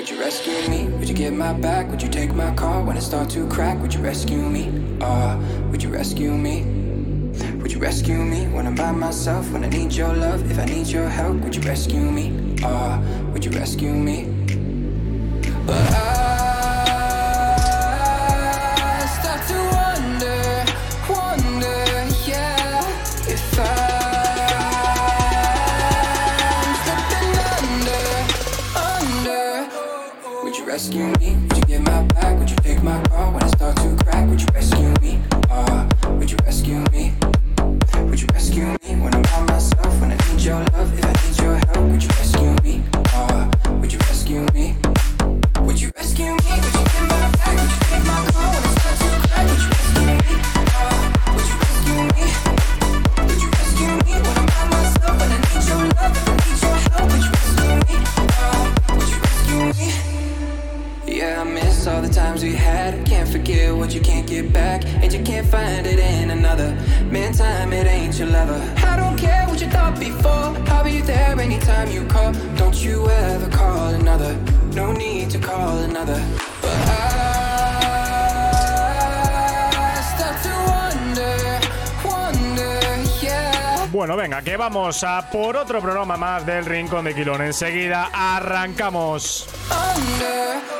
Would you rescue me? Would you get my back? Would you take my car when it starts to crack? Would you rescue me? Uh, would you rescue me? Would you rescue me when I'm by myself? When I need your love, if I need your help, would you rescue me? Uh, would you rescue me? But I rescue me? Would you get my back? Would you take my car when it starts to crack? Would you rescue me? Ah, would you rescue me? Would you rescue me when I'm by myself? When I need your love, if I need your help, would you rescue me? Ah, would you rescue me? Would you rescue me? Would you get my back? Would you take my car times we had. Can't forget what you can't get back, and you can't find it in another. Man, time it ain't your lover. I don't care what you thought before. I'll be there anytime you call. Don't you ever call another. No need to call another. But I. Bueno, venga, que vamos a por otro programa más del Rincón de Quilón. Enseguida arrancamos. Under.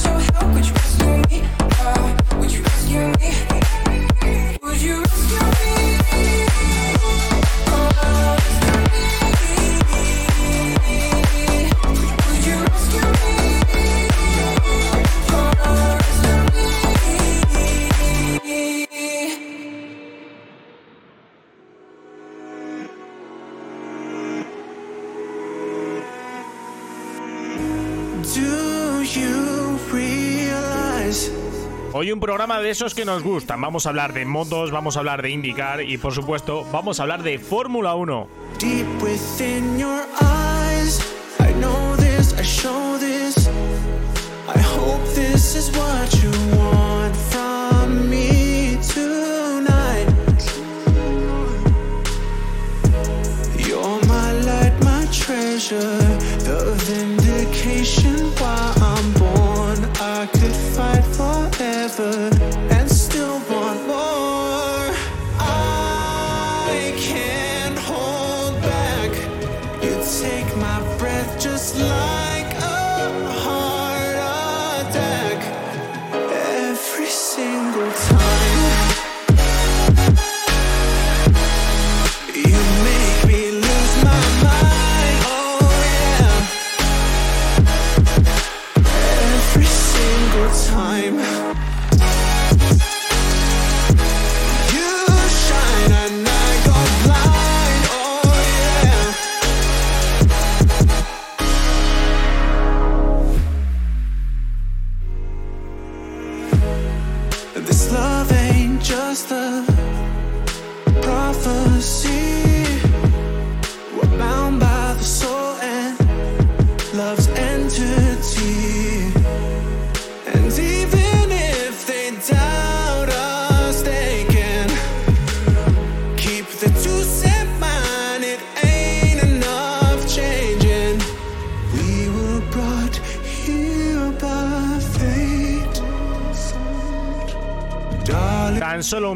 programa de esos que nos gustan. Vamos a hablar de motos, vamos a hablar de IndyCar y por supuesto vamos a hablar de Fórmula 1. deep within your eyes? I know this, I show this. I hope this is what you want from me tonight. You're my light, my treasure, the vindication why I'm foot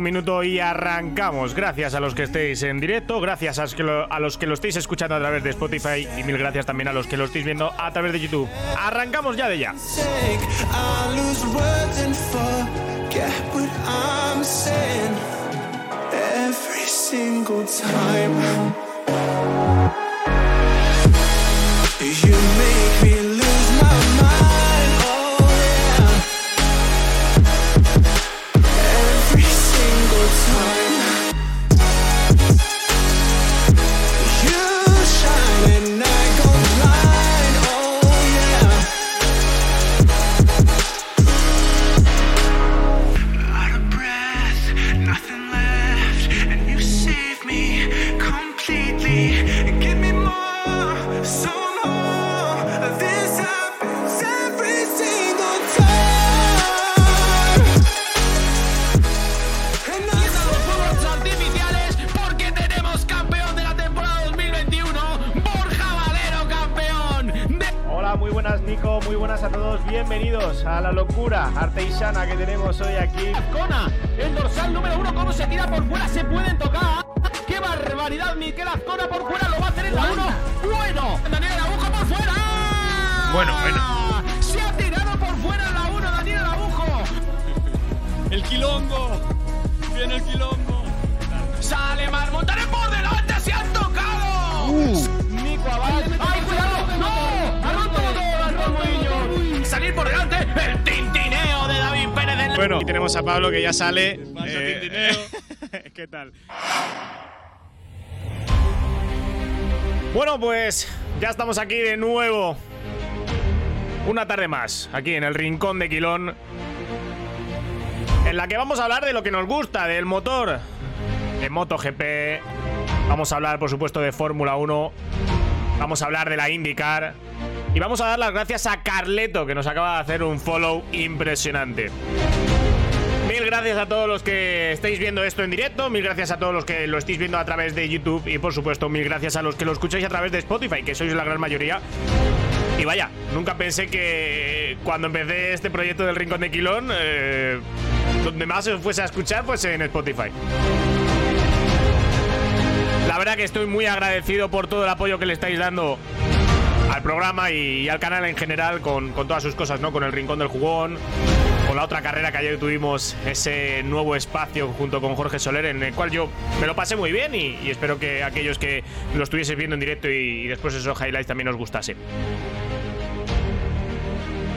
minuto y arrancamos. Gracias a los que estéis en directo, gracias a los, que lo, estéis escuchando a través de Spotify y mil gracias también a los que lo estéis viendo a través de YouTube. Arrancamos ya de ya. A la locura artesana que tenemos hoy aquí. Azcona, el dorsal número uno, cómo se tira por fuera, se pueden tocar. ¡Qué barbaridad! Miquel Azcona por fuera, lo va a hacer en la uno. ¡Bueno! Daniel Araujo por fuera. Bueno, bueno. Se ha tirado por fuera en la uno, Daniel Araujo. El quilombo. Viene el quilombo. Sale Mar Montaner por delante, se han tocado. Nico Abad. ¡Ay, cuidado! ¡No! Por delante, el tintineo de David Pérez del Bueno, y tenemos a Pablo que ya sale. Pasa Eh, tintineo. ¿Qué tal? Bueno, pues ya estamos aquí de nuevo. Una tarde más, aquí en el rincón de Quilón. En la que vamos a hablar de lo que nos gusta, del motor. De MotoGP. Vamos a hablar, por supuesto, de Fórmula 1. Vamos a hablar de la IndyCar. Y vamos a dar las gracias a Carleto, que nos acaba de hacer un follow impresionante. Mil gracias a todos los que estáis viendo esto en directo, mil gracias a todos los que lo estáis viendo a través de YouTube y por supuesto mil gracias a los que lo escucháis a través de Spotify, que sois la gran mayoría. Y vaya, nunca pensé que cuando empecé este proyecto del Rincón de Quilón, eh, donde más os fuese a escuchar, pues en Spotify. La verdad que estoy muy agradecido por todo el apoyo que le estáis dando al programa y, al canal en general con, con todas sus cosas, ¿no? Con el Rincón del Jugón, con la otra carrera que ayer tuvimos, ese nuevo espacio junto con Jorge Soler, en el cual yo me lo pasé muy bien y, espero que aquellos que lo estuvieseis viendo en directo y, después esos highlights también os gustase.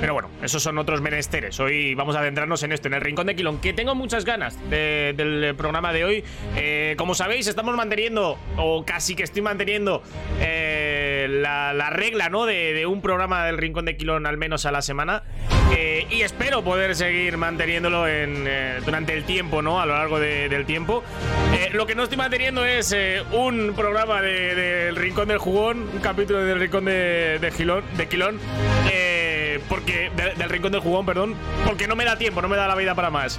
Pero bueno, esos son otros menesteres. Hoy vamos a adentrarnos en esto, en el Rincón de Quilón, que tengo muchas ganas de- del programa de hoy. Eh, como sabéis, estamos manteniendo, o casi que estoy manteniendo, eh, la, la regla, ¿no? De, de un programa del Rincón de Quilón al menos a la semana. Eh, y espero poder seguir manteniéndolo en, eh, durante el tiempo, ¿no? A lo largo de- del tiempo. Eh, lo que no estoy manteniendo es un programa de- del Rincón del Jugón, un capítulo del Rincón de, de, Gilón, de Quilón. Porque de- del rincón del jugón, perdón, porque no me da tiempo, no me da la vida para más.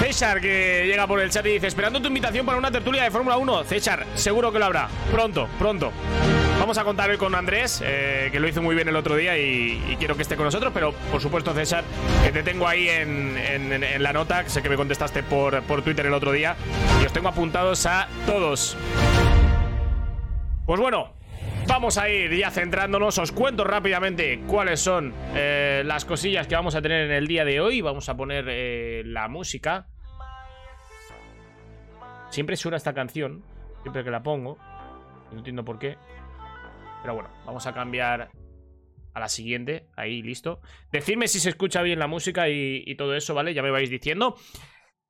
César, que llega por el chat y dice, esperando tu invitación para una tertulia de Fórmula 1. César, seguro que lo habrá. Pronto, pronto. Vamos a contar hoy con Andrés, eh, que lo hizo muy bien el otro día y, quiero que esté con nosotros, pero por supuesto, César, que te tengo ahí en, la nota, sé que me contestaste por, por Twitter el otro día, y os tengo apuntados a todos. Pues bueno, vamos a ir ya centrándonos. Os cuento rápidamente cuáles son eh, las cosillas que vamos a tener en el día de hoy. Vamos a poner eh, la música. Siempre suena esta canción, siempre que la pongo. No entiendo por qué. Pero bueno, vamos a cambiar a la siguiente. Ahí, listo. Decidme si se escucha bien la música y, todo eso, ¿vale? Ya me vais diciendo.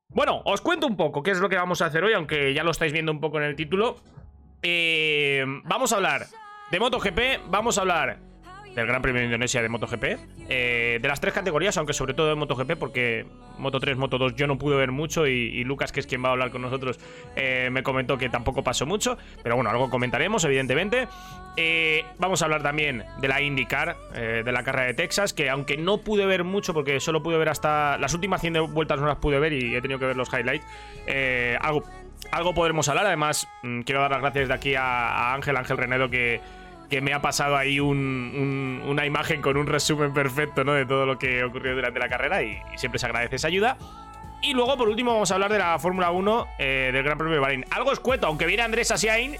Bueno, os cuento un poco qué es lo que vamos a hacer hoy, aunque ya lo estáis viendo un poco en el título. Eh, vamos a hablar de MotoGP, vamos a hablar del Gran Premio de Indonesia de MotoGP, eh, de las tres categorías, aunque sobre todo de MotoGP, porque Moto 3, Moto 2 yo no pude ver mucho y, Lucas, que es quien va a hablar con nosotros, eh, me comentó que tampoco pasó mucho, pero bueno, algo comentaremos, evidentemente. Eh, vamos a hablar también de la IndyCar, de la carrera de Texas, que aunque no pude ver mucho, porque solo pude ver hasta las últimas 100 de vueltas no las pude ver y he tenido que ver los highlights, algo algo podremos hablar. Además, mm, quiero dar las gracias de aquí a Ángel, Ángel Renedo, que, que me ha pasado ahí un- un- una imagen con un resumen perfecto ¿no? de todo lo que ocurrió durante la carrera y, y siempre se agradece esa ayuda. Y luego, por último, vamos a hablar de la Fórmula 1 eh, del Gran Premio de Bahrein. Algo escueto, aunque viene Andrés Asiain,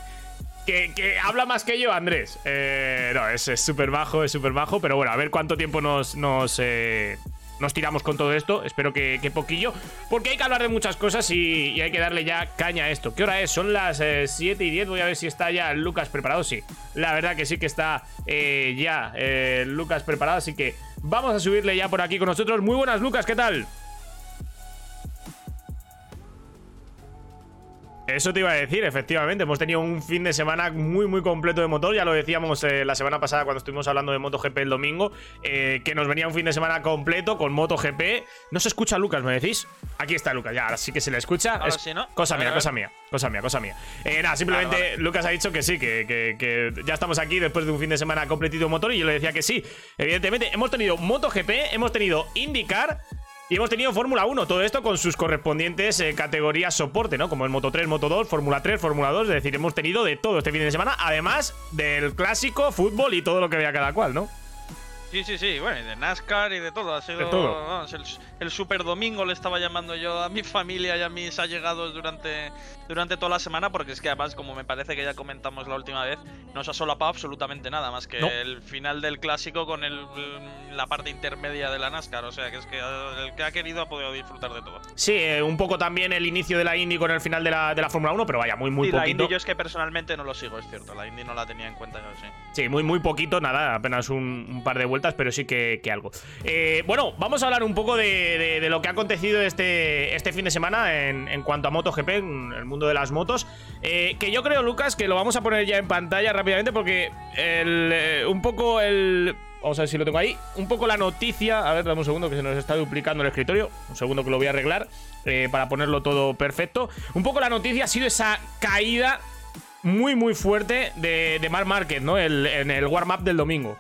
que, que habla más que yo, Andrés. Eh, no, es súper bajo, es súper bajo, pero bueno, a ver cuánto tiempo nos, nos, eh, nos tiramos con todo esto. Espero que, poquillo, porque hay que hablar de muchas cosas y, y hay que darle ya caña a esto. ¿Qué hora es? Son las eh, 7 y 10. Voy a ver si está ya Lucas preparado. Sí, la verdad que sí que está eh, ya eh, Lucas preparado, así que vamos a subirle ya por aquí con nosotros. Muy buenas, Lucas, ¿qué tal? Eso te iba a decir, efectivamente. Hemos tenido un fin de semana muy, muy completo de motor. Ya lo decíamos eh, la semana pasada cuando estuvimos hablando de MotoGP el domingo. eh, que nos venía un fin de semana completo con MotoGP. No se escucha Lucas, ¿me decís? Aquí está Lucas, ya, ahora sí que se le escucha. Ahora Es sí, ¿no? Cosa mía, cosa mía, cosa mía, cosa mía. Eh, nada, simplemente Vale, vale. Lucas ha dicho que sí, que, que- que ya estamos aquí después de un fin de semana completito de motor. Y yo le decía que sí. Evidentemente, hemos tenido MotoGP, hemos tenido IndyCar. Y hemos tenido Fórmula 1, todo esto con sus correspondientes eh, categorías soporte, ¿no? Como el Moto 3, Moto 2, Fórmula 3, Fórmula 2. Es decir, hemos tenido de todo este fin de semana, además del clásico, fútbol y todo lo que vea cada cual, ¿no? Sí, sí, sí, bueno, y de NASCAR y de todo. Ha sido todo. el, el super domingo le estaba llamando yo a mi familia y a mis allegados durante, durante toda la semana, porque es que además, como me parece que ya comentamos la última vez, no se ha solapado absolutamente nada, más que No. el final del clásico con el, la parte intermedia de la NASCAR. O sea, que es que el que ha querido ha podido disfrutar de todo. Sí, eh, un poco también el inicio de la Indy con el final de la, de la Fórmula 1, pero vaya, muy, muy la poquito. Indy yo es que personalmente no lo sigo, es cierto. La Indy no la tenía en cuenta yo, sí. Sí, muy, muy poquito, nada, apenas un, un par de vueltas, pero sí que, que algo. Eh, bueno, vamos a hablar un poco de, de- lo que ha acontecido este, este fin de semana en, en cuanto a MotoGP, en el mundo de las motos. Eh, que yo creo, Lucas, que lo vamos a poner ya en pantalla rápidamente porque el, eh, un poco el... Vamos a ver si lo tengo ahí. Un poco la noticia. A ver, dame un segundo que se nos está duplicando el escritorio. Un segundo que lo voy a arreglar eh, para ponerlo todo perfecto. Un poco la noticia ha sido esa caída muy, muy fuerte de, de Marc Márquez, ¿no? El- en el warm-up del domingo.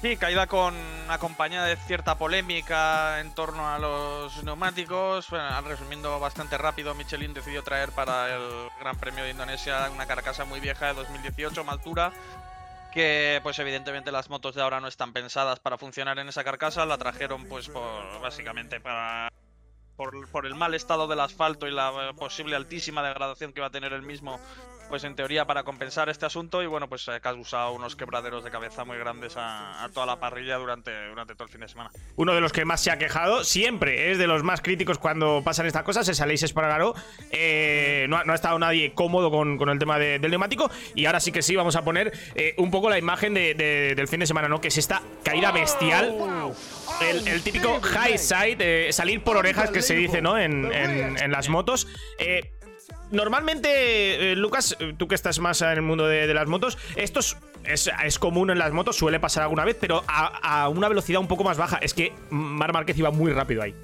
Sí, caída con acompañada de cierta polémica en torno a los neumáticos. Bueno, resumiendo bastante rápido, Michelin decidió traer para el Gran Premio de Indonesia una carcasa muy vieja de 2018, Maltura, que pues evidentemente las motos de ahora no están pensadas para funcionar en esa carcasa. La trajeron pues por, básicamente para por, por el mal estado del asfalto y la eh, posible altísima degradación que va a tener el mismo, pues en teoría para compensar este asunto y bueno, pues eh, ha causado unos quebraderos de cabeza muy grandes a, toda la parrilla durante, durante todo el fin de semana. Uno de los que más se ha quejado, siempre es de los más críticos cuando pasan estas cosas, es Aleix Espargaró. Eh, no, no ha estado nadie cómodo con, con el tema de- del neumático. Y ahora sí que sí, vamos a poner eh, un poco la imagen de- de- del fin de semana, ¿no? Que es esta caída bestial. El, el típico high side, eh, salir por orejas que se dice, ¿no? En, en- en las motos. Eh, Normalmente, eh, Lucas, eh, tú que estás más en el mundo de, las motos, esto es, es- común en las motos, suele pasar alguna vez, pero a, a una velocidad un poco más baja. Es que Mar Márquez iba muy rápido ahí.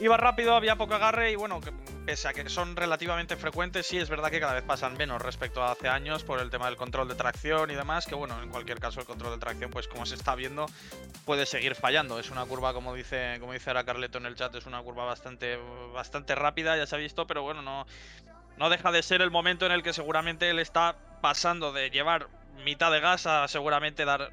Iba rápido, había poco agarre y bueno, pese a que son relativamente frecuentes, sí es verdad que cada vez pasan menos respecto a hace años por el tema del control de tracción y demás, que bueno, en cualquier caso el control de tracción, pues como se está viendo, puede seguir fallando. Es una curva, como dice, como dice ahora Carleto en el chat, es una curva bastante, bastante rápida, ya se ha visto, pero bueno, no, no deja de ser el momento en el que seguramente él está pasando de llevar mitad de gas a seguramente dar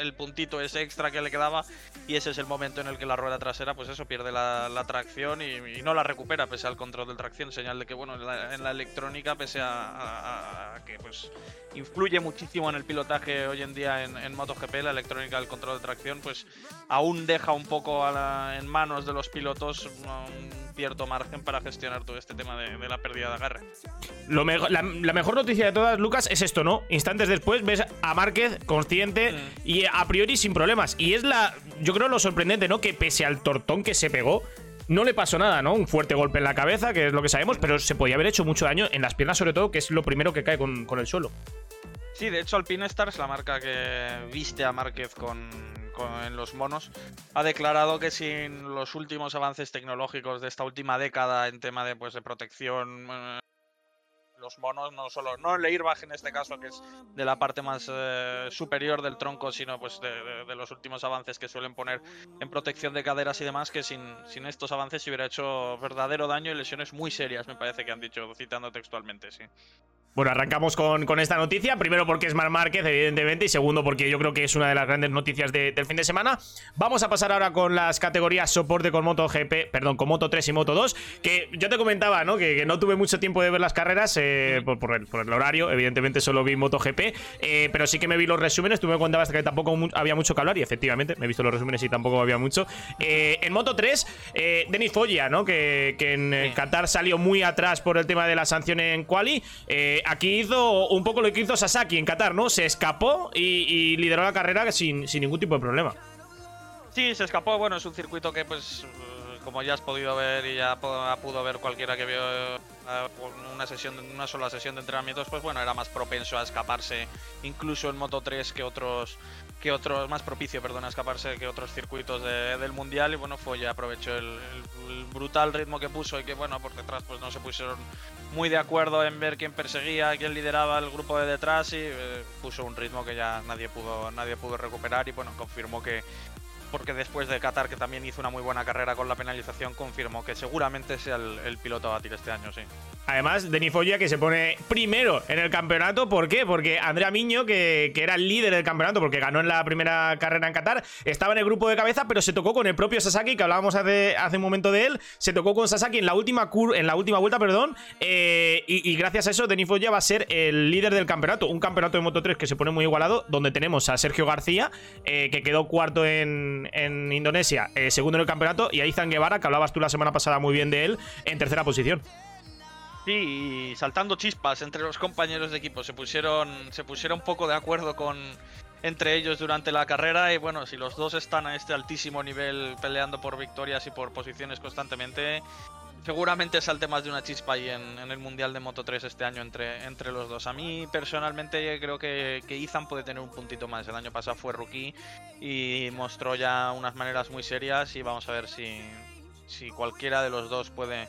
el puntito ese extra que le quedaba y ese es el momento en el que la rueda trasera pues eso pierde la, la tracción y, y no la recupera pese al control del tracción señal de que bueno en la, en la electrónica pese a, a- a que pues influye muchísimo en el pilotaje hoy en día en, en MotoGP la electrónica del control de tracción pues aún deja un poco a la- en manos de los pilotos un cierto margen para gestionar todo este tema de, de la pérdida de agarre Lo mejo- la, la mejor noticia de todas, Lucas, es esto, ¿no? Instantes después ves a Márquez consciente Mm. Y a priori sin problemas. Y es la, yo creo lo sorprendente, ¿no? Que pese al tortón que se pegó, no le pasó nada, ¿no? Un fuerte golpe en la cabeza, que es lo que sabemos, pero se podía haber hecho mucho daño en las piernas, sobre todo, que es lo primero que cae con, con el suelo. Sí, de hecho Alpine Stars, la marca que viste a Márquez con, con- en los monos, ha declarado que sin los últimos avances tecnológicos de esta última década en tema de, pues, de protección, eh, los monos, no solo, no el airbag en este caso, que es de la parte más eh, superior del tronco, sino pues de, los últimos avances que suelen poner en protección de caderas y demás, que sin, sin estos avances se hubiera hecho verdadero daño y lesiones muy serias, me parece que han dicho, citando textualmente, sí. Bueno, arrancamos con, con esta noticia. Primero porque es Mar Márquez, evidentemente. Y segundo porque yo creo que es una de las grandes noticias de- del fin de semana. Vamos a pasar ahora con las categorías soporte con Moto GP, perdón, con Moto 3 y Moto 2. Que yo te comentaba, ¿no? Que, que no tuve mucho tiempo de ver las carreras eh, por, por el, por el horario. Evidentemente solo vi Moto GP. eh, pero sí que me vi los resúmenes. Tú me contabas que tampoco mu- había mucho que hablar. Y efectivamente, me he visto los resúmenes y tampoco había mucho. Eh, en Moto 3, eh, Denis Foggia, ¿no? Que, que en eh, Sí. Qatar salió muy atrás por el tema de la sanción en Quali. Eh, aquí hizo un poco lo que hizo Sasaki en Qatar, ¿no? Se escapó y, y lideró la carrera sin, sin ningún tipo de problema. Sí, se escapó. Bueno, es un circuito que, pues, eh, como ya has podido ver y ya pudo ver cualquiera que vio una sesión, una sola sesión de entrenamientos, pues bueno, era más propenso a escaparse, incluso en Moto 3 que otros, que otros, más propicio, perdón, a escaparse que otros circuitos de- del mundial. Y bueno, fue ya aprovechó el brutal ritmo que puso y que, bueno, por detrás, pues no se pusieron muy de acuerdo en ver quién perseguía, quién lideraba el grupo de detrás y eh, puso un ritmo que ya nadie pudo, nadie pudo recuperar y bueno, confirmó que porque después de Qatar, que también hizo una muy buena carrera con la penalización, confirmó que seguramente sea el, piloto a batir este año, sí. Además, Denis Foggia que se pone primero en el campeonato. ¿Por qué? Porque Andrea Miño, que, que era el líder del campeonato porque ganó en la primera carrera en Qatar, estaba en el grupo de cabeza, pero se tocó con el propio Sasaki, que hablábamos hace, hace un momento de él. Se tocó con Sasaki en la última, cur- en la última vuelta, perdón. eh, y, gracias a eso, Denis Foggia va a ser el líder del campeonato. Un campeonato de Moto 3 que se pone muy igualado, donde tenemos a Sergio García, eh, que quedó cuarto en, en Indonesia, eh, segundo en el campeonato, y a Izan Guevara, que hablabas tú la semana pasada muy bien de él, en tercera posición. Sí, saltando chispas entre los compañeros de equipo. Se pusieron, se pusieron poco de acuerdo con entre ellos durante la carrera. Y bueno, si los dos están a este altísimo nivel peleando por victorias y por posiciones constantemente, seguramente salte más de una chispa ahí en, el Mundial de Moto 3 este año entre, entre los dos. A mí personalmente creo que, que Ethan puede tener un puntito más. El año pasado fue rookie y mostró ya unas maneras muy serias y vamos a ver si, si cualquiera de los dos puede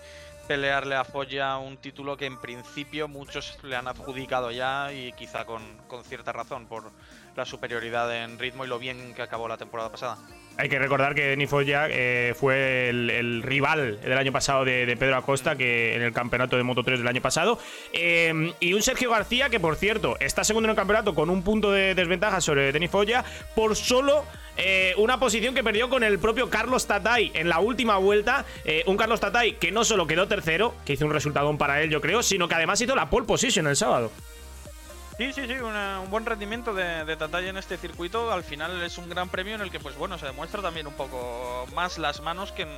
pelearle a Foya un título que en principio muchos le han adjudicado ya y quizá con, con cierta razón por la superioridad en ritmo y lo bien que acabó la temporada pasada. Hay que recordar que Denis Foggia eh, fue el, rival del año pasado de, Pedro Acosta, que en el campeonato de Moto 3 del año pasado. Eh, y un Sergio García, que por cierto, está segundo en el campeonato con un punto de desventaja sobre Denis Foggia por solo eh, una posición que perdió con el propio Carlos Tatay en la última vuelta. Eh, un Carlos Tatay que no solo quedó tercero, que hizo un resultado para él, yo creo, sino que además hizo la pole position el sábado. Sí, sí, sí, un buen rendimiento de, de en este circuito. Al final es un gran premio en el que, pues bueno, se demuestra también un poco más las manos que en,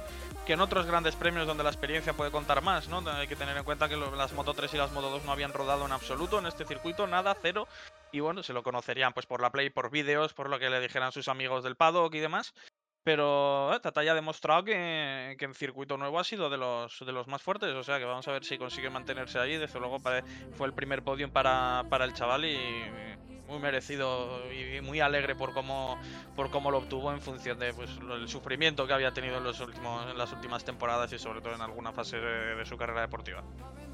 que en otros grandes premios donde la experiencia puede contar más, ¿no? Hay que tener en cuenta que las Moto 3 y las Moto 2 no habían rodado en absoluto en este circuito, nada, cero. Y bueno, se lo conocerían pues por la Play, por vídeos, por lo que le dijeran sus amigos del paddock y demás. Pero eh, Tatay ha demostrado que, en circuito nuevo ha sido de los, de los más fuertes. O sea que vamos a ver si consigue mantenerse ahí. Desde luego fue el primer podium para, para el chaval y muy merecido y muy alegre por cómo, por cómo lo obtuvo en función de pues, el sufrimiento que había tenido en, los últimos, en las últimas temporadas y sobre todo en alguna fase de su carrera deportiva.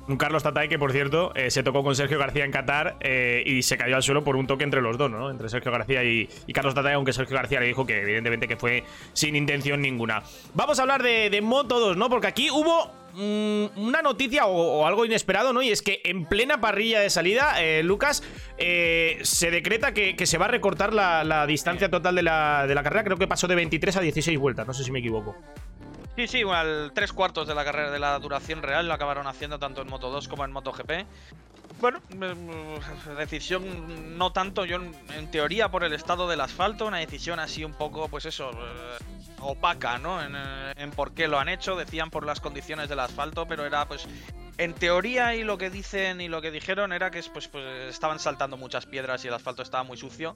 Un Carlos Tatay que, por cierto, eh, se tocó con Sergio García en Qatar eh, y se cayó al suelo por un toque entre los dos, ¿no? Entre Sergio García y, Carlos Tatay, aunque Sergio García le dijo que, evidentemente, que fue sin intención ninguna. Vamos a hablar de, de Moto 2, ¿no? Porque aquí hubo mm, una noticia o, algo inesperado, ¿no? Y es que en plena parrilla de salida, eh, Lucas, se decreta que, se va a recortar la, distancia total de la carrera. Creo que pasó de 23 a 16 vueltas, no sé si me equivoco. Sí, sí, al tres cuartos de la carrera de la duración real lo acabaron haciendo tanto en Moto 2 como en MotoGP. Bueno, mm, decisión no tanto, yo en en teoría por el estado del asfalto, una decisión así un poco, pues eso, eh, opaca, ¿no? En, eh, en por qué lo han hecho, decían por las condiciones del asfalto, pero era pues en teoría y lo que dicen y lo que dijeron era que pues, pues estaban saltando muchas piedras y el asfalto estaba muy sucio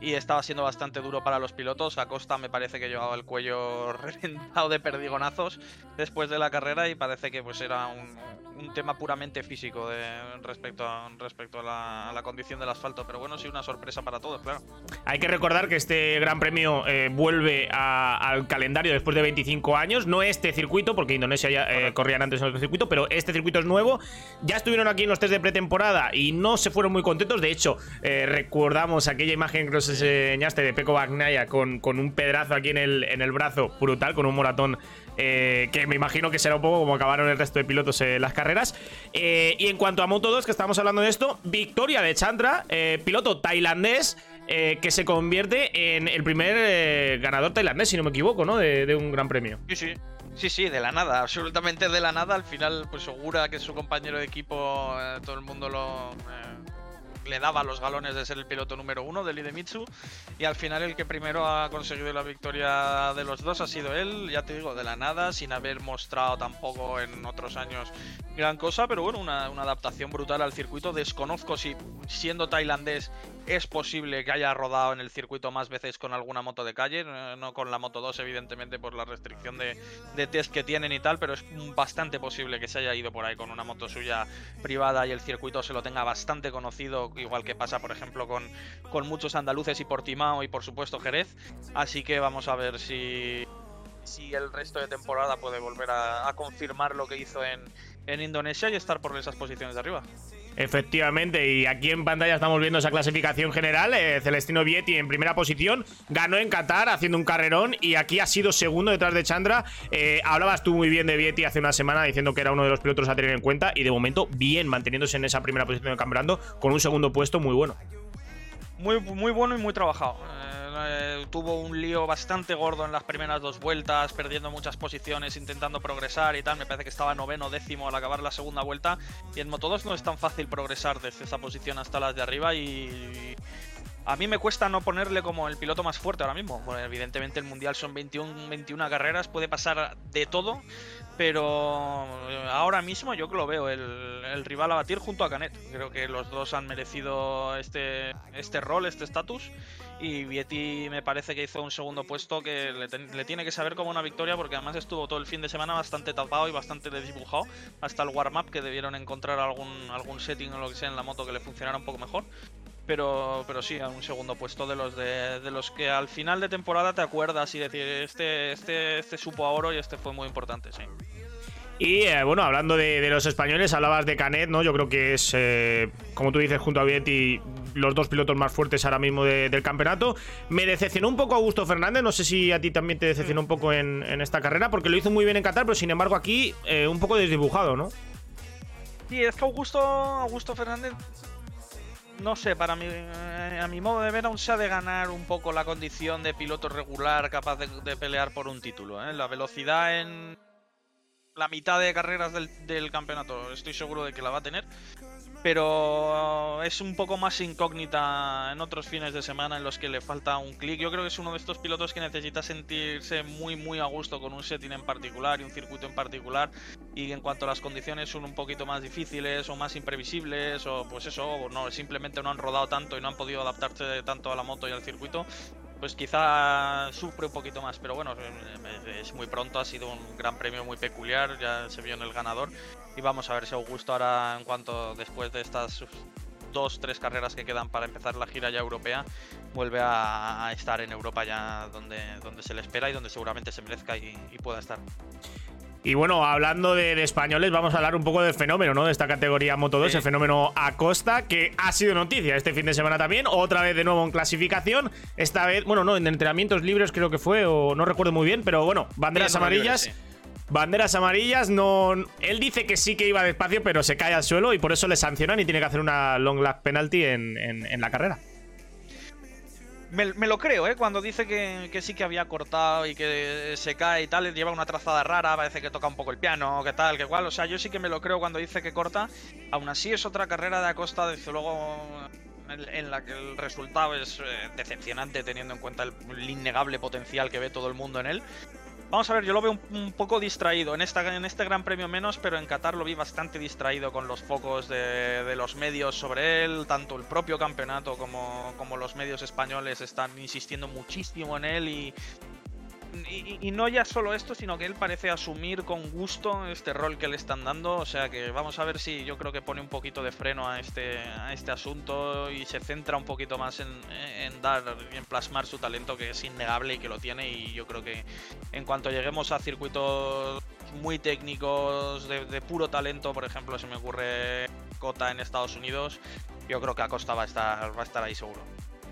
y estaba siendo bastante duro para los pilotos. Acosta me parece que llevaba el cuello reventado de perdigonazos después de la carrera y parece que pues era un, un tema puramente físico de, respecto, a, respecto a, la, a la condición del asfalto. Pero bueno, sí, una sorpresa para todos, claro. Hay que recordar que este Gran Premio eh, vuelve a- al calendario después de 25 años. No este circuito, porque Indonesia ya eh, corrían antes en otro circuito, pero este circuito es nuevo. Ya estuvieron aquí en los test de pretemporada y no se fueron muy contentos. De hecho, eh, recordamos aquella imagen que nos enseñaste de Peco Bagnaya con, con un pedazo aquí en el, en el brazo, brutal, con un moratón. eh, que me imagino que será un poco como acabaron el resto de pilotos en las carreras. Eh, y en cuanto a Moto 2, que estamos hablando de esto, victoria de Chandra, eh, piloto tailandés, eh, que se convierte en el primer eh, ganador tailandés, si no me equivoco, ¿no? De, un gran premio. Sí, sí. Sí, sí, de la nada, absolutamente de la nada. Al final, pues segura que su compañero de equipo, eh, todo el mundo lo eh, le daba los galones de ser el piloto número uno del Idemitsu. Y al final el que primero ha conseguido la victoria de los dos ha sido él, ya te digo, de la nada, sin haber mostrado tampoco en otros años gran cosa, pero bueno, una, una adaptación brutal al circuito. Desconozco si siendo tailandés es posible que haya rodado en el circuito más veces con alguna moto de calle, no con la Moto 2 evidentemente por la restricción de, de test que tienen y tal, pero es bastante posible que se haya ido por ahí con una moto suya privada y el circuito se lo tenga bastante conocido, igual que pasa por ejemplo con, con muchos andaluces y Portimao y por supuesto Jerez. Así que vamos a ver si, si el resto de temporada puede volver a, a confirmar lo que hizo en, en Indonesia y estar por esas posiciones de arriba. Efectivamente, y aquí en pantalla estamos viendo esa clasificación general. eh, Celestino Vietti en primera posición, ganó en Qatar haciendo un carrerón y aquí ha sido segundo detrás de Chandra. Eh, hablabas tú muy bien de Vietti hace una semana diciendo que era uno de los pilotos a tener en cuenta y de momento bien manteniéndose en esa primera posición del campeonato con un segundo puesto muy bueno. Muy, muy bueno y muy trabajado. Eh, eh, tuvo un lío bastante gordo en las primeras dos vueltas, perdiendo muchas posiciones, intentando progresar y tal. Me parece que estaba noveno, décimo al acabar la segunda vuelta. Y en Moto2 no es tan fácil progresar desde esa posición hasta las de arriba y... A mí me cuesta no ponerle como el piloto más fuerte ahora mismo. Bueno, evidentemente el Mundial son 21, 21 carreras, puede pasar de todo, pero eh, ahora mismo yo que lo veo el, rival a batir junto a Canet. Creo que los dos han merecido este, este rol, este estatus. Y Vietti me parece que hizo un segundo puesto que le tiene que saber como una victoria porque además estuvo todo el fin de semana bastante tapado y bastante desdibujado hasta el warm-up que debieron encontrar algún, algún setting o lo que sea en la moto que le funcionara un poco mejor. Pero, pero sí, a un segundo puesto de los de, de los que al final de temporada te acuerdas y decir este, este, este supo a oro y este fue muy importante, sí. Y eh, bueno, hablando de, de los españoles, hablabas de Canet, ¿no? Yo creo que es, eh, como tú dices, junto a Vietti, los dos pilotos más fuertes ahora mismo de- del campeonato. Me decepcionó un poco Augusto Fernández, no sé si a ti también te decepcionó un poco en, en esta carrera, porque lo hizo muy bien en Qatar, pero sin embargo aquí eh, un poco desdibujado, ¿no? Sí, es que Augusto, Augusto Fernández, no sé, para mí, eh, a mi modo de ver, aún se ha de ganar un poco la condición de piloto regular capaz de, pelear por un título. ¿eh? La velocidad en la mitad de carreras del campeonato, estoy seguro de que la va a tener. Pero es un poco más incógnita en otros fines de semana en los que le falta un clic. Yo creo que es uno de estos pilotos que necesita sentirse muy muy a gusto con un setting en particular y un circuito en particular y en cuanto a las condiciones son un poquito más difíciles o más imprevisibles o pues eso, o no, simplemente no han rodado tanto y no han podido adaptarse tanto a la moto y al circuito, pues quizá sufre un poquito más, pero bueno, es muy pronto, ha sido un gran premio muy peculiar, ya se vio en el ganador y vamos a ver si Augusto ahora en cuanto después de estas dos, tres carreras que quedan para empezar la gira ya europea, vuelve a, estar en Europa ya donde, donde se le espera y donde seguramente se merezca y pueda estar. Y bueno, hablando de, de españoles, vamos a hablar un poco del fenómeno, ¿no? De esta categoría Moto 2, Sí. el fenómeno Acosta, que ha sido noticia este fin de semana también. Otra vez de nuevo en clasificación. Esta vez, bueno, no, en entrenamientos libres creo que fue, o no recuerdo muy bien, pero bueno, banderas Sí, amarillas. sí. Banderas amarillas, no. Él dice que sí que iba despacio, pero se cae al suelo y por eso le sancionan y tiene que hacer una long lap penalty en, en- en la carrera. Me, lo creo, ¿eh? Cuando dice que, sí que había cortado y que se cae y tal, lleva una trazada rara, parece que toca un poco el piano, que tal, que cual. O sea, yo sí que me lo creo cuando dice que corta. Aún así es otra carrera de Acosta, desde luego, en, la que el resultado es eh, decepcionante teniendo en cuenta el innegable potencial que ve todo el mundo en él. Vamos a ver, yo lo veo un, un poco distraído. En, esta, en este Gran Premio menos, pero en Qatar lo vi bastante distraído con los focos de, de los medios sobre él. Tanto el propio campeonato como, como los medios españoles están insistiendo muchísimo en él y, y, no ya solo esto, sino que él parece asumir con gusto este rol que le están dando. O sea que vamos a ver si yo creo que pone un poquito de freno a este, a este asunto y se centra un poquito más en, en dar en plasmar su talento, que es innegable y que lo tiene. Y yo creo que en cuanto lleguemos a circuitos muy técnicos, de, de puro talento, por ejemplo, se me ocurre Cota en Estados Unidos, yo creo que Acosta va a estar, va a estar ahí seguro.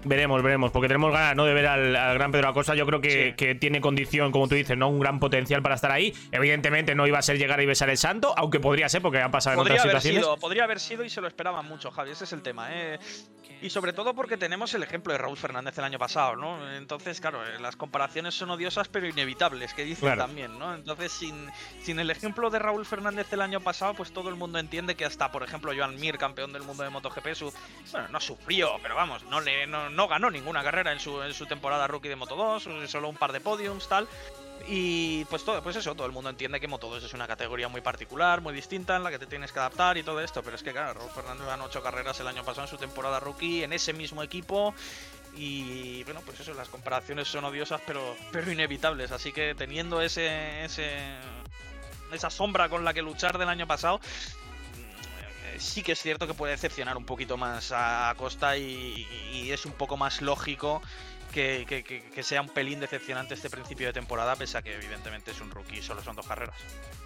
Veremos, veremos, porque tenemos ganas ¿no? de ver al, al gran Pedro Acosta. Yo creo que, Sí. que tiene condición, como tú dices, ¿no? Un gran potencial para estar ahí. Evidentemente no iba a ser llegar y besar el santo, aunque podría ser, porque han pasado en otras situaciones. sido, podría haber sido y se lo esperaban mucho, Javi. Ese es el tema. ¿eh? Y sobre todo porque tenemos el ejemplo de Raúl Fernández el año pasado, ¿no? Entonces, claro, eh, las comparaciones son odiosas pero inevitables, que dicen Claro. también, ¿no? Entonces, sin, sin el ejemplo de Raúl Fernández el año pasado, pues todo el mundo entiende que hasta, por ejemplo, Joan Mir, campeón del mundo de MotoGP, su, bueno, no sufrió, pero vamos, no, le, no, no ganó ninguna carrera en su, en su temporada rookie de Moto2, solo un par de podiums, tal. Y pues todo, pues eso, todo el mundo entiende que Moto2 es una categoría muy particular, muy distinta, en la que te tienes que adaptar y todo esto. Pero es que, claro, Raúl Fernández ganó ocho carreras el año pasado en su temporada rookie, en ese mismo equipo. Y bueno, pues eso, las comparaciones son odiosas, pero, pero inevitables. Así que teniendo ese, ese esa sombra con la que luchar del año pasado, eh, sí que es cierto que puede decepcionar un poquito más a Costa y, y es un poco más lógico que, que- que- que sea un pelín decepcionante este principio de temporada, pese a que evidentemente es un rookie y solo son dos carreras.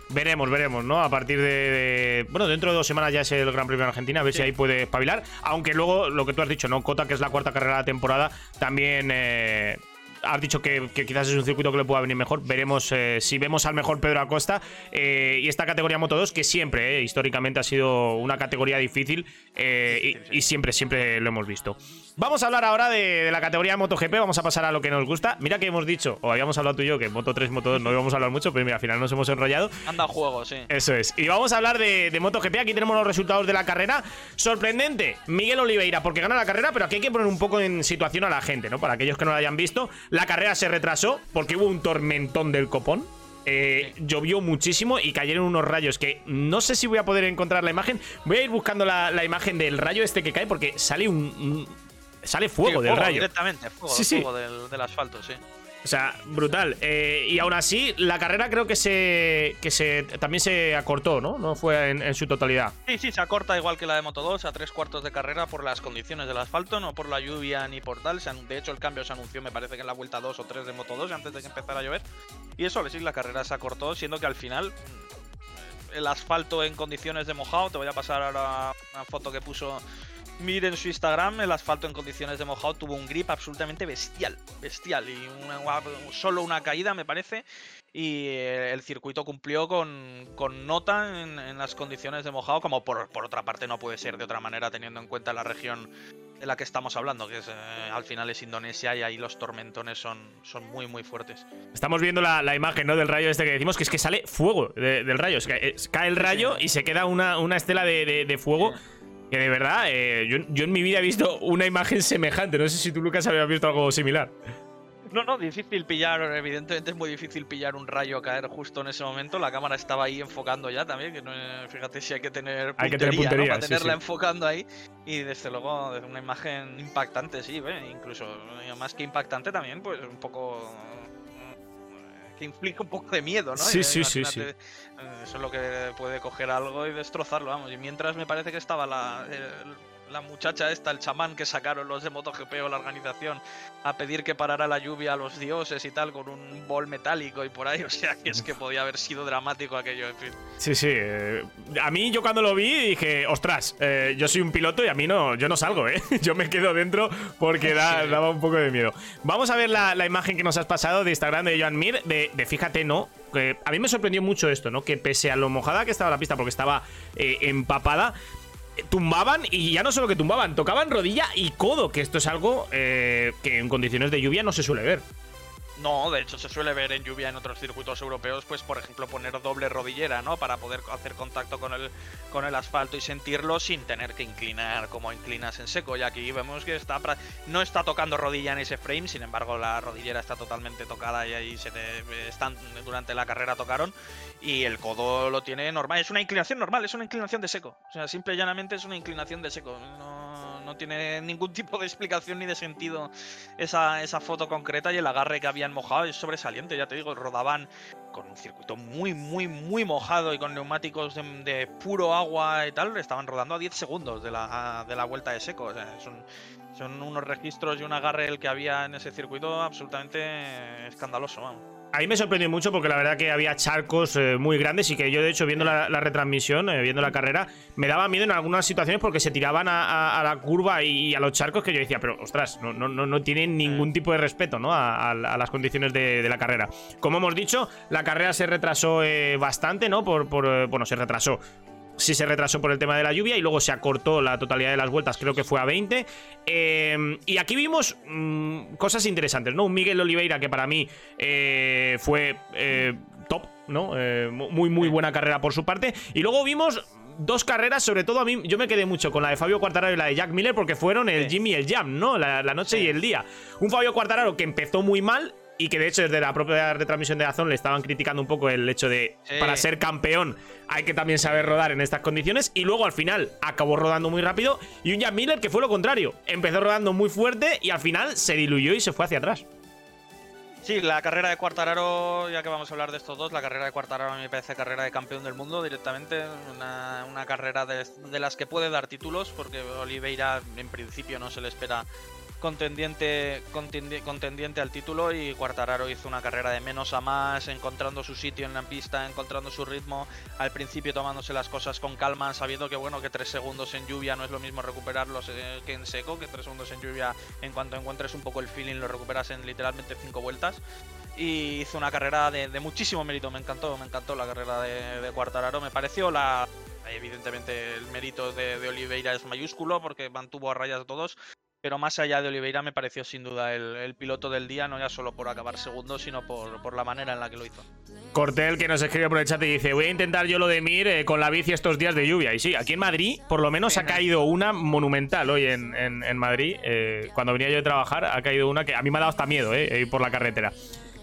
Veremos, veremos, ¿no? A partir de, de- Bueno, dentro de dos semanas ya es el Gran Premio de Argentina, a ver si ahí puede espabilar. Aunque luego, lo que tú has dicho, ¿no? Cota, que es la cuarta carrera de la temporada, también. eh, Has dicho que, que quizás es un circuito que le pueda venir mejor. Veremos eh, si vemos al mejor Pedro Acosta. eh, y esta categoría Moto 2, que siempre, eh, históricamente, ha sido una categoría difícil. y, y siempre, siempre lo hemos visto. Vamos a hablar ahora de, de la categoría MotoGP. Vamos a pasar a lo que nos gusta. Mira que hemos dicho, o habíamos hablado tú y yo, que Moto 3, Moto 2 no íbamos a hablar mucho, pero mira, al final nos hemos enrollado. Anda juego, sí. Eso es. Y vamos a hablar de, de MotoGP. Aquí tenemos los resultados de la carrera. Sorprendente, Miguel Oliveira, porque gana la carrera, pero aquí hay que poner un poco en situación a la gente, ¿no? Para aquellos que no la hayan visto. La carrera se retrasó porque hubo un tormentón del copón. Eh, llovió muchísimo y cayeron unos rayos que no sé si voy a poder encontrar la imagen. Voy a ir buscando la, la imagen del rayo este que cae porque sale un. un- sale fuego Sí, del rayo. Directamente, fuego, Sí, sí. fuego del, del asfalto, sí. O sea, brutal. Eh, y aún así, la carrera creo que se. que se. también se acortó, ¿no? No fue en, en su totalidad. Sí, sí, se acorta igual que la de Moto 2 a tres cuartos de carrera por las condiciones del asfalto, no por la lluvia ni por tal. De hecho, el cambio se anunció, me parece que en la vuelta 2 o 3 de Moto 2, antes de que empezara a llover. Y eso, sí, la carrera se acortó, siendo que al final mm, el asfalto en condiciones de mojado, te voy a pasar ahora una foto que puso Mir en su Instagram, el asfalto en condiciones de mojado tuvo un grip absolutamente bestial, bestial, y una- solo una caída me parece, y eh, el circuito cumplió con, con nota en, en las condiciones de mojado, como por, por otra parte no puede ser de otra manera teniendo en cuenta la región de la que estamos hablando, que es, eh, al final es Indonesia y ahí los tormentones son, son muy muy fuertes. Estamos viendo la, la imagen, ¿no? Del rayo este que decimos que es que sale fuego de- del rayo. Es que, es- cae el rayo y se queda una, una estela de, de- de fuego. Que de verdad, eh, yo, yo en mi vida he visto una imagen semejante. No sé si tú, Lucas, habías visto algo similar. No, no, difícil pillar, evidentemente es muy difícil pillar un rayo caer justo en ese momento. La cámara estaba ahí enfocando ya también, que no, eh, fíjate si hay que tener puntería, Hay que tener ¿no? puntería, para sí, tenerla sí. enfocando ahí. Y desde luego una imagen impactante, sí, ¿ve? incluso eh, más que impactante también, pues un poco eh, que inflige un poco de miedo, ¿no? Sí, sí, sí, imagínate, eh, Eso es lo que puede coger algo y destrozarlo, vamos. Y mientras me parece que estaba la, el- la muchacha esta, el chamán que sacaron los de MotoGP o la organización a pedir que parara la lluvia a los dioses y tal con un bol metálico y por ahí, o sea que es que podía haber sido dramático aquello, en fin. Sí, sí. eh, a mí, yo cuando lo vi, dije, ostras, eh, yo soy un piloto y a mí no, yo no salgo, ¿eh? Yo me quedo dentro porque da- Sí. daba un poco de miedo. Vamos a ver la, la imagen que nos has pasado de Instagram de Joan Mir, de, de fíjate, ¿no? Que a mí me sorprendió mucho esto, ¿no? Que pese a lo mojada que estaba la pista porque estaba eh, empapada, tumbaban y ya no solo que tumbaban, tocaban rodilla y codo, que esto es algo eh, que en condiciones de lluvia no se suele ver. No, de hecho se suele ver en lluvia en otros circuitos europeos, pues por ejemplo poner doble rodillera, ¿no? Para poder hacer contacto con el, con el asfalto y sentirlo sin tener que inclinar como inclinas en seco. Y aquí vemos que está no está tocando rodilla en ese frame, sin embargo la rodillera está totalmente tocada y ahí se te, están durante la carrera tocaron y el codo lo tiene normal. Es una inclinación normal, es una inclinación de seco. O sea, simple y llanamente es una inclinación de seco. No, no tiene ningún tipo de explicación ni de sentido esa, esa foto concreta y el agarre que habían mojado es sobresaliente, ya te digo, rodaban con un circuito muy, muy, muy mojado y con neumáticos de, de puro agua y tal, estaban rodando a 10 segundos de la, de la vuelta de seco. O sea, son, son unos registros y un agarre el que había en ese circuito absolutamente escandaloso, vamos. A mí me sorprendió mucho porque la verdad que había charcos eh, muy grandes y que yo, de hecho, viendo la, la retransmisión, eh, viendo la carrera, me daba miedo en algunas situaciones porque se tiraban a, a- a la curva y a los charcos que yo decía, pero ostras, no, no, no, no tienen ningún tipo de respeto ¿no? a las condiciones de, de la carrera. Como hemos dicho, la carrera se retrasó eh, bastante, ¿no? Por, por, eh, bueno, se retrasó sí se retrasó por el tema de la lluvia y luego se acortó la totalidad de las vueltas, creo que fue a 20. Eh, y aquí vimos mm, cosas interesantes, ¿no? Un Miguel Oliveira que para mí eh, fue eh, top, ¿no? Muy, muy buena carrera por su parte. Y luego vimos dos carreras, sobre todo a mí, yo me quedé mucho con la de Fabio Quartararo y la de Jack Miller porque fueron el Jimmy y el Jam, ¿no? La, la noche y el día. Un Fabio Quartararo que empezó muy mal y que de hecho desde la propia retransmisión de Azón le estaban criticando un poco el hecho de Sí. para ser campeón hay que también saber rodar en estas condiciones y luego al final acabó rodando muy rápido y un Jack Miller que fue lo contrario, empezó rodando muy fuerte y al final se diluyó y se fue hacia atrás. Sí, la carrera de Quartararo, ya que vamos a hablar de estos dos, la carrera de Quartararo a mí me parece carrera de campeón del mundo directamente, una, una carrera de, de las que puede dar títulos, porque Oliveira en principio no se le espera contendiente, contendi- contendiente al título y Cuartararo hizo una carrera de menos a más, encontrando su sitio en la pista, encontrando su ritmo, al principio tomándose las cosas con calma, sabiendo que bueno, que tres segundos en lluvia no es lo mismo recuperarlos eh, que en seco, que tres segundos en lluvia en cuanto encuentres un poco el feeling lo recuperas en literalmente cinco vueltas. Y hizo una carrera de, de muchísimo mérito, me encantó, me encantó la carrera de, de Cuartararo, me pareció la... Evidentemente el mérito de, de Oliveira es mayúsculo porque mantuvo a rayas a todos, pero más allá de Oliveira me pareció sin duda el, el piloto del día, no ya solo por acabar segundo, sino por, por la manera en la que lo hizo. Cortel que nos escribe por el chat y dice, voy a intentar yo lo de Mir eh, con la bici estos días de lluvia. Y sí, aquí en Madrid por lo menos ha caído una monumental hoy en, en- en Madrid. eh, cuando venía yo de trabajar ha caído una que a mí me ha dado hasta miedo eh, ir por la carretera.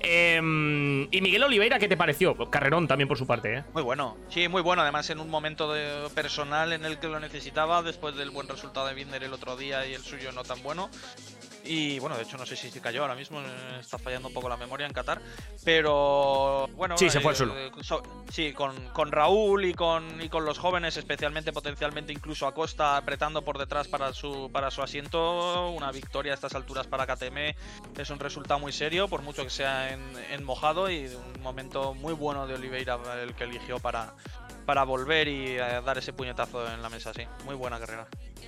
Em, y Miguel Oliveira, ¿qué te pareció? Carrerón también por su parte, ¿eh? Muy bueno, sí, muy bueno. Además, en un momento de- personal en el que lo necesitaba, después del buen resultado de Binder el otro día y el suyo no tan bueno. Y bueno, de hecho, no sé si se cayó ahora mismo, eh, está fallando un poco la memoria en Qatar. Pero bueno, Sí, se fue al eh, suelo. so- sí, con, con Raúl y con, y con los jóvenes, especialmente potencialmente incluso a Costa apretando por detrás para su, para su asiento. Una victoria a estas alturas para KTM es un resultado muy serio, por mucho que sea en, en mojado y un momento muy bueno de Oliveira el que eligió para, para volver y eh, dar ese puñetazo en la mesa, sí. Muy buena carrera.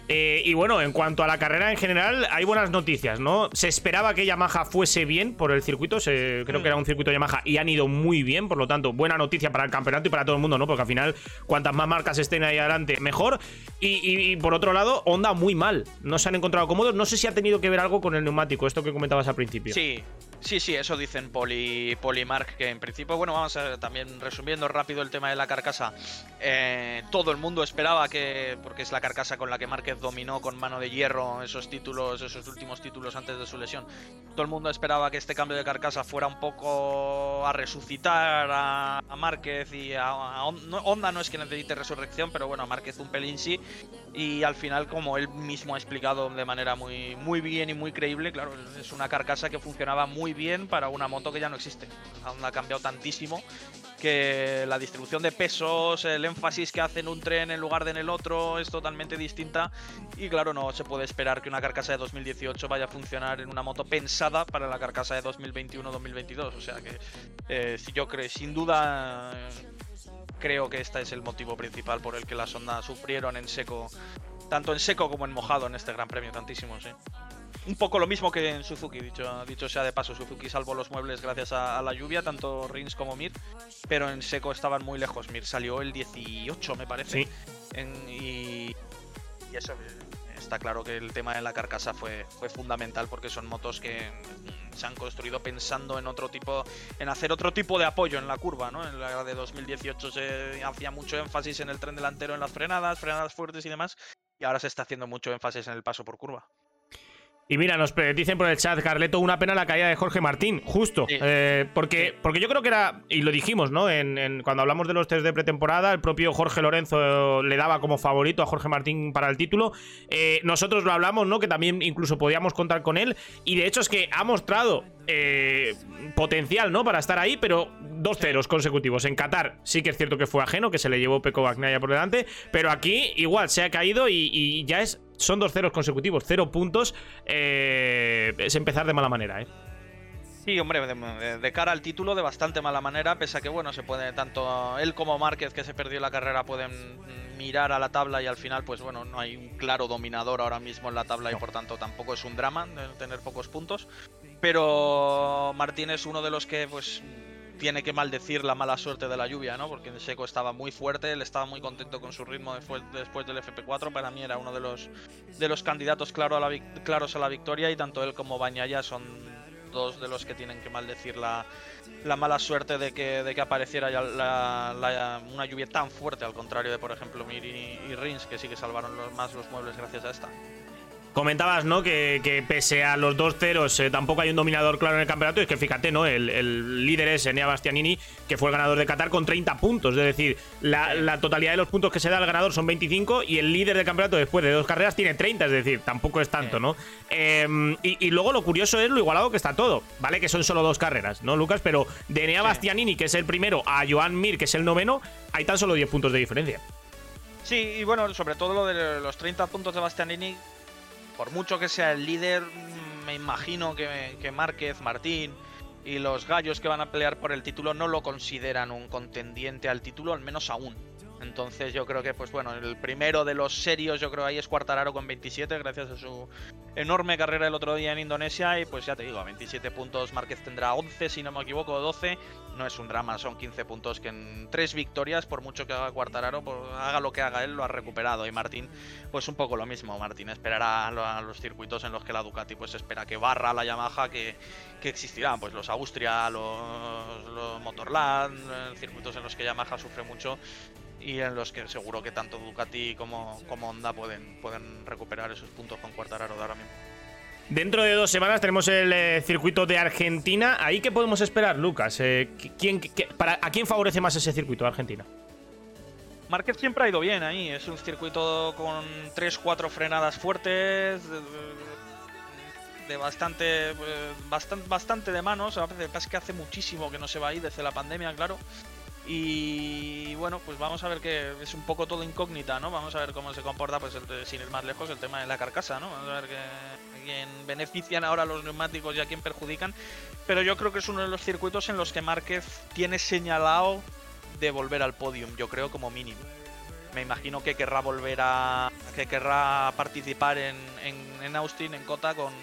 Eh, y bueno, en cuanto a la carrera en general, hay buenas noticias, ¿no? Se esperaba que Yamaha fuese bien por el circuito, se- creo que era un circuito Yamaha y han ido muy bien, por lo tanto, buena noticia para el campeonato y para todo el mundo, ¿no? Porque al final, cuantas más marcas estén ahí adelante, mejor. Y, y- y por otro lado, Honda muy mal, no se han encontrado cómodos, no sé si ha tenido que ver algo con el neumático, esto que comentabas al principio. Sí, sí, sí, eso dicen Poli, Polimark, que en principio, bueno, vamos a también resumiendo rápido el tema de la carcasa, eh, todo el mundo esperaba que, porque es la carcasa con la que Márquez dominó con mano de hierro esos títulos, esos últimos títulos antes de su lesión, todo el mundo esperaba que este cambio de carcasa fuera un poco a resucitar a, a Márquez y a, a Hon- no- Honda es que necesite resurrección, pero bueno, a Márquez un pelín sí, y al final, como él mismo ha explicado de manera muy, muy bien y muy creíble, claro, es una carcasa que funcionaba muy bien para una moto que ya no existe. Aún ha cambiado tantísimo que la distribución de pesos, el énfasis que hace en un tren en lugar de en el otro es totalmente distinta. Y claro, no se puede esperar que una carcasa de 2018 vaya a funcionar en una moto pensada para la carcasa de 2021-2022. O sea que eh, yo creo, sin duda. eh, Creo que este es el motivo principal por el que las Honda sufrieron en seco, tanto en seco como en mojado en este Gran Premio, tantísimo, sí. Un poco lo mismo que en Suzuki, dicho, dicho sea de paso. Suzuki salvó los muebles gracias a, a la lluvia, tanto Rins como Mir, pero en seco estaban muy lejos. Mir salió el 18, me parece. Sí. En- y, y eso eh, está claro que el tema de la carcasa fue, fue fundamental porque son motos que mm, se han construido pensando en otro tipo, en hacer otro tipo de apoyo en la curva, ¿no? En la de 2018 se hacía mucho énfasis en el tren delantero, en las frenadas, frenadas fuertes y demás, y ahora se está haciendo mucho énfasis en el paso por curva. Y mira, nos dicen por el chat, Carleto, una pena la caída de Jorge Martín, justo. Sí. Eh, porque, porque yo creo que era, y lo dijimos, ¿no? En, en- cuando hablamos de los test de pretemporada, el propio Jorge Lorenzo le daba como favorito a Jorge Martín para el título. Eh, nosotros lo hablamos, ¿no? Que también incluso podíamos contar con él. Y de hecho es que ha mostrado eh, potencial, ¿no? Para estar ahí, pero dos ceros consecutivos. En Qatar sí que es cierto que fue ajeno, que se le llevó Peco Bagnaia por delante, pero aquí igual se ha caído y, y ya es son dos ceros consecutivos, cero puntos. eh, es empezar de mala manera, ¿eh? Sí, hombre, de, de- cara al título de bastante mala manera, pese a que, bueno, se puede, tanto él como Márquez, que se perdió la carrera, pueden mirar a la tabla y al final, pues bueno, no hay un claro dominador ahora mismo en la tabla y por tanto tampoco es un drama de tener pocos puntos. Pero Martín es uno de los que, pues, tiene que maldecir la mala suerte de la lluvia, ¿no? Porque seco estaba muy fuerte, él estaba muy contento con su ritmo después, del FP4. Para mí era uno de los, de los candidatos claro a la, claros a la victoria y tanto él como Bañaya son dos de los que tienen que maldecir la, la mala suerte de que, de que apareciera ya la- una lluvia tan fuerte, al contrario de, por ejemplo, Mir y, y Rins, que sí que salvaron los, más los muebles gracias a esta. Comentabas, ¿no? Que, que pese a los dos ceros eh, tampoco hay un dominador claro en el campeonato. Y es que fíjate, ¿no? El, el líder es Enea Bastianini, que fue el ganador de Qatar con 30 puntos. Es decir, la, la totalidad de los puntos que se da al ganador son 25 y el líder del campeonato después de dos carreras tiene 30. Es decir, tampoco es tanto, ¿no? Eh, y, y luego lo curioso es lo igualado que está todo. Vale que son solo dos carreras, ¿no, Lucas? Pero de Enea Bastianini, que es el primero, a Joan Mir, que es el noveno, hay tan solo 10 puntos de diferencia. Sí, y bueno, sobre todo lo de los 30 puntos de Bastianini, por mucho que sea el líder, me imagino que, que Márquez, Martín y los gallos que van a pelear por el título no lo consideran un contendiente al título, al menos aún. Entonces yo creo que, pues bueno, el primero de los serios yo creo ahí es Cuartararo con 27, gracias a su enorme carrera el otro día en Indonesia. Y pues ya te digo, a 27 puntos Márquez tendrá 11, si no me equivoco, 12. No es un drama, son 15 puntos que en tres victorias, por mucho que haga Cuartararo, por- haga lo que haga él, lo ha recuperado. Y Martín, pues un poco lo mismo. Martín esperará a los circuitos en los que la Ducati pues espera que barra la Yamaha que, que existirán, pues los Austria, los, los Motorland, eh, circuitos en los que Yamaha sufre mucho y en los que seguro que tanto Ducati como, como Honda pueden, pueden recuperar esos puntos con Cuartararo de ahora mismo. Dentro de dos semanas tenemos el eh, circuito de Argentina. ¿Ahí qué podemos esperar, Lucas? Eh, ¿quién, ¿A quién favorece más ese circuito Argentina? Márquez siempre ha ido bien ahí, es un circuito con 3-4 frenadas fuertes, de, bastante, bastante, bastante de manos, a veces es que hace muchísimo que no se va ahí desde la pandemia, claro. Y bueno, pues vamos a ver que es un poco todo incógnita, ¿no? Vamos a ver cómo se comporta, pues sin ir más lejos, el tema de la carcasa, ¿no? Vamos a ver que, a quién benefician ahora los neumáticos y a quién perjudican. Pero yo creo que es uno de los circuitos en los que Márquez tiene señalado de volver al podium, yo creo como mínimo. Me imagino que querrá volver a. que querrá participar en, en Austin, en Cota, con,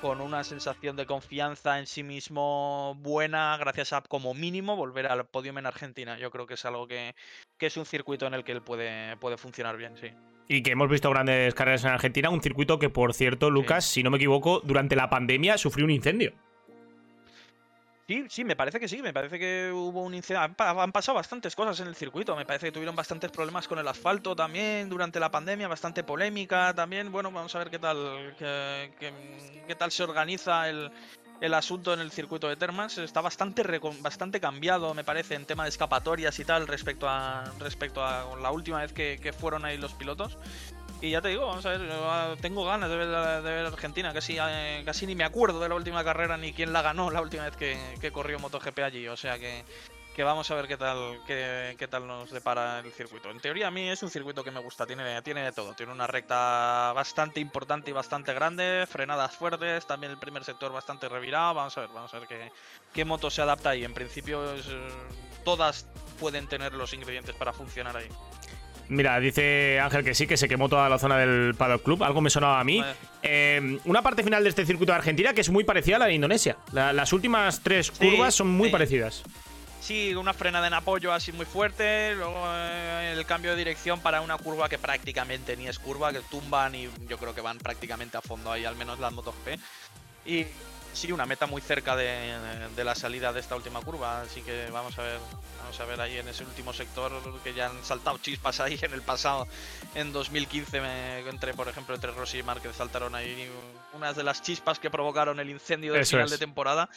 con una sensación de confianza en sí mismo buena, gracias a como mínimo volver al podium en Argentina. Yo creo que es algo que, que es un circuito en el que él puede, puede funcionar bien, sí. Y que hemos visto grandes carreras en Argentina. Un circuito que, por cierto, Lucas, si no me equivoco, durante la pandemia sufrió un incendio. Sí, sí, me parece que sí, me parece que hubo un incendio. Han, pa- han pasado bastantes cosas en el circuito, me parece que tuvieron bastantes problemas con el asfalto también durante la pandemia, bastante polémica también. Bueno, vamos a ver qué tal, qué, qué- tal se organiza el, el asunto en el circuito de Termas. Está bastante, bastante cambiado, me parece, en tema de escapatorias y tal respecto a, respecto a la última vez que, que fueron ahí los pilotos. Y ya te digo, vamos a ver, tengo ganas de ver, de ver Argentina, casi, eh, casi ni me acuerdo de la última carrera ni quién la ganó la última vez que, que corrió MotoGP allí, o sea que, vamos a ver qué tal, qué, qué tal nos depara el circuito. En teoría a mí es un circuito que me gusta, tiene, tiene de todo, tiene una recta bastante importante y bastante grande, frenadas fuertes, también el primer sector bastante revirado, vamos a ver, vamos a ver qué, qué moto se adapta ahí. En principio eh, todas pueden tener los ingredientes para funcionar ahí. Mira, dice Ángel que sí, que se quemó toda la zona del Paddock Club. Algo me sonaba a mí. Vale. Eh, una parte final de este circuito de Argentina que es muy parecida a la de Indonesia. La- las últimas tres Sí, curvas son muy sí. parecidas. Sí, una frenada en apoyo así muy fuerte, luego eh, el cambio de dirección para una curva que prácticamente ni es curva, que tumban y yo creo que van prácticamente a fondo ahí, al menos las MotoGP. Y sí, una meta muy cerca de, de la salida de esta última curva, así que vamos a ver, vamos a ver ahí en ese último sector que ya han saltado chispas ahí en el pasado. En 2015, me, entre por ejemplo entre Rossi y Márquez saltaron ahí unas de las chispas que provocaron el incendio del Eso final es. de temporada.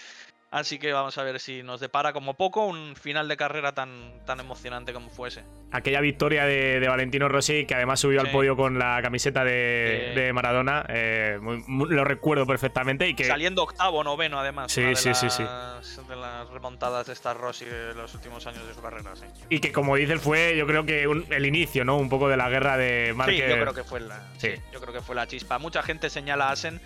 Así que vamos a ver si nos depara como poco un final de carrera tan, tan emocionante como fuese. Aquella victoria de, de Valentino Rossi, que además subió al podio con la camiseta de, Maradona, eh, muy- muy- lo recuerdo perfectamente. Y que Saliendo octavo, noveno además. Sí, sí, sí, sí. De las remontadas de estas Rossi de los últimos años de su carrera, sí. Y que, como dices, fue yo creo que un- el inicio, ¿no? Un poco de la guerra de Márquez. Sí, yo creo que fue la, Sí. yo creo que fue la chispa. Mucha gente señala a Asen,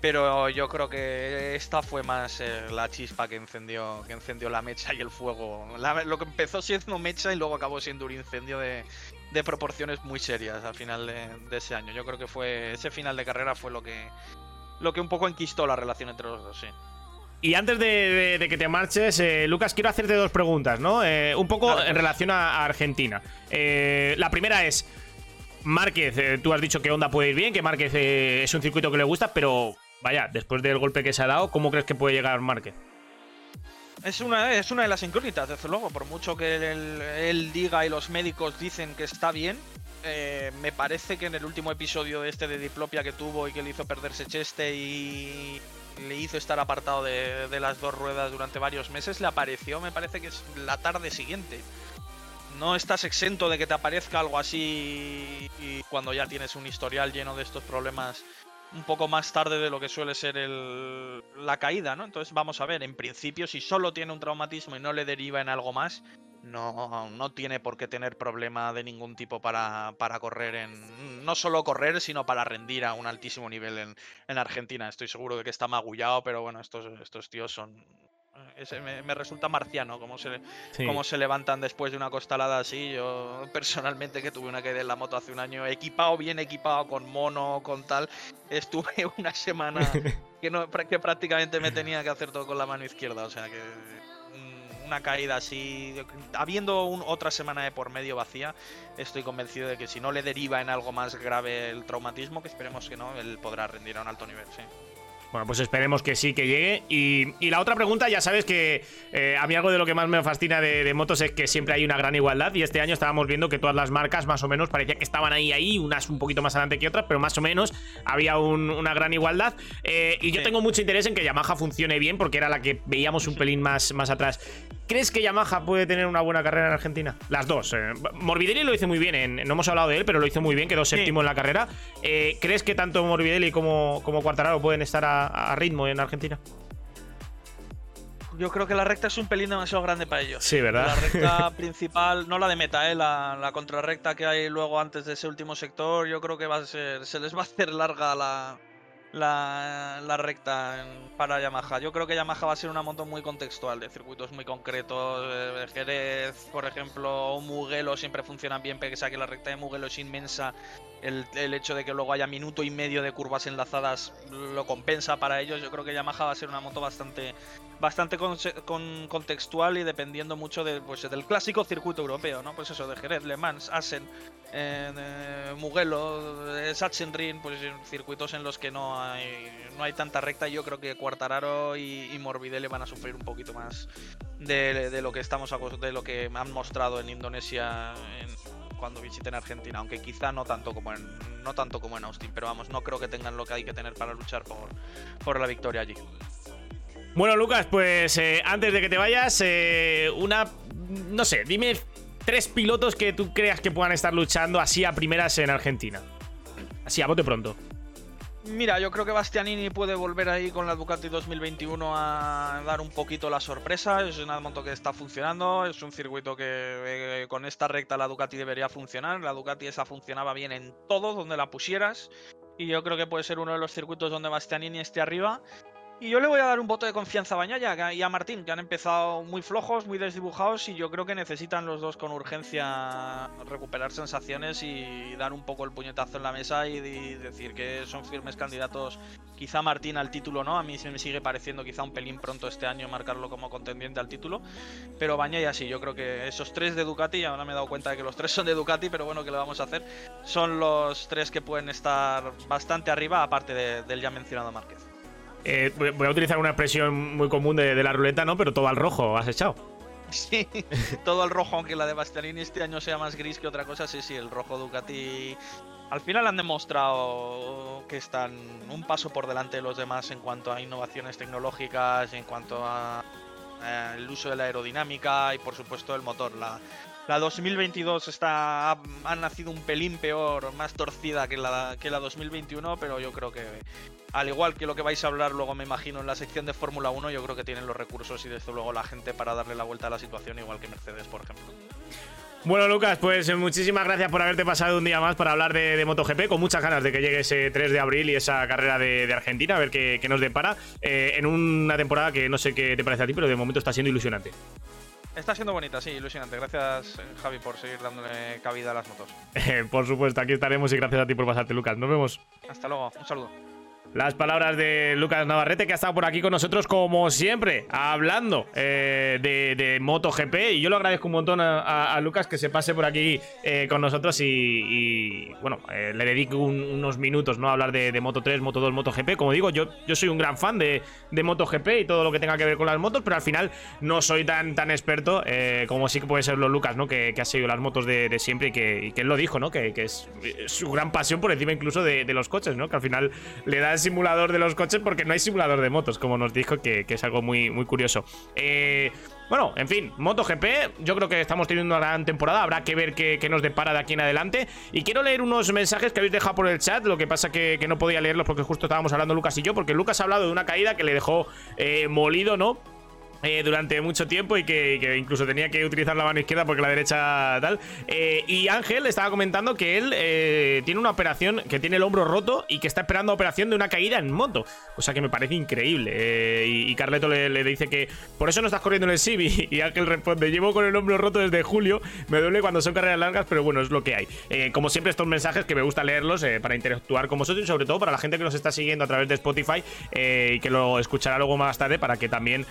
pero yo creo que esta fue más eh, la chispa que encendió, que encendió la mecha y el fuego. La- lo que empezó siendo mecha y luego acabó siendo un incendio de, de proporciones muy serias al final de, de ese año. Yo creo que fue ese final de carrera fue lo que lo que un poco enquistó la relación entre los dos, sí. Y antes de, de- de que te marches, eh, Lucas, quiero hacerte dos preguntas, ¿no? Eh, un poco Vale, en pues. relación a, a Argentina. Eh, la primera es, Márquez, tú has dicho que Honda puede ir bien, que Márquez es un circuito que le gusta, pero vaya, después del golpe que se ha dado, ¿cómo crees que puede llegar Márquez? Es una, es una de las incógnitas, desde luego. Por mucho que él, diga y los médicos dicen que está bien, eh, me parece que en el último episodio de este de diplopia que tuvo y que le hizo perderse cheste y le hizo estar apartado de, las dos ruedas durante varios meses, le apareció, me parece que es la tarde siguiente. No estás exento de que te aparezca algo así cuando ya tienes un historial lleno de estos problemas un poco más tarde de lo que suele ser el- la caída, ¿no? Entonces vamos a ver, en principio, si solo tiene un traumatismo y no le deriva en algo más, no, no tiene por qué tener problema de ningún tipo para, para correr en. No solo correr, sino para rendir a un altísimo nivel en, en Argentina. Estoy seguro de que está magullado, pero bueno, estos, estos tíos son. Ese me, me resulta marciano cómo se, Sí. cómo se levantan después de una costalada así. Yo personalmente que tuve una caída en la moto hace un año, equipado, bien equipado, con mono, con tal, estuve una semana que, no, que prácticamente me tenía que hacer todo con la mano izquierda. O sea que mm, una caída así, habiendo un- otra semana de por medio vacía, estoy convencido de que si no le deriva en algo más grave el traumatismo, que esperemos que no, él podrá rendir a un alto nivel, sí. Bueno, pues esperemos que sí, que llegue. Y, y la otra pregunta, ya sabes que eh, a mí algo de lo que más me fascina de, de motos es que siempre hay una gran igualdad. Y este año estábamos viendo que todas las marcas, más o menos, parecía que estaban ahí, ahí, unas un poquito más adelante que otras, pero más o menos había un- una gran igualdad. Eh, y yo Sí. tengo mucho interés en que Yamaha funcione bien, porque era la que veíamos un pelín más, más atrás. ¿Crees que Yamaha puede tener una buena carrera en Argentina? Las dos. eh. Morbidelli lo hizo muy bien, en- no hemos hablado de él, pero lo hizo muy bien, quedó séptimo en la carrera. Eh, ¿Crees que tanto Morbidelli como, como Quartararo pueden estar a, a ritmo en Argentina? Yo creo que la recta es un pelín demasiado grande para ellos. Sí, ¿verdad? La recta principal, no la de meta, ¿eh? la, la contrarrecta que hay luego antes de ese último sector, yo creo que va a ser, se les va a hacer larga la, la, la recta para Yamaha. Yo creo que Yamaha va a ser una moto muy contextual, de circuitos muy concretos. eh, Jerez, por ejemplo, o Mugello siempre funcionan bien, pese a que la recta de Mugello es inmensa. El, el hecho de que luego haya minuto y medio de curvas enlazadas lo compensa para ellos. Yo creo que Yamaha va a ser una moto bastante bastante con- contextual y dependiendo mucho de, pues, del clásico circuito europeo, ¿no? Pues eso, de Jerez, Le Mans, Assen, eh, de Mugello, eh, Sachsenring, pues eh, circuitos en los que no hay, no hay tanta recta. Yo creo que Quartararo y, y Morbidelli van a sufrir un poquito más de, lo que estamos de lo que han mostrado en Indonesia en- cuando visiten Argentina, aunque quizá no tanto como en no tanto como en Austin, pero vamos, no creo que tengan lo que hay que tener para luchar por, por la victoria allí. Bueno, Lucas, pues eh, antes de que te vayas, eh, una. No sé, dime tres pilotos que tú creas que puedan estar luchando así a primeras en Argentina. Así, a bote pronto. Mira, yo creo que Bastianini puede volver ahí con la Ducati 2021 a dar un poquito la sorpresa. Es una moto que está funcionando, es un circuito que eh, con esta recta la Ducati debería funcionar. La Ducati esa funcionaba bien en todo donde la pusieras. Y yo creo que puede ser uno de los circuitos donde Bastianini esté arriba. Y yo le voy a dar un voto de confianza a Bañaya y a Martín, que han empezado muy flojos, muy desdibujados, y yo creo que necesitan los dos con urgencia recuperar sensaciones y dar un poco el puñetazo en la mesa y, decir que son firmes candidatos. Quizá Martín al título no, a mí se me sigue pareciendo quizá un pelín pronto este año marcarlo como contendiente al título, pero Bañaya sí, yo creo que esos tres de Ducati, ahora me he dado cuenta de que los tres son de Ducati, pero bueno, que le vamos a hacer? Son los tres que pueden estar bastante arriba, aparte de- del ya mencionado Márquez. Eh, voy a utilizar una expresión muy común de, la ruleta, ¿no? Pero todo al rojo, has echado. Sí, todo el rojo, aunque la de Bastianini este año sea más gris que otra cosa, sí, sí, el rojo Ducati al final han demostrado que están un paso por delante de los demás en cuanto a innovaciones tecnológicas, en cuanto a eh, el uso de la aerodinámica y por supuesto el motor. La, la 2022 está, ha, nacido un pelín peor, más torcida que la, que la 2021, pero yo creo que al igual que lo que vais a hablar luego me imagino en la sección de Fórmula 1, yo creo que tienen los recursos y desde luego la gente para darle la vuelta a la situación, igual que Mercedes, por ejemplo. Bueno, Lucas, pues eh, muchísimas gracias por haberte pasado un día más para hablar de, MotoGP, con muchas ganas de que llegue ese 3 de abril y esa carrera de, Argentina, a ver qué, qué nos depara, eh, en una temporada que no sé qué te parece a ti, pero de momento está siendo ilusionante. Está siendo bonita, sí, ilusionante. Gracias, eh, Javi, por seguir dándole cabida a las motos. Por supuesto, aquí estaremos y gracias a ti por pasarte, Lucas. Nos vemos. Hasta luego, un saludo. Las palabras de Lucas Navarrete, que ha estado por aquí con nosotros, como siempre, hablando eh, de, de MotoGP. Y yo lo agradezco un montón a, Lucas que se pase por aquí eh, con nosotros y, bueno, eh, le dedico un- unos minutos ¿no? a hablar de, Moto 3, Moto 2, MotoGP. Como digo, yo, yo soy un gran fan de, de MotoGP y todo lo que tenga que ver con las motos, pero al final no soy tan, tan experto como sí que puede serlo Lucas, ¿no? que, ha seguido las motos de, siempre y que, él lo dijo, ¿no? que, que es su gran pasión por encima incluso de, los coches, ¿no? que al final le da el simulador de los coches porque no hay simulador de motos, como nos dijo, que, es algo muy, muy curioso. Eh, bueno, en fin, MotoGP, yo creo que estamos teniendo una gran temporada, habrá que ver qué, nos depara de aquí en adelante. Y quiero leer unos mensajes que habéis dejado por el chat, lo que pasa que, que no podía leerlos porque justo estábamos hablando Lucas y yo, porque Lucas ha hablado de una caída que le dejó eh, molido, ¿no? Eh, durante mucho tiempo y que, incluso tenía que utilizar la mano izquierda porque la derecha tal. Eh, y Ángel estaba comentando que él eh, tiene una operación, que tiene el hombro roto y que está esperando operación de una caída en moto. O sea que me parece increíble. Y, Carleto le, le dice que por eso no estás corriendo en el Civi. Y Ángel responde: Llevo con el hombro roto desde julio. Me duele cuando son carreras largas, pero bueno, es lo que hay. Como siempre, estos mensajes que me gusta leerlos para interactuar con vosotros y sobre todo para la gente que nos está siguiendo a través de Spotify y que lo escuchará luego más tarde para que también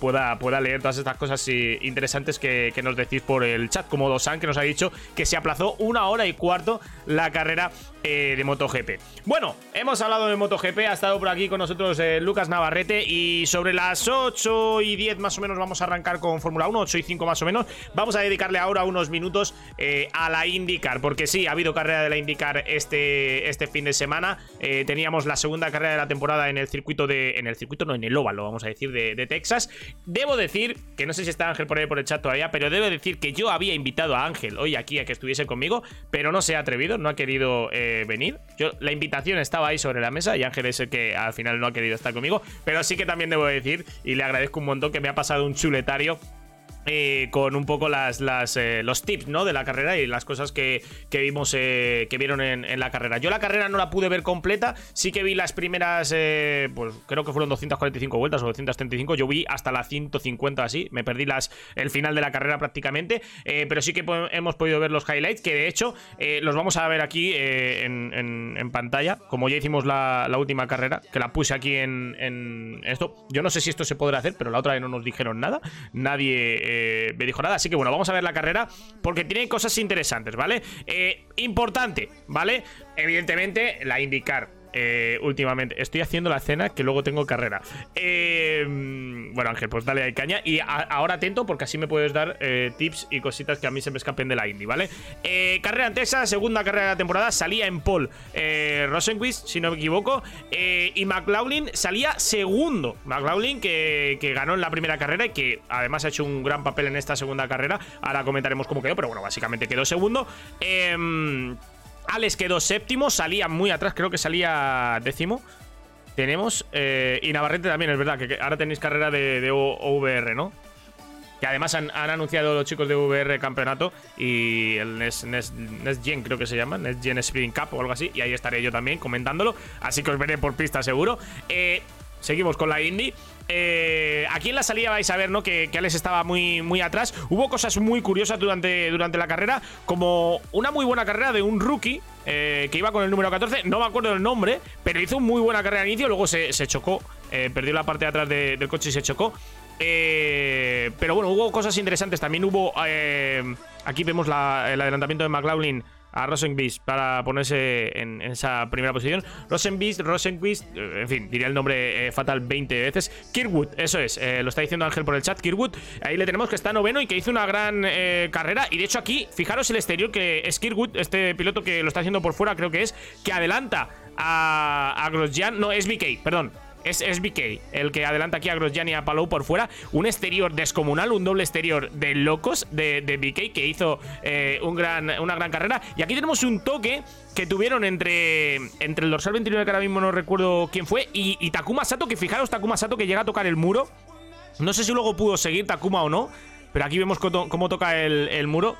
pueda, pueda leer todas estas cosas eh, interesantes que, que nos decís por el chat, como Dosan que nos ha dicho que se aplazó una hora y cuarto la carrera eh, de MotoGP. Bueno, hemos hablado de MotoGP, ha estado por aquí con nosotros eh, Lucas Navarrete y sobre las 8 y 10 más o menos vamos a arrancar con Fórmula 1, 8 y 5 más o menos. Vamos a dedicarle ahora unos minutos eh, a la IndyCar, porque sí, ha habido carrera de la IndyCar este, este fin de semana. Teníamos la segunda carrera de la temporada en el circuito de. En el circuito, no, en el óvalo, vamos a decir, de, Texas. Debo decir, que no sé si está Ángel por ahí por el chat todavía, pero debo decir que yo había invitado a Ángel hoy aquí a que estuviese conmigo, pero no se ha atrevido, no ha querido venir. Yo, la invitación estaba ahí sobre la mesa y Ángel es el que al final no ha querido estar conmigo, pero sí que también debo decir, y le agradezco un montón que me ha pasado un chuletario eh, con un poco las, eh, los tips ¿no? de la carrera y las cosas que, que vimos eh, que vieron en, la carrera. Yo la carrera no la pude ver completa, sí que vi las primeras, pues creo que fueron 245 vueltas o 235, yo vi hasta las 150 así, me perdí las, el final de la carrera prácticamente, pero sí que hemos podido ver los highlights, que de hecho los vamos a ver aquí en, pantalla, como ya hicimos la, la última carrera, que la puse aquí en esto. Yo no sé si esto se podrá hacer, pero la otra vez no nos dijeron nada, nadie eh, me dijo nada, así que bueno, vamos a ver la carrera porque tiene cosas interesantes, ¿vale? Eh, importante, ¿vale? Evidentemente, la indicar. Eh, últimamente estoy haciendo la cena que luego tengo carrera. Eh, bueno, Ángel, pues dale ahí caña. Y ahora atento porque así me puedes dar eh, tips y cositas que a mí se me escapen de la indie, ¿vale? Carrera en Texas, segunda carrera de la temporada. Salía en eh, Rosenquist, si no me equivoco. y McLaughlin salía segundo. McLaughlin que, que ganó en la primera carrera y que además ha hecho un gran papel en esta segunda carrera. Ahora comentaremos cómo quedó, pero bueno, básicamente quedó segundo. Eh, Alex quedó séptimo, salía muy atrás, creo que salía décimo. Tenemos. eh, y Navarrete también, es verdad, que, ahora tenéis carrera de, de OVR, ¿no? Que además han, han anunciado los chicos de VR campeonato y el Next, Gen, creo que se llama, Next Gen Cup o algo así. Y ahí estaré yo también comentándolo. Así que os veré por pista seguro. Eh, seguimos con la Indy. Eh, aquí en la salida vais a ver ¿no? que, que Alex estaba muy, muy atrás. Hubo cosas muy curiosas durante, durante la carrera, como una muy buena carrera de un rookie eh, que iba con el número 14. No me acuerdo el nombre, pero hizo muy buena carrera al inicio. Luego se, se chocó, eh, perdió la parte de atrás de- del coche y se chocó. Eh, pero bueno, hubo cosas interesantes. También hubo. aquí vemos el adelantamiento de McLaughlin a Rosenquist para ponerse en, esa primera posición. Rosenquist, Rosenquist, eh, en fin, diría el nombre eh, fatal 20 veces. Kirkwood, eso es, eh, lo está diciendo Ángel por el chat. Kirkwood, ahí le tenemos que está noveno y que hizo una gran carrera. Y de hecho, aquí, fijaros el exterior que es Kirkwood, este piloto que lo está haciendo por fuera, creo que es, que adelanta a, a Grosjean. No, es BK, perdón. Es, es BK, el que adelanta aquí a Grosjean y a Palou por fuera. Un exterior descomunal, un doble exterior de locos de, de BK que hizo eh, gran, una gran carrera. Y aquí tenemos un toque que tuvieron entre, entre el dorsal 29, que ahora mismo no recuerdo quién fue, y, Takuma Sato, que fijaros Takuma Sato que llega a tocar el muro. No sé si luego pudo seguir Takuma o no, pero aquí vemos cómo, toca el muro.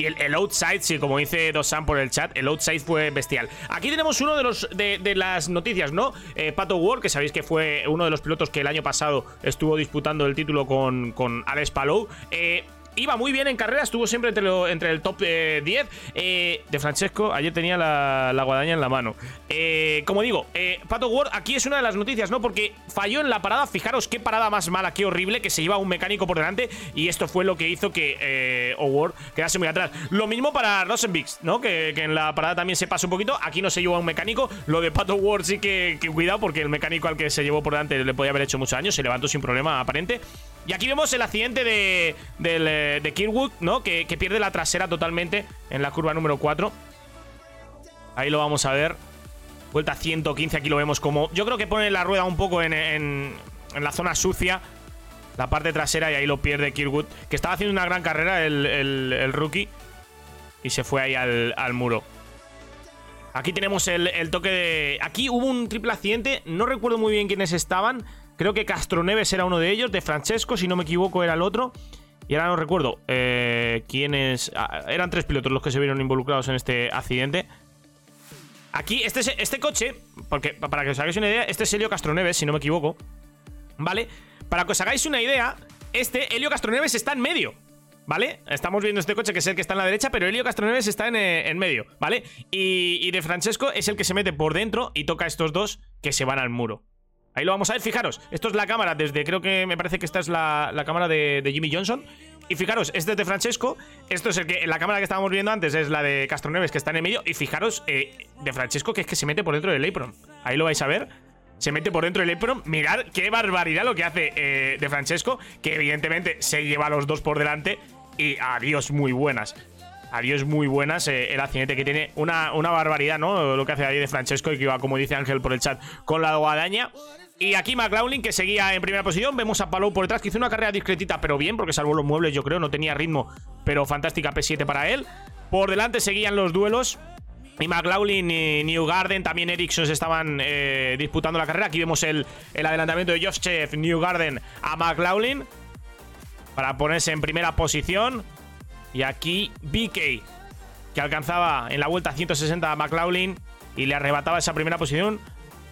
Y el, outside, sí, como dice Dosan por el chat, el outside fue bestial. Aquí tenemos uno de los de, de las noticias, ¿no? Eh, Pato Ward, que sabéis que fue uno de los pilotos que el año pasado estuvo disputando el título con, con Alex Palou. Eh, Iba muy bien en carrera, estuvo siempre entre, el top eh, 10. Eh, de Francesco, ayer tenía la, guadaña en la mano. Eh, como digo, eh, Pato Ward aquí es una de las noticias, ¿no? Porque falló en la parada. Fijaros qué parada más mala, qué horrible, que se lleva un mecánico por delante. Y esto fue lo que hizo que eh, O'Ward quedase muy atrás. Lo mismo para Rosenbix, ¿no? Que, en la parada también se pasa un poquito. Aquí no se llevó a un mecánico. Lo de Pato Ward sí que, que cuidado, porque el mecánico al que se llevó por delante le podía haber hecho mucho daño. Se levantó sin problema aparente. Y aquí vemos el accidente de, eh, de Kirkwood, ¿no? Que, pierde la trasera totalmente en la curva número 4. Ahí lo vamos a ver. Vuelta 115, aquí lo vemos como... Yo creo que pone la rueda un poco en, en- en la zona sucia. La parte trasera y ahí lo pierde Kirkwood. Que estaba haciendo una gran carrera el, el- el rookie. Y se fue ahí al, al muro. Aquí tenemos el, el toque de... Aquí hubo un triple accidente. No recuerdo muy bien quiénes estaban. Creo que Castroneves era uno de ellos, de Francesco, si no me equivoco, era el otro. Y ahora no recuerdo eh, quiénes. ah, eran tres pilotos los que se vieron involucrados en este accidente. Aquí, este, es- este coche, porque para que os hagáis una idea, este es Helio Castroneves, si no me equivoco. ¿Vale? Para que os hagáis una idea, este Helio Castroneves está en medio. ¿Vale? Estamos viendo este coche que es el que está en la derecha, pero Helio Castroneves está en, eh, en medio, ¿vale? Y, y de Francesco es el que se mete por dentro y toca a estos dos que se van al muro. Ahí lo vamos a ver, fijaros, esto es la cámara desde, creo que me parece que esta es la, la cámara de, Jimmy Johnson. Y fijaros, este es de Francesco, esto es el que, la cámara que estábamos viendo antes es la de Castroneves que está en el medio. Y fijaros, eh, de Francesco que es que se mete por dentro del apron. Ahí lo vais a ver. Se mete por dentro del apron. Mirad qué barbaridad lo que hace eh, de Francesco, que evidentemente se lleva a los dos por delante. Y adiós, muy buenas. Adiós, muy buenas. eh, el accidente que tiene una, una barbaridad, ¿no? Lo que hace ahí de Francesco y que iba, como dice Ángel por el chat, con la guadaña. Y aquí McLaughlin, que seguía en primera posición. Vemos a Palou por detrás, que hizo una carrera discretita, pero bien, porque salvó los muebles, yo creo. No tenía ritmo, pero fantástica P7 para él. Por delante seguían los duelos. Y McLaughlin y Newgarden, también Ericsson se estaban eh, disputando la carrera. Aquí vemos el, el adelantamiento de Joseph Newgarden a McLaughlin para ponerse en primera posición. Y aquí BK, que alcanzaba en la vuelta 160 a McLaughlin y le arrebataba esa primera posición.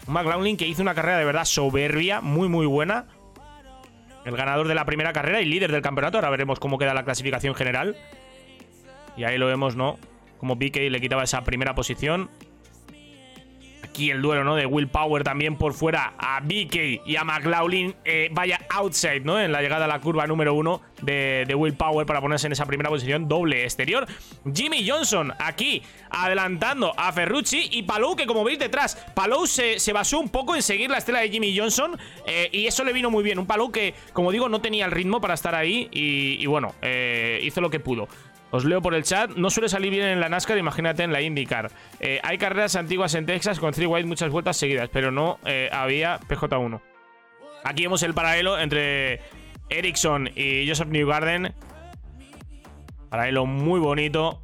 Un McLaughlin que hizo una carrera de verdad soberbia, muy muy buena. El ganador de la primera carrera y líder del campeonato. Ahora veremos cómo queda la clasificación general. Y ahí lo vemos, ¿no? Como BK le quitaba esa primera posición. Aquí el duelo, ¿no? De Will Power también por fuera a BK y a McLaughlin. eh, vaya outside, ¿no? En la llegada a la curva número uno de, de Will Power para ponerse en esa primera posición doble exterior. Jimmy Johnson aquí adelantando a Ferrucci y Palou que como veis detrás, Palou se, se basó un poco en seguir la estela de Jimmy Johnson eh, y eso le vino muy bien. Un Palou que, como digo, no tenía el ritmo para estar ahí y, bueno, eh, hizo lo que pudo. Os leo por el chat. No suele salir bien en la NASCAR, imagínate en la IndyCar. Eh, hay carreras antiguas en Texas con Three White muchas vueltas seguidas, pero no eh, había PJ1. Aquí vemos el paralelo entre Ericsson y Joseph Newgarden. Paralelo muy bonito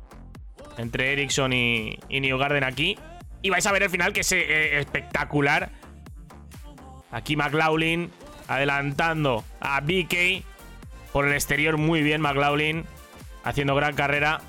entre Ericsson y, Newgarden aquí. Y vais a ver el final que es eh, espectacular. Aquí McLaughlin adelantando a BK por el exterior muy bien McLaughlin haciendo gran carrera.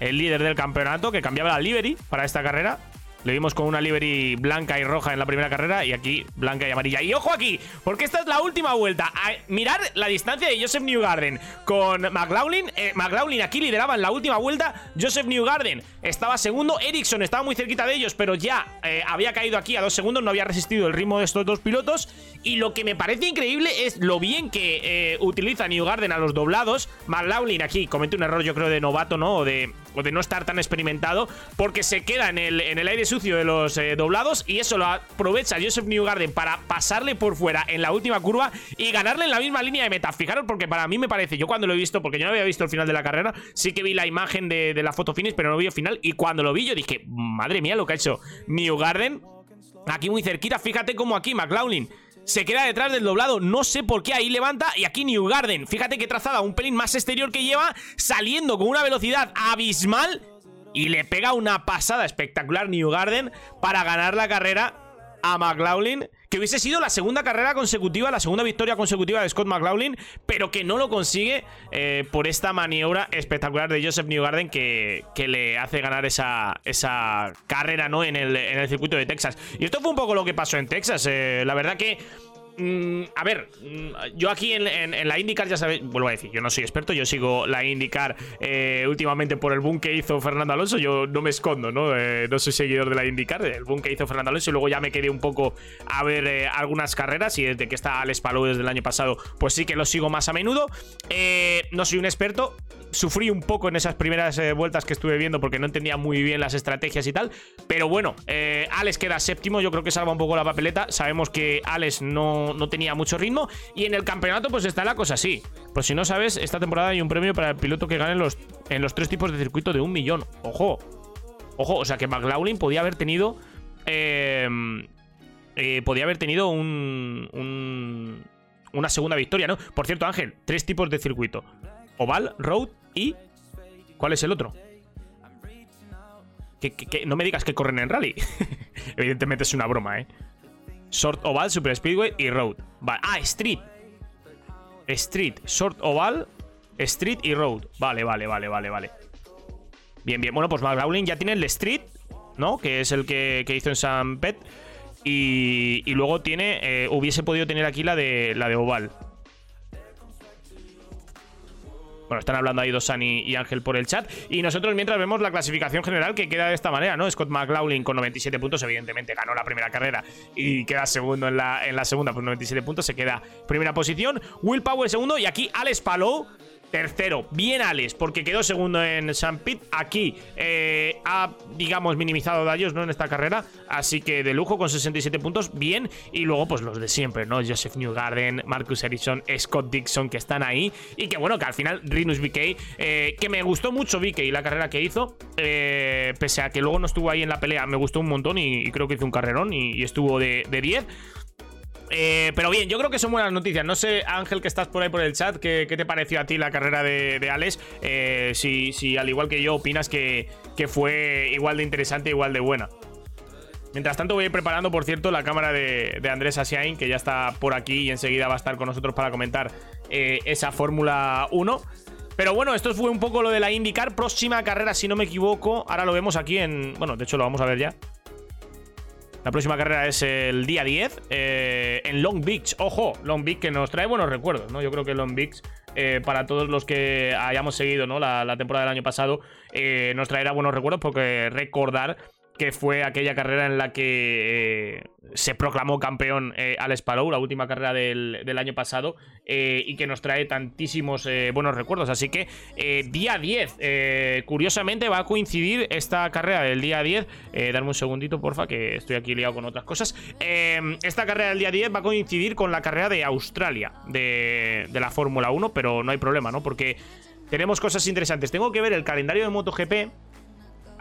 El líder del campeonato que cambiaba la livery para esta carrera. Le vimos con una livery blanca y roja en la primera carrera y aquí blanca y amarilla. Y ojo aquí, porque esta es la última vuelta. Mirar la distancia de Joseph Newgarden con McLaughlin. Eh, McLaughlin aquí lideraba en la última vuelta. Joseph Newgarden estaba segundo. Ericsson estaba muy cerquita de ellos, pero ya eh, había caído aquí a dos segundos. No había resistido el ritmo de estos dos pilotos. Y lo que me parece increíble es lo bien que eh, utiliza Newgarden a los doblados. McLaughlin aquí comete un error, yo creo, de novato, ¿no? O de, o de no estar tan experimentado. Porque se queda en el, en el aire sucio de los eh, doblados. Y eso lo aprovecha Joseph Newgarden para pasarle por fuera en la última curva y ganarle en la misma línea de meta. Fijaros, porque para mí me parece, yo cuando lo he visto, porque yo no había visto el final de la carrera, sí que vi la imagen de, la foto finish, pero no vi el final. Y cuando lo vi, yo dije, madre mía, lo que ha hecho Newgarden. Aquí muy cerquita, fíjate como aquí McLaughlin se queda detrás del doblado, no sé por qué ahí levanta y aquí Newgarden, fíjate que trazada un pelín más exterior que lleva, saliendo con una velocidad abismal y le pega una pasada espectacular Newgarden para ganar la carrera a McLaughlin, que hubiese sido la segunda carrera consecutiva, la segunda victoria consecutiva de Scott McLaughlin, pero que no lo consigue eh, por esta maniobra espectacular de Joseph Newgarden que, que le hace ganar esa, esa carrera ¿no? en, el, en el circuito de Texas. Y esto fue un poco lo que pasó en Texas. eh, la verdad que Mm, a ver, mm, yo aquí en, la IndyCar ya sabéis, vuelvo a decir, yo no soy experto, yo sigo la IndyCar eh, últimamente por el boom que hizo Fernando Alonso, yo no me escondo, ¿no? Eh, no soy seguidor de la IndyCar, el boom que hizo Fernando Alonso y luego ya me quedé un poco a ver eh, algunas carreras y desde que está Alex Palou desde el año pasado, pues sí que lo sigo más a menudo. No soy un experto, sufrí un poco en esas primeras vueltas que estuve viendo porque no entendía muy bien las estrategias y tal. Pero bueno, Alex queda séptimo. Yo creo que salva un poco la papeleta. Sabemos que Alex no, no tenía mucho ritmo. Y en el campeonato, pues está la cosa así. Pues si no sabes, esta temporada hay un premio para el piloto que gane los, en los tres tipos de circuito de un millón. Ojo. Ojo, o sea que McLaughlin podía haber tenido. eh, eh, podía haber tenido un, un- una segunda victoria, ¿no? Por cierto, Ángel, tres tipos de circuito: Oval, Road y. ¿Cuál es el otro? Que- no me digas que corren en rally. Evidentemente es una broma, ¿eh? Short Oval, Super Speedway y Road. Vale. Ah, Street. Street, Short Oval, Street y Road. Vale, vale, vale, vale, vale. Bien, bien. Bueno, pues McLaughlin ya tiene el Street, ¿no? Que es el que, que hizo en San Pet. Y, y luego tiene. eh, hubiese podido tener aquí la de, la de Oval. Bueno, están hablando ahí dos Sani y Ángel por el chat. Y nosotros mientras vemos la clasificación general que queda de esta manera, ¿no? Scott McLaughlin con 97 puntos, evidentemente ganó la primera carrera y queda segundo en la, en la segunda, pues 97 puntos, se queda primera posición. Will Power segundo y aquí Alex Palou Tercero, bien Alex, porque quedó segundo en San Pete. Aquí eh, ha, digamos, minimizado daños ¿no? en esta carrera. Así que de lujo con 67 puntos, bien. Y luego, pues los de siempre, ¿no? Joseph Newgarden, Marcus Ericsson, Scott Dixon, que están ahí. Y que bueno, que al final Rinus VK, eh, que me gustó mucho VK la carrera que hizo. eh, pese a que luego no estuvo ahí en la pelea, me gustó un montón y, creo que hizo un carrerón y, y estuvo de, de 10. Eh, pero bien, yo creo que son buenas noticias. No sé, Ángel, que estás por ahí por el chat, ¿qué, te pareció a ti la carrera de, Alex? Eh, si, al igual que yo, opinas que, fue igual de interesante, igual de buena. Mientras tanto, voy a ir preparando, por cierto, la cámara de, de Andrés Asiain, que ya está por aquí y enseguida va a estar con nosotros para comentar eh, esa Fórmula 1. Pero bueno, esto fue un poco lo de la IndyCar. Próxima carrera, si no me equivoco. Ahora lo vemos aquí en. Bueno, de hecho, lo vamos a ver ya. La próxima carrera es el día 10 eh, en Long Beach. Ojo, Long Beach que nos trae buenos recuerdos, ¿no? Yo creo que Long Beach, eh, para todos los que hayamos seguido ¿no? la, la temporada del año pasado, eh, nos traerá buenos recuerdos porque recordar que fue aquella carrera en la que eh, se proclamó campeón eh, Alex Palou, la última carrera del, del año pasado, eh, y que nos trae tantísimos buenos recuerdos. Así que día 10, eh, curiosamente va a coincidir esta carrera del día 10. Eh, darme un segundito, porfa, que estoy aquí liado con otras cosas. Esta carrera del día 10 va a coincidir con la carrera de Australia de, de la Fórmula 1, pero no hay problema, ¿no? Porque tenemos cosas interesantes. Tengo que ver el calendario de MotoGP.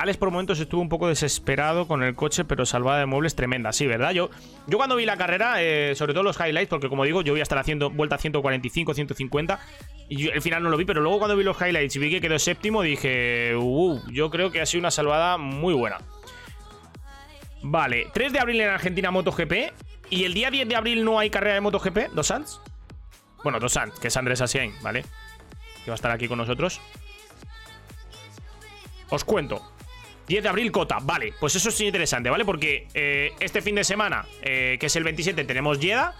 Alex por momentos estuvo un poco desesperado con el coche, pero salvada de muebles tremenda, sí, ¿verdad? Yo, yo cuando vi la carrera, eh, sobre todo los highlights, porque como digo, yo voy a estar haciendo vuelta 145, 150, y yo, el final no lo vi, pero luego cuando vi los highlights y vi que quedó séptimo, dije, uh, yo creo que ha sido una salvada muy buena. Vale, 3 de abril en Argentina MotoGP, y el día 10 de abril no hay carrera de MotoGP, Dos Sanz. Bueno, Dos Sanz, que es Andrés Asiain, ¿vale? Que va a estar aquí con nosotros. Os cuento. 10 de abril, Cota. Vale, pues eso es interesante, ¿vale? Porque eh, este fin de semana, eh, que es el 27, tenemos Jeddah.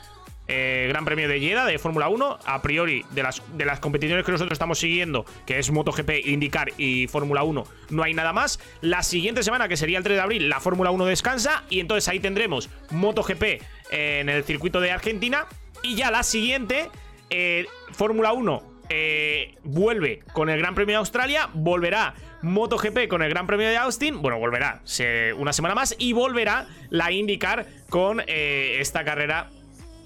eh, Gran Premio de Jeddah de Fórmula 1. A priori, de las, de las competiciones que nosotros estamos siguiendo, que es MotoGP, IndyCar y Fórmula 1, no hay nada más. La siguiente semana, que sería el 3 de abril, la Fórmula 1 descansa. Y entonces ahí tendremos MotoGP eh, en el circuito de Argentina. Y ya la siguiente, Fórmula 1 eh, vuelve con el Gran Premio de Australia, volverá MotoGP con el Gran Premio de Austin, bueno, volverá una semana más y volverá la IndyCar con eh, esta carrera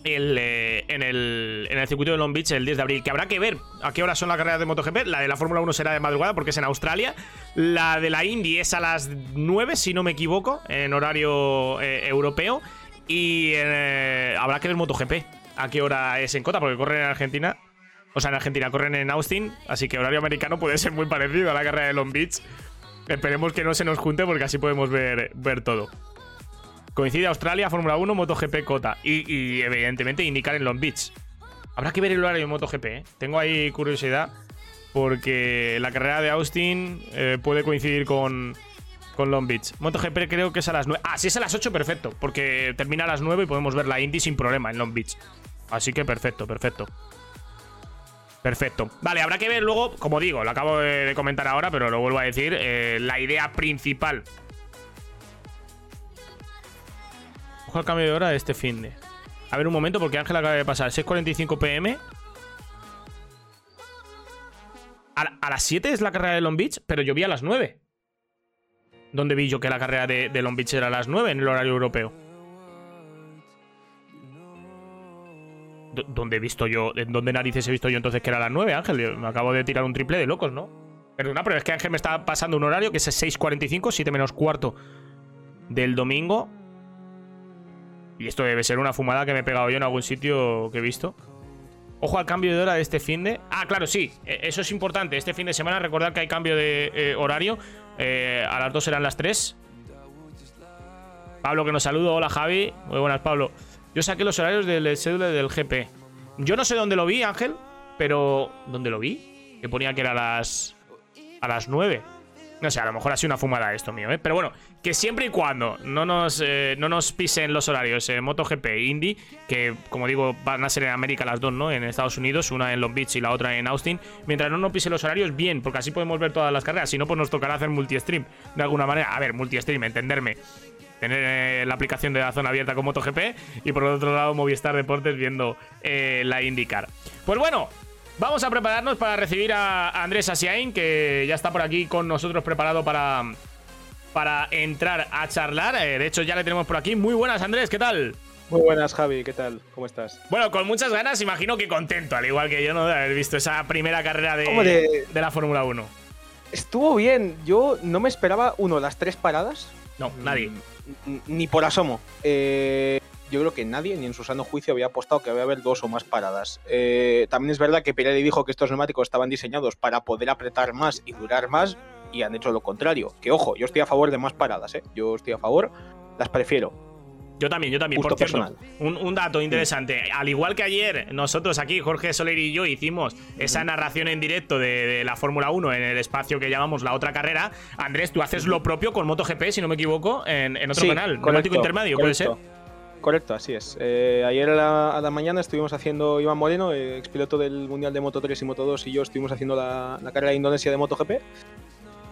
eh, en, el, circuito de Long Beach el 10 de abril, que habrá que ver a qué hora son las carreras de MotoGP. La de la Fórmula 1 será de madrugada porque es en Australia. La de la Indy es a las 9, si no me equivoco, en horario eh, europeo. Y habrá que ver MotoGP a qué hora es en Cota, porque corren en Argentina. O sea, en Argentina corren en Austin, así que horario americano puede ser muy parecido a la carrera de Long Beach. Esperemos que no se nos junte porque así podemos ver, ver todo. Coincide Australia, Fórmula 1, MotoGP, Cota. Y, y, evidentemente indicar en Long Beach. Habrá que ver el horario de MotoGP, ¿eh? Tengo ahí curiosidad. Porque la carrera de Austin eh, puede coincidir con, con Long Beach. MotoGP creo que es a las 9. Ah, si es a las 8, perfecto. Porque termina a las 9 y podemos ver la Indy sin problema en Long Beach. Así que perfecto, perfecto. Perfecto. Vale, habrá que ver luego, como digo, lo acabo de, comentar ahora, pero lo vuelvo a decir, eh, la idea principal. Ojo al cambio de hora de este fin. A ver un momento, porque Ángel acaba de pasar 6.45 pm. A, a las 7 es la carrera de Long Beach, pero yo vi a las 9. ¿Dónde vi yo que la carrera de, de Long Beach era a las 9 en el horario europeo? ¿Dónde he visto yo? ¿En dónde narices he visto yo entonces que era a las 9, Ángel? Me acabo de tirar un triple de locos, ¿no? Perdona, pero es que Ángel me está pasando un horario que es 6.45, 7 menos cuarto del domingo. Y esto debe ser una fumada que me he pegado yo en algún sitio que he visto. Ojo al cambio de hora de este fin de. Ah, claro, sí. eh, Eso es importante. Este fin de semana, recordad que hay cambio de eh, horario. Eh, a las 2 serán las 3. Pablo que nos saluda. Hola Javi. Muy buenas, Pablo. Yo saqué los horarios del cédula del GP. Yo no sé dónde lo vi, Ángel, pero. ¿Dónde lo vi? Que ponía que era a las. a las 9. No sé, a lo mejor ha sido una fumada esto mío, ¿eh? Pero bueno, que siempre y cuando no nos, eh, no nos pisen los horarios eh, MotoGP e Indy, que como digo, van a ser en América las dos, ¿no? En Estados Unidos, una en Long Beach y la otra en Austin. Mientras no nos pisen los horarios, bien, porque así podemos ver todas las carreras. Si no, pues nos tocará hacer multi-stream de alguna manera. A ver, multi-stream, entenderme. Tener eh, la aplicación de la zona abierta con MotoGP y por otro lado Movistar Deportes viendo eh, la IndyCar. Pues bueno, Vamos a prepararnos para recibir a Andrés Asiain, que ya está por aquí con nosotros preparado para, para entrar a charlar. Eh, de hecho, ya le tenemos por aquí. Muy buenas, Andrés, ¿qué tal? Muy buenas, Javi, ¿qué tal? ¿Cómo estás? Bueno, con muchas ganas, imagino que contento, al igual que yo, ¿no? De haber visto esa primera carrera de, Hombre. de la Fórmula 1. Estuvo bien. Yo no me esperaba, uno, las tres paradas. No, nadie. Mm, Ni por asomo. Eh, yo creo que nadie, ni en su sano juicio, había apostado que había haber dos o más paradas. Eh, también es verdad que Pirelli dijo que estos neumáticos estaban diseñados para poder apretar más y durar más, y han hecho lo contrario. Que ojo, yo estoy a favor de más paradas, ¿eh? Yo estoy a favor, las prefiero. Yo también, yo también. Por cierto, un, un dato interesante. Al igual que ayer, nosotros aquí, Jorge Soler y yo, hicimos esa narración en directo de, de la Fórmula 1 en el espacio que llamamos la otra carrera. Andrés, tú haces lo propio con MotoGP, si no me equivoco, en, en otro Sí, canal. correcto, intermedio, puede ser. correcto. Así es. Eh, ayer a la, a la mañana estuvimos haciendo, Iván Moreno, eh, expiloto del Mundial de Moto 3 y Moto 2, y yo estuvimos haciendo la, la carrera de Indonesia de MotoGP.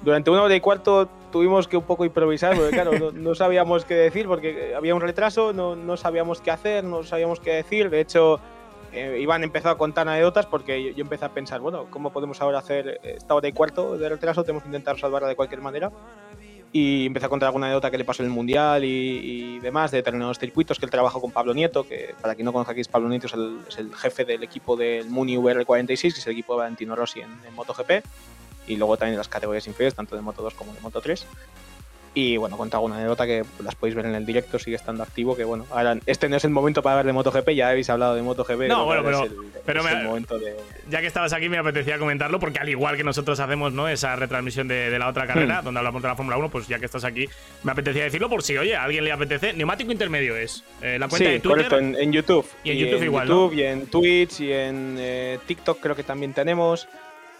Durante una hora y cuarto tuvimos que un poco improvisar, porque claro, no, no sabíamos qué decir, porque había un retraso, no, no sabíamos qué hacer, no sabíamos qué decir. De hecho, eh, Iván empezó a contar anécdotas porque yo, yo empecé a pensar, bueno, ¿cómo podemos ahora hacer esta hora y cuarto de retraso? Tenemos que intentar salvarla de cualquier manera y empecé a contar alguna anécdota que le pasó en el Mundial y, y demás, de determinados circuitos, que él trabajó con Pablo Nieto, que para quien no conozca aquí es Pablo Nieto, es el, es el jefe del equipo del Muni VR46, que es el equipo de Valentino Rossi en, en MotoGP, y luego también en las categorías inferiores, tanto de Moto 2 como de Moto 3. Y bueno, conté alguna anécdota que las podéis ver en el directo, sigue estando activo, que bueno, ahora este no es el momento para ver de MotoGP, ya habéis hablado de MotoGP. No, bueno, pero- es el, pero es me- el momento de... Ya que estabas aquí, me apetecía comentarlo, porque al igual que nosotros hacemos ¿no? esa retransmisión de, de la otra carrera, donde hablamos de la Fórmula 1, pues ya que estás aquí, me apetecía decirlo por si, oye, a alguien le apetece. Neumático intermedio es eh, la cuenta sí, de Twitter. correcto, en, en YouTube. Y en YouTube igual, Y en Twitch y en eh, TikTok creo que también tenemos.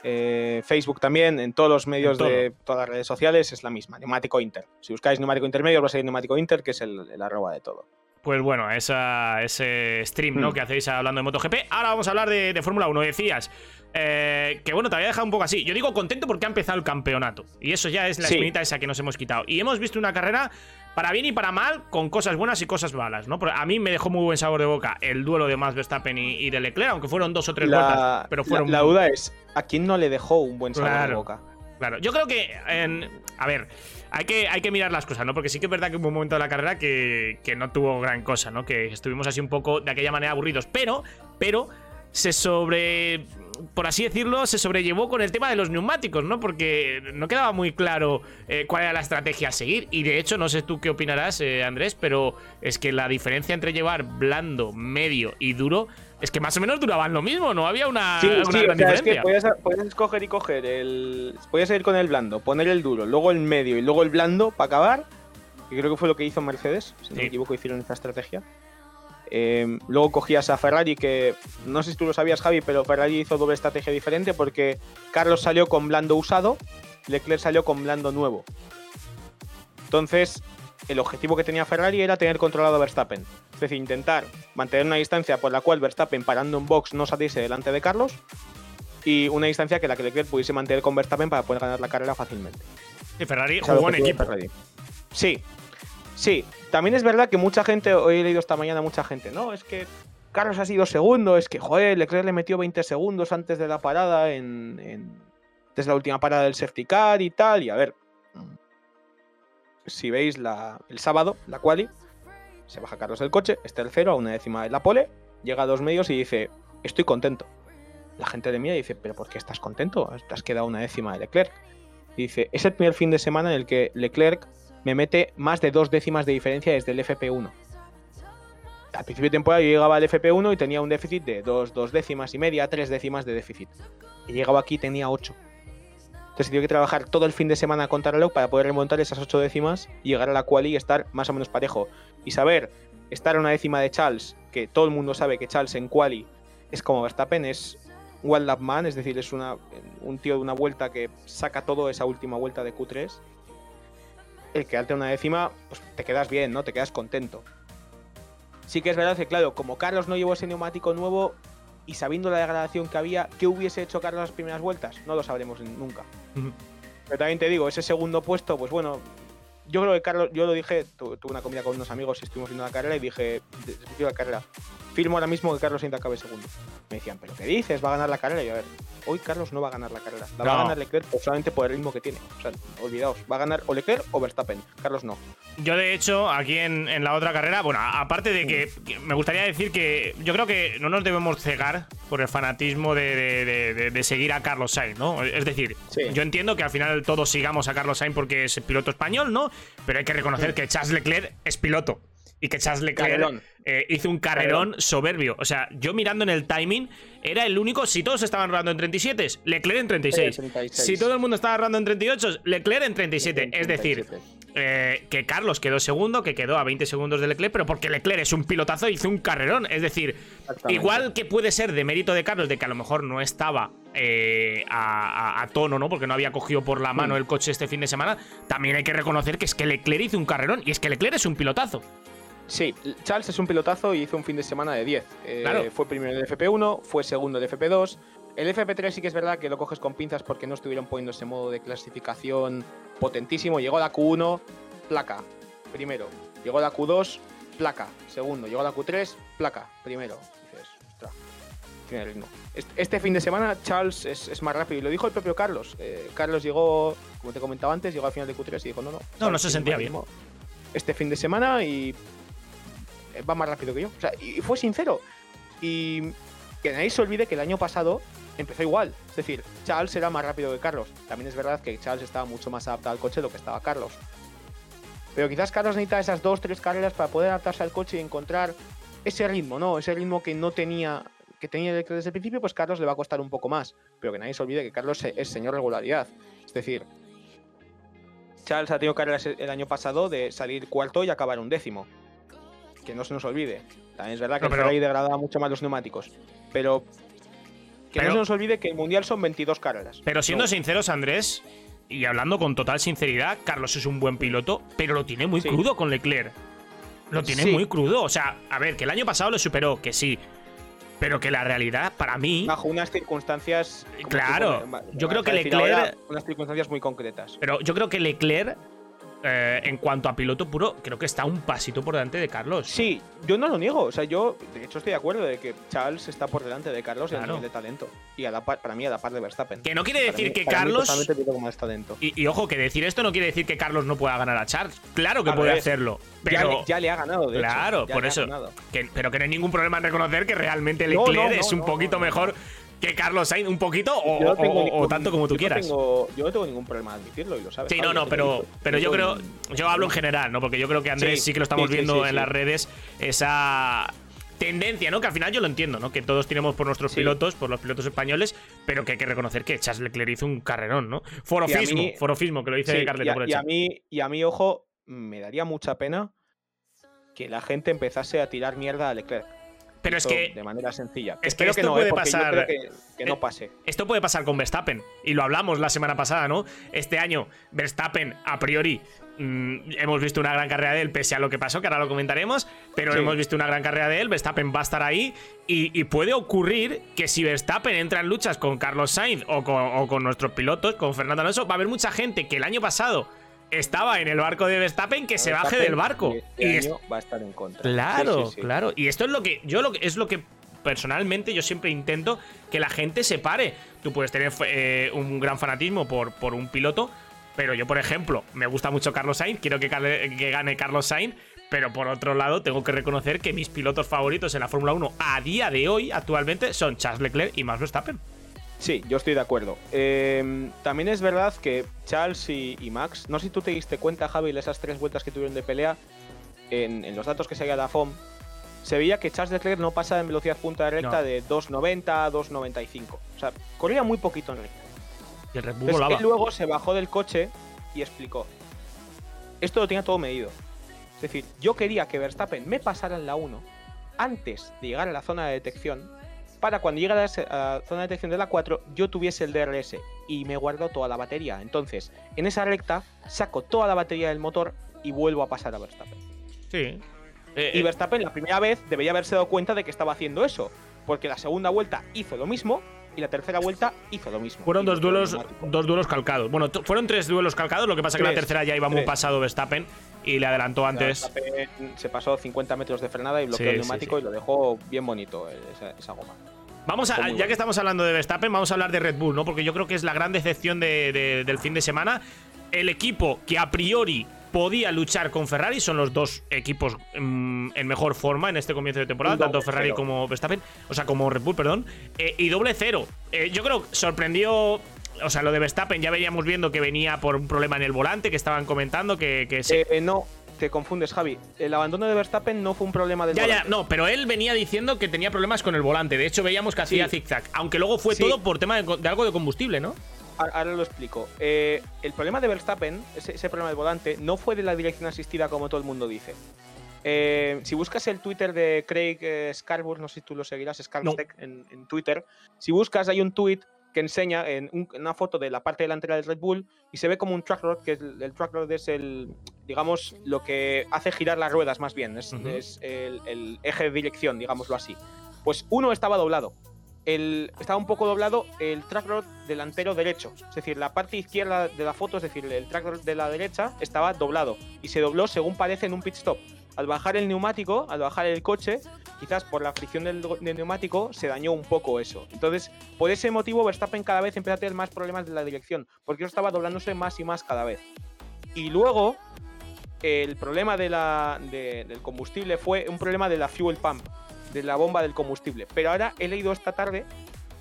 Eh, Facebook también, en todos los medios de todas las redes sociales es la misma, Neumático Inter. Si buscáis Neumático Intermedio, os va a salir Neumático Inter, que es el, el arroba de todo. Pues bueno, esa, ese stream ¿no? Hmm. que hacéis hablando de MotoGP. Ahora vamos a hablar de, de Fórmula 1. Decías eh, que bueno, te había dejado un poco así. Yo digo contento porque ha empezado el campeonato. Y eso ya es la Sí. espinita esa que nos hemos quitado. Y hemos visto una carrera para bien y para mal, con cosas buenas y cosas malas, ¿no? Porque a mí me dejó muy buen sabor de boca el duelo de Max Verstappen y, y de Leclerc, aunque fueron dos o tres vueltas. La, Pero la- fueron la duda es, ¿a quién no le dejó un buen sabor de boca? Claro, yo creo que. en- a ver, hay que, hay que mirar las cosas, ¿no? Porque sí que es verdad que hubo un momento de la carrera que, que no tuvo gran cosa, ¿no? Que estuvimos así un poco de aquella manera aburridos. Pero, pero, se sobre. Por así decirlo, se sobrellevó con el tema de los neumáticos, ¿no? Porque no quedaba muy claro eh, cuál era la estrategia a seguir. Y de hecho, no sé tú qué opinarás, eh, Andrés, pero es que la diferencia entre llevar blando, medio y duro es que más o menos duraban lo mismo, no había una, Sí, una sí, gran o sea, es que diferencia. podías, podías escoger y coger el. Podías ir con el blando, poner el duro, luego el medio y luego el blando para acabar. Que creo que fue lo que hizo Mercedes, si no Sí. me equivoco, hicieron esa estrategia. Eh, luego cogías a Ferrari, que no sé si tú lo sabías, Javi, pero Ferrari hizo doble estrategia diferente porque Carlos salió con blando usado, Leclerc salió con blando nuevo. Entonces, el objetivo que tenía Ferrari era tener controlado a Verstappen. Es decir, intentar mantener una distancia por la cual Verstappen parando en box no saliese delante de Carlos y una distancia que la que Leclerc pudiese mantener con Verstappen para poder ganar la carrera fácilmente. Y Ferrari jugó en equipo. Ferrari. Sí, sí. También es verdad que mucha gente, hoy he leído esta mañana mucha gente, no, es que Carlos ha sido segundo, es que, joder, Leclerc le metió 20 segundos antes de la parada en, en- desde la última parada del safety car y tal, y a ver, si veis el sábado, la quali, se baja Carlos del coche, es tercero a una décima de la pole, llega a dos medios y dice, estoy contento. La gente de mía dice, pero ¿por qué estás contento? Te has quedado una décima de Leclerc. Y dice, es el primer fin de semana en el que Leclerc me mete más de dos décimas de diferencia desde el FP1. Al principio de temporada yo llegaba al FP1 y tenía un déficit de dos, dos décimas y media, tres décimas de déficit. Y llegaba aquí y tenía ocho. Entonces tiene que trabajar todo el fin de semana contra reloj para poder remontar esas ocho décimas y llegar a la quali y estar más o menos parejo. Y saber estar a una décima de Charles, que todo el mundo sabe que Charles en quali es como Verstappen, es One Lap Man, es decir, es una, un tío de una vuelta que saca todo esa última vuelta de Q3. El quedarte a una décima, pues te quedas bien, ¿no? Te quedas contento. Sí que es verdad que, claro, como Carlos no llevó ese neumático nuevo y sabiendo la degradación que había, ¿qué hubiese hecho Carlos las primeras vueltas? No lo sabremos nunca. Pero también te digo, ese segundo puesto, pues bueno, yo creo que Carlos, yo lo dije, tu- tuve una comida con unos amigos y estuvimos viendo la carrera y dije, desde el principio de la carrera, firmo ahora mismo que Carlos Sainz acabe segundo. Me decían, ¿pero qué dices? Va a ganar la carrera. Y yo, a ver, hoy Carlos no va a ganar la carrera. La va a ganar Leclerc solamente por el ritmo que tiene. O sea, olvidaos, va a ganar o Leclerc o Verstappen. Carlos no. Yo, de hecho, aquí en, en la otra carrera, bueno, aparte de que, que me gustaría decir que yo creo que no nos debemos cegar por el fanatismo de, de- de- de- seguir a Carlos Sainz, ¿no? Es decir, Sí. yo entiendo que al final todos sigamos a Carlos Sainz porque es piloto español, ¿no? Pero hay que reconocer que Charles Leclerc es piloto. Y que Charles Leclerc. Eh, hizo un carrerón soberbio. O sea, yo mirando en el timing, era el único. Si todos estaban rodando en 37, Leclerc en 36. Sí, 36. Si todo el mundo estaba rodando en 38, Leclerc en 37. Es decir, 37. eh, que Carlos quedó segundo, que quedó a 20 segundos de Leclerc, pero porque Leclerc es un pilotazo hizo un carrerón. Es decir, igual que puede ser de mérito de Carlos, de que a lo mejor no estaba eh, a, a- a tono, ¿no? Porque no había cogido por la mano el coche este fin de semana, también hay que reconocer que es que Leclerc hizo un carrerón y es que Leclerc es un pilotazo. Sí, Charles es un pilotazo y hizo un fin de semana de 10. Eh, Claro. Fue primero en el FP1, fue segundo en el FP2. El FP3 sí que es verdad que lo coges con pinzas porque no estuvieron poniendo ese modo de clasificación potentísimo. Llegó a la Q1, placa, primero. Llegó a la Q2, placa, segundo. Llegó a la Q3, placa, primero. Dices, ostras, tiene ritmo. Este, fin de semana Charles es, es más rápido y lo dijo el propio Carlos. Eh, Carlos llegó, como te comentaba antes, llegó al final de Q3 y dijo, no, no. No, no se sentía bien. Este fin de semana y va más rápido que yo. O sea, y fue sincero. Y que nadie se olvide que el año pasado empezó igual. Es decir, Charles era más rápido que Carlos. También es verdad que Charles estaba mucho más adaptado al coche de lo que estaba Carlos. Pero quizás Carlos necesita esas dos, tres carreras para poder adaptarse al coche y encontrar ese ritmo, ¿no? Ese ritmo que no tenía, que tenía desde el principio, pues Carlos le va a costar un poco más. Pero que nadie se olvide que Carlos es señor regularidad. Es decir, Charles ha tenido carreras el año pasado de salir cuarto y acabar un décimo. Que no se nos olvide. También es verdad que No, el pero- Ferrari degradaba mucho más los neumáticos. Pero que Pero- no se nos olvide que el mundial son 22 carreras. Pero siendo No. sinceros, Andrés, y hablando con total sinceridad, Carlos es un buen piloto, pero lo tiene muy Sí. crudo con Leclerc. Lo tiene Sí. muy crudo. O sea, a ver, que el año pasado lo superó, que sí. Pero que la realidad, para mí. bajo unas circunstancias. Claro, yo creo que Leclerc- ahora Unas circunstancias muy concretas. Pero yo creo que Leclerc, eh, en cuanto a piloto puro, creo que está un pasito por delante de Carlos. Sí, yo no lo niego. O sea, yo de hecho estoy de acuerdo de que Charles está por delante de Carlos en el Claro. nivel de talento. Y a la par- para mí a la par de Verstappen. Que no quiere decir mí- que Carlos. más talento. Y, y ojo, que decir esto no quiere decir que Carlos no pueda ganar a Charles. Claro que puede hacerlo. Pero. ya le ha ganado, de. Claro, por eso. que- pero que no hay ningún problema en reconocer que realmente Leclerc no, no, es un poquito mejor que Carlos Sainz, un poquito o, tanto como tú yo no quieras. tengo- yo no tengo ningún problema admitirlo y lo sabes. Sí, no, no, pero, pero yo creo, yo hablo en general, ¿no? Porque yo creo que Andrés sí, Sí, que lo estamos sí, viendo sí, en las redes, esa tendencia, ¿no? Que al final yo lo entiendo, ¿no? Que todos tenemos por nuestros pilotos, por los pilotos españoles, pero que hay que reconocer que Charles Leclerc hizo un carrerón, ¿no? Forofismo, mí- forofismo, que lo dice Carleto y, a, por el y a chat. mí, y a mí, ojo, me daría mucha pena que la gente empezase a tirar mierda a Leclerc. Pero es que De manera sencilla. es que Espero esto no, eh, puede porque yo pasar- creo que, que no eh, pase. Esto puede pasar con Verstappen. Y lo hablamos la semana pasada, ¿no? Este año, Verstappen, a priori, mm, hemos visto una gran carrera de él, pese a lo que pasó, que ahora lo comentaremos. Pero Sí. hemos visto una gran carrera de él. Verstappen va a estar ahí. Y, y puede ocurrir que si Verstappen entra en luchas con Carlos Sainz o con, o con nuestros pilotos, con Fernando Alonso, va a haber mucha gente que el año pasado estaba en el barco de Verstappen que se baje del barco. y este Y es- año va a estar en contra. Claro, Sí, sí, sí. claro. Y esto es lo que yo lo que es lo que personalmente yo siempre intento que la gente se pare. Tú puedes tener eh, un gran fanatismo por, por un piloto, pero yo, por ejemplo, me gusta mucho Carlos Sainz, quiero que, que gane Carlos Sainz, pero por otro lado tengo que reconocer que mis pilotos favoritos en la Fórmula 1 a día de hoy, actualmente, son Charles Leclerc y Max Verstappen. Sí, yo estoy de acuerdo. Eh, también es verdad que Charles y, y Max, no sé si tú te diste cuenta, Javi, de esas tres vueltas que tuvieron de pelea, en, en los datos que seguía la FOM, se veía que Charles Leclerc no pasaba en velocidad punta de recta No. de 2.90 a 2.95. O sea, corría muy poquito en recta. Y el Red Bull Entonces, volaba. él luego se bajó del coche y explicó. Esto lo tenía todo medido. Es decir, yo quería que Verstappen me pasara en la 1 antes de llegar a la zona de detección para cuando a ese- a la zona de detección de la 4 yo tuviese el DRS y me guardo toda la batería. Entonces, en esa recta saco toda la batería del motor y vuelvo a pasar a Verstappen. Sí. Eh, Y eh, Verstappen la primera vez debería haberse dado cuenta de que estaba haciendo eso, porque la segunda vuelta hizo lo mismo y la tercera vuelta hizo lo mismo. fueron dos duelos, dos duelos calcados. Bueno, fueron tres duelos calcados, lo que pasa es que la tercera ya iba muy pasado Verstappen y le adelantó antes. Verstappen se pasó 50 metros de frenada y bloqueó Sí, el neumático sí. y lo dejó bien bonito eh, esa, esa goma. Vamos a, ya que estamos hablando de Verstappen, vamos a hablar de Red Bull, ¿no? Porque yo creo que es la gran decepción de- de- del fin de semana. El equipo que a priori podía luchar con Ferrari, son los dos equipos mm, en mejor forma en este comienzo de temporada, tanto Ferrari cero. como Verstappen, o sea, como Red Bull, perdón. Eh, y doble cero. Eh, yo creo que sorprendió. O sea, lo de Verstappen ya veníamos viendo que venía por un problema en el volante, que estaban comentando que, que se- Eh, no, te confundes, Javi. El abandono de Verstappen no fue un problema del Ya, ya, volante. no, pero él venía diciendo que tenía problemas con el volante. De hecho, veíamos que hacía Sí. zigzag. Aunque luego fue Sí. todo por tema de algo de combustible, ¿no? Ahora lo explico. Eh, el problema de Verstappen, ese, ese problema del volante, no fue de la dirección asistida como todo el mundo dice. Eh, si buscas el Twitter de Craig eh, Scarborough, no sé si tú lo seguirás, Scarborough en, en Twitter, si buscas hay un tweet que enseña en un- una foto de la parte delantera del Red Bull y se ve como un track rod, que el, el track rod es el, digamos, lo que hace girar las ruedas más bien, es, Ujú. es el, el eje de dirección, digámoslo así. Pues uno estaba doblado. El, estaba un poco doblado el track rod delantero derecho. Es decir, la parte izquierda de la foto, es decir, el track rod de la derecha, estaba doblado. Y se dobló según parece en un pit stop. Al bajar el neumático, al bajar el coche, quizás por la fricción del, neumático, se dañó un poco eso. Entonces, por ese motivo, Verstappen cada vez empezó a tener más problemas de la dirección, porque eso estaba doblándose más y más cada vez. Y luego, el problema de la- de- del combustible fue un problema de la fuel pump, de la bomba del combustible. Pero ahora he leído esta tarde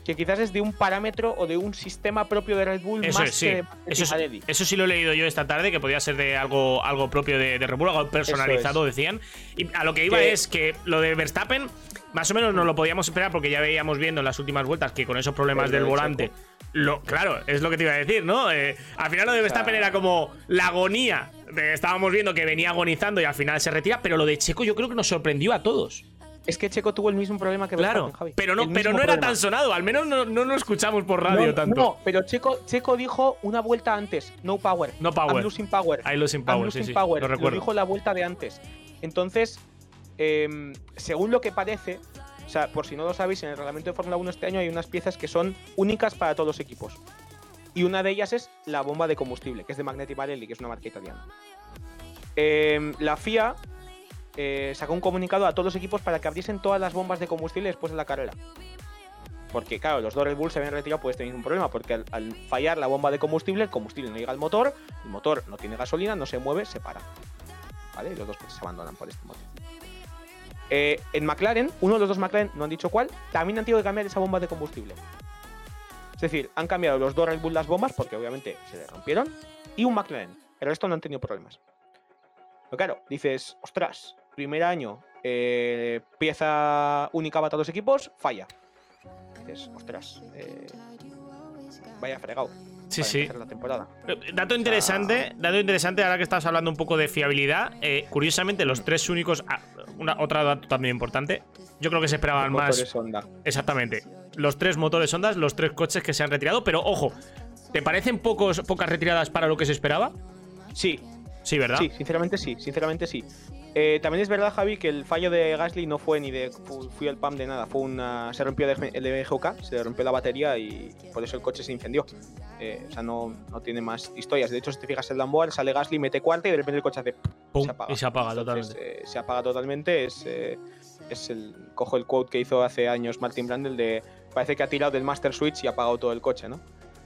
que quizás es de un parámetro o de un sistema propio de Red Bull Eso más es, sí. que de Eso, es- eso sí lo he leído yo esta tarde, que podía ser de algo, algo propio de, de Red Bull, algo personalizado, decían. Y a lo que iba es que lo de Verstappen, más o menos nos lo podíamos esperar porque ya veíamos viendo en las últimas vueltas que con esos problemas Pero del de volante. Lo, claro, es lo que te iba a decir, ¿no? Eh, al final lo de Verstappen era como la agonía. de- estábamos viendo que venía agonizando y al final se retira, pero lo de Checo yo creo que nos sorprendió a todos. Es que Checo tuvo el mismo problema que Claro, Verstappen, Javi. pero no, El pero no era problema. tan sonado, al menos no, no lo escuchamos por radio no, tanto. No, pero Checo, Checo dijo una vuelta antes, no power. No power. I'm losing power. Ahí los sin I'm power, losing sí, sí, power. lo recuerdo. dijo la vuelta de antes. Entonces, em, según lo que parece, o sea, por si no lo sabéis, en el reglamento de Fórmula 1 este año hay unas piezas que son únicas para todos los equipos. Y una de ellas es la bomba de combustible, que es de Magneti Marelli, que es una marca italiana. Em, la FIA eh, sacó un comunicado a todos los equipos para que abriesen todas las bombas de combustible después de la carrera. Porque, claro, los dos Red Bull se habían retirado por este mismo problema, porque al, al fallar la bomba de combustible, el combustible no llega al motor, el motor no tiene gasolina, no se mueve, se para. ¿Vale? Y los dos coches se abandonan por este motivo. Eh, en McLaren, uno de los dos McLaren, no han dicho cuál, también han tenido que cambiar esa bomba de combustible. Es decir, han cambiado los dos Red Bull las bombas, porque obviamente se le rompieron, y un McLaren. El resto no han tenido problemas. Pero claro, dices, ostras, primer año, eh, pieza única para todos los equipos, falla. Dices, ostras, eh, vaya fregado. Sí, sí. empezar la temporada. Eh, Dato interesante, dato interesante, ahora que estás hablando un poco de fiabilidad, eh, curiosamente los tres únicos, ah, una, otro dato también importante, yo creo que se esperaban más, Motores Honda. exactamente, los tres motores Hondas, los tres coches que se han retirado, pero ojo, ¿te parecen pocos, pocas retiradas para lo que se esperaba? Sí, Sí, ¿verdad? Sí, sinceramente sí, sinceramente sí. Eh, también es verdad, Javi, que el fallo de Gasly no fue ni de fu- fuel pump de nada, fue una se rompió el EGOK, se rompió la batería y por eso el coche se incendió. Eh, o sea, no, no tiene más historias. De hecho, si te fijas en Lamboar, sale Gasly, mete cuarta y de repente el coche hace Pum, se apaga. y se apaga Entonces, totalmente. eh, se apaga totalmente. Es, eh, es el cojo el quote que hizo hace años Martin Brandel de parece que ha tirado del master switch y ha apagado todo el coche, ¿no?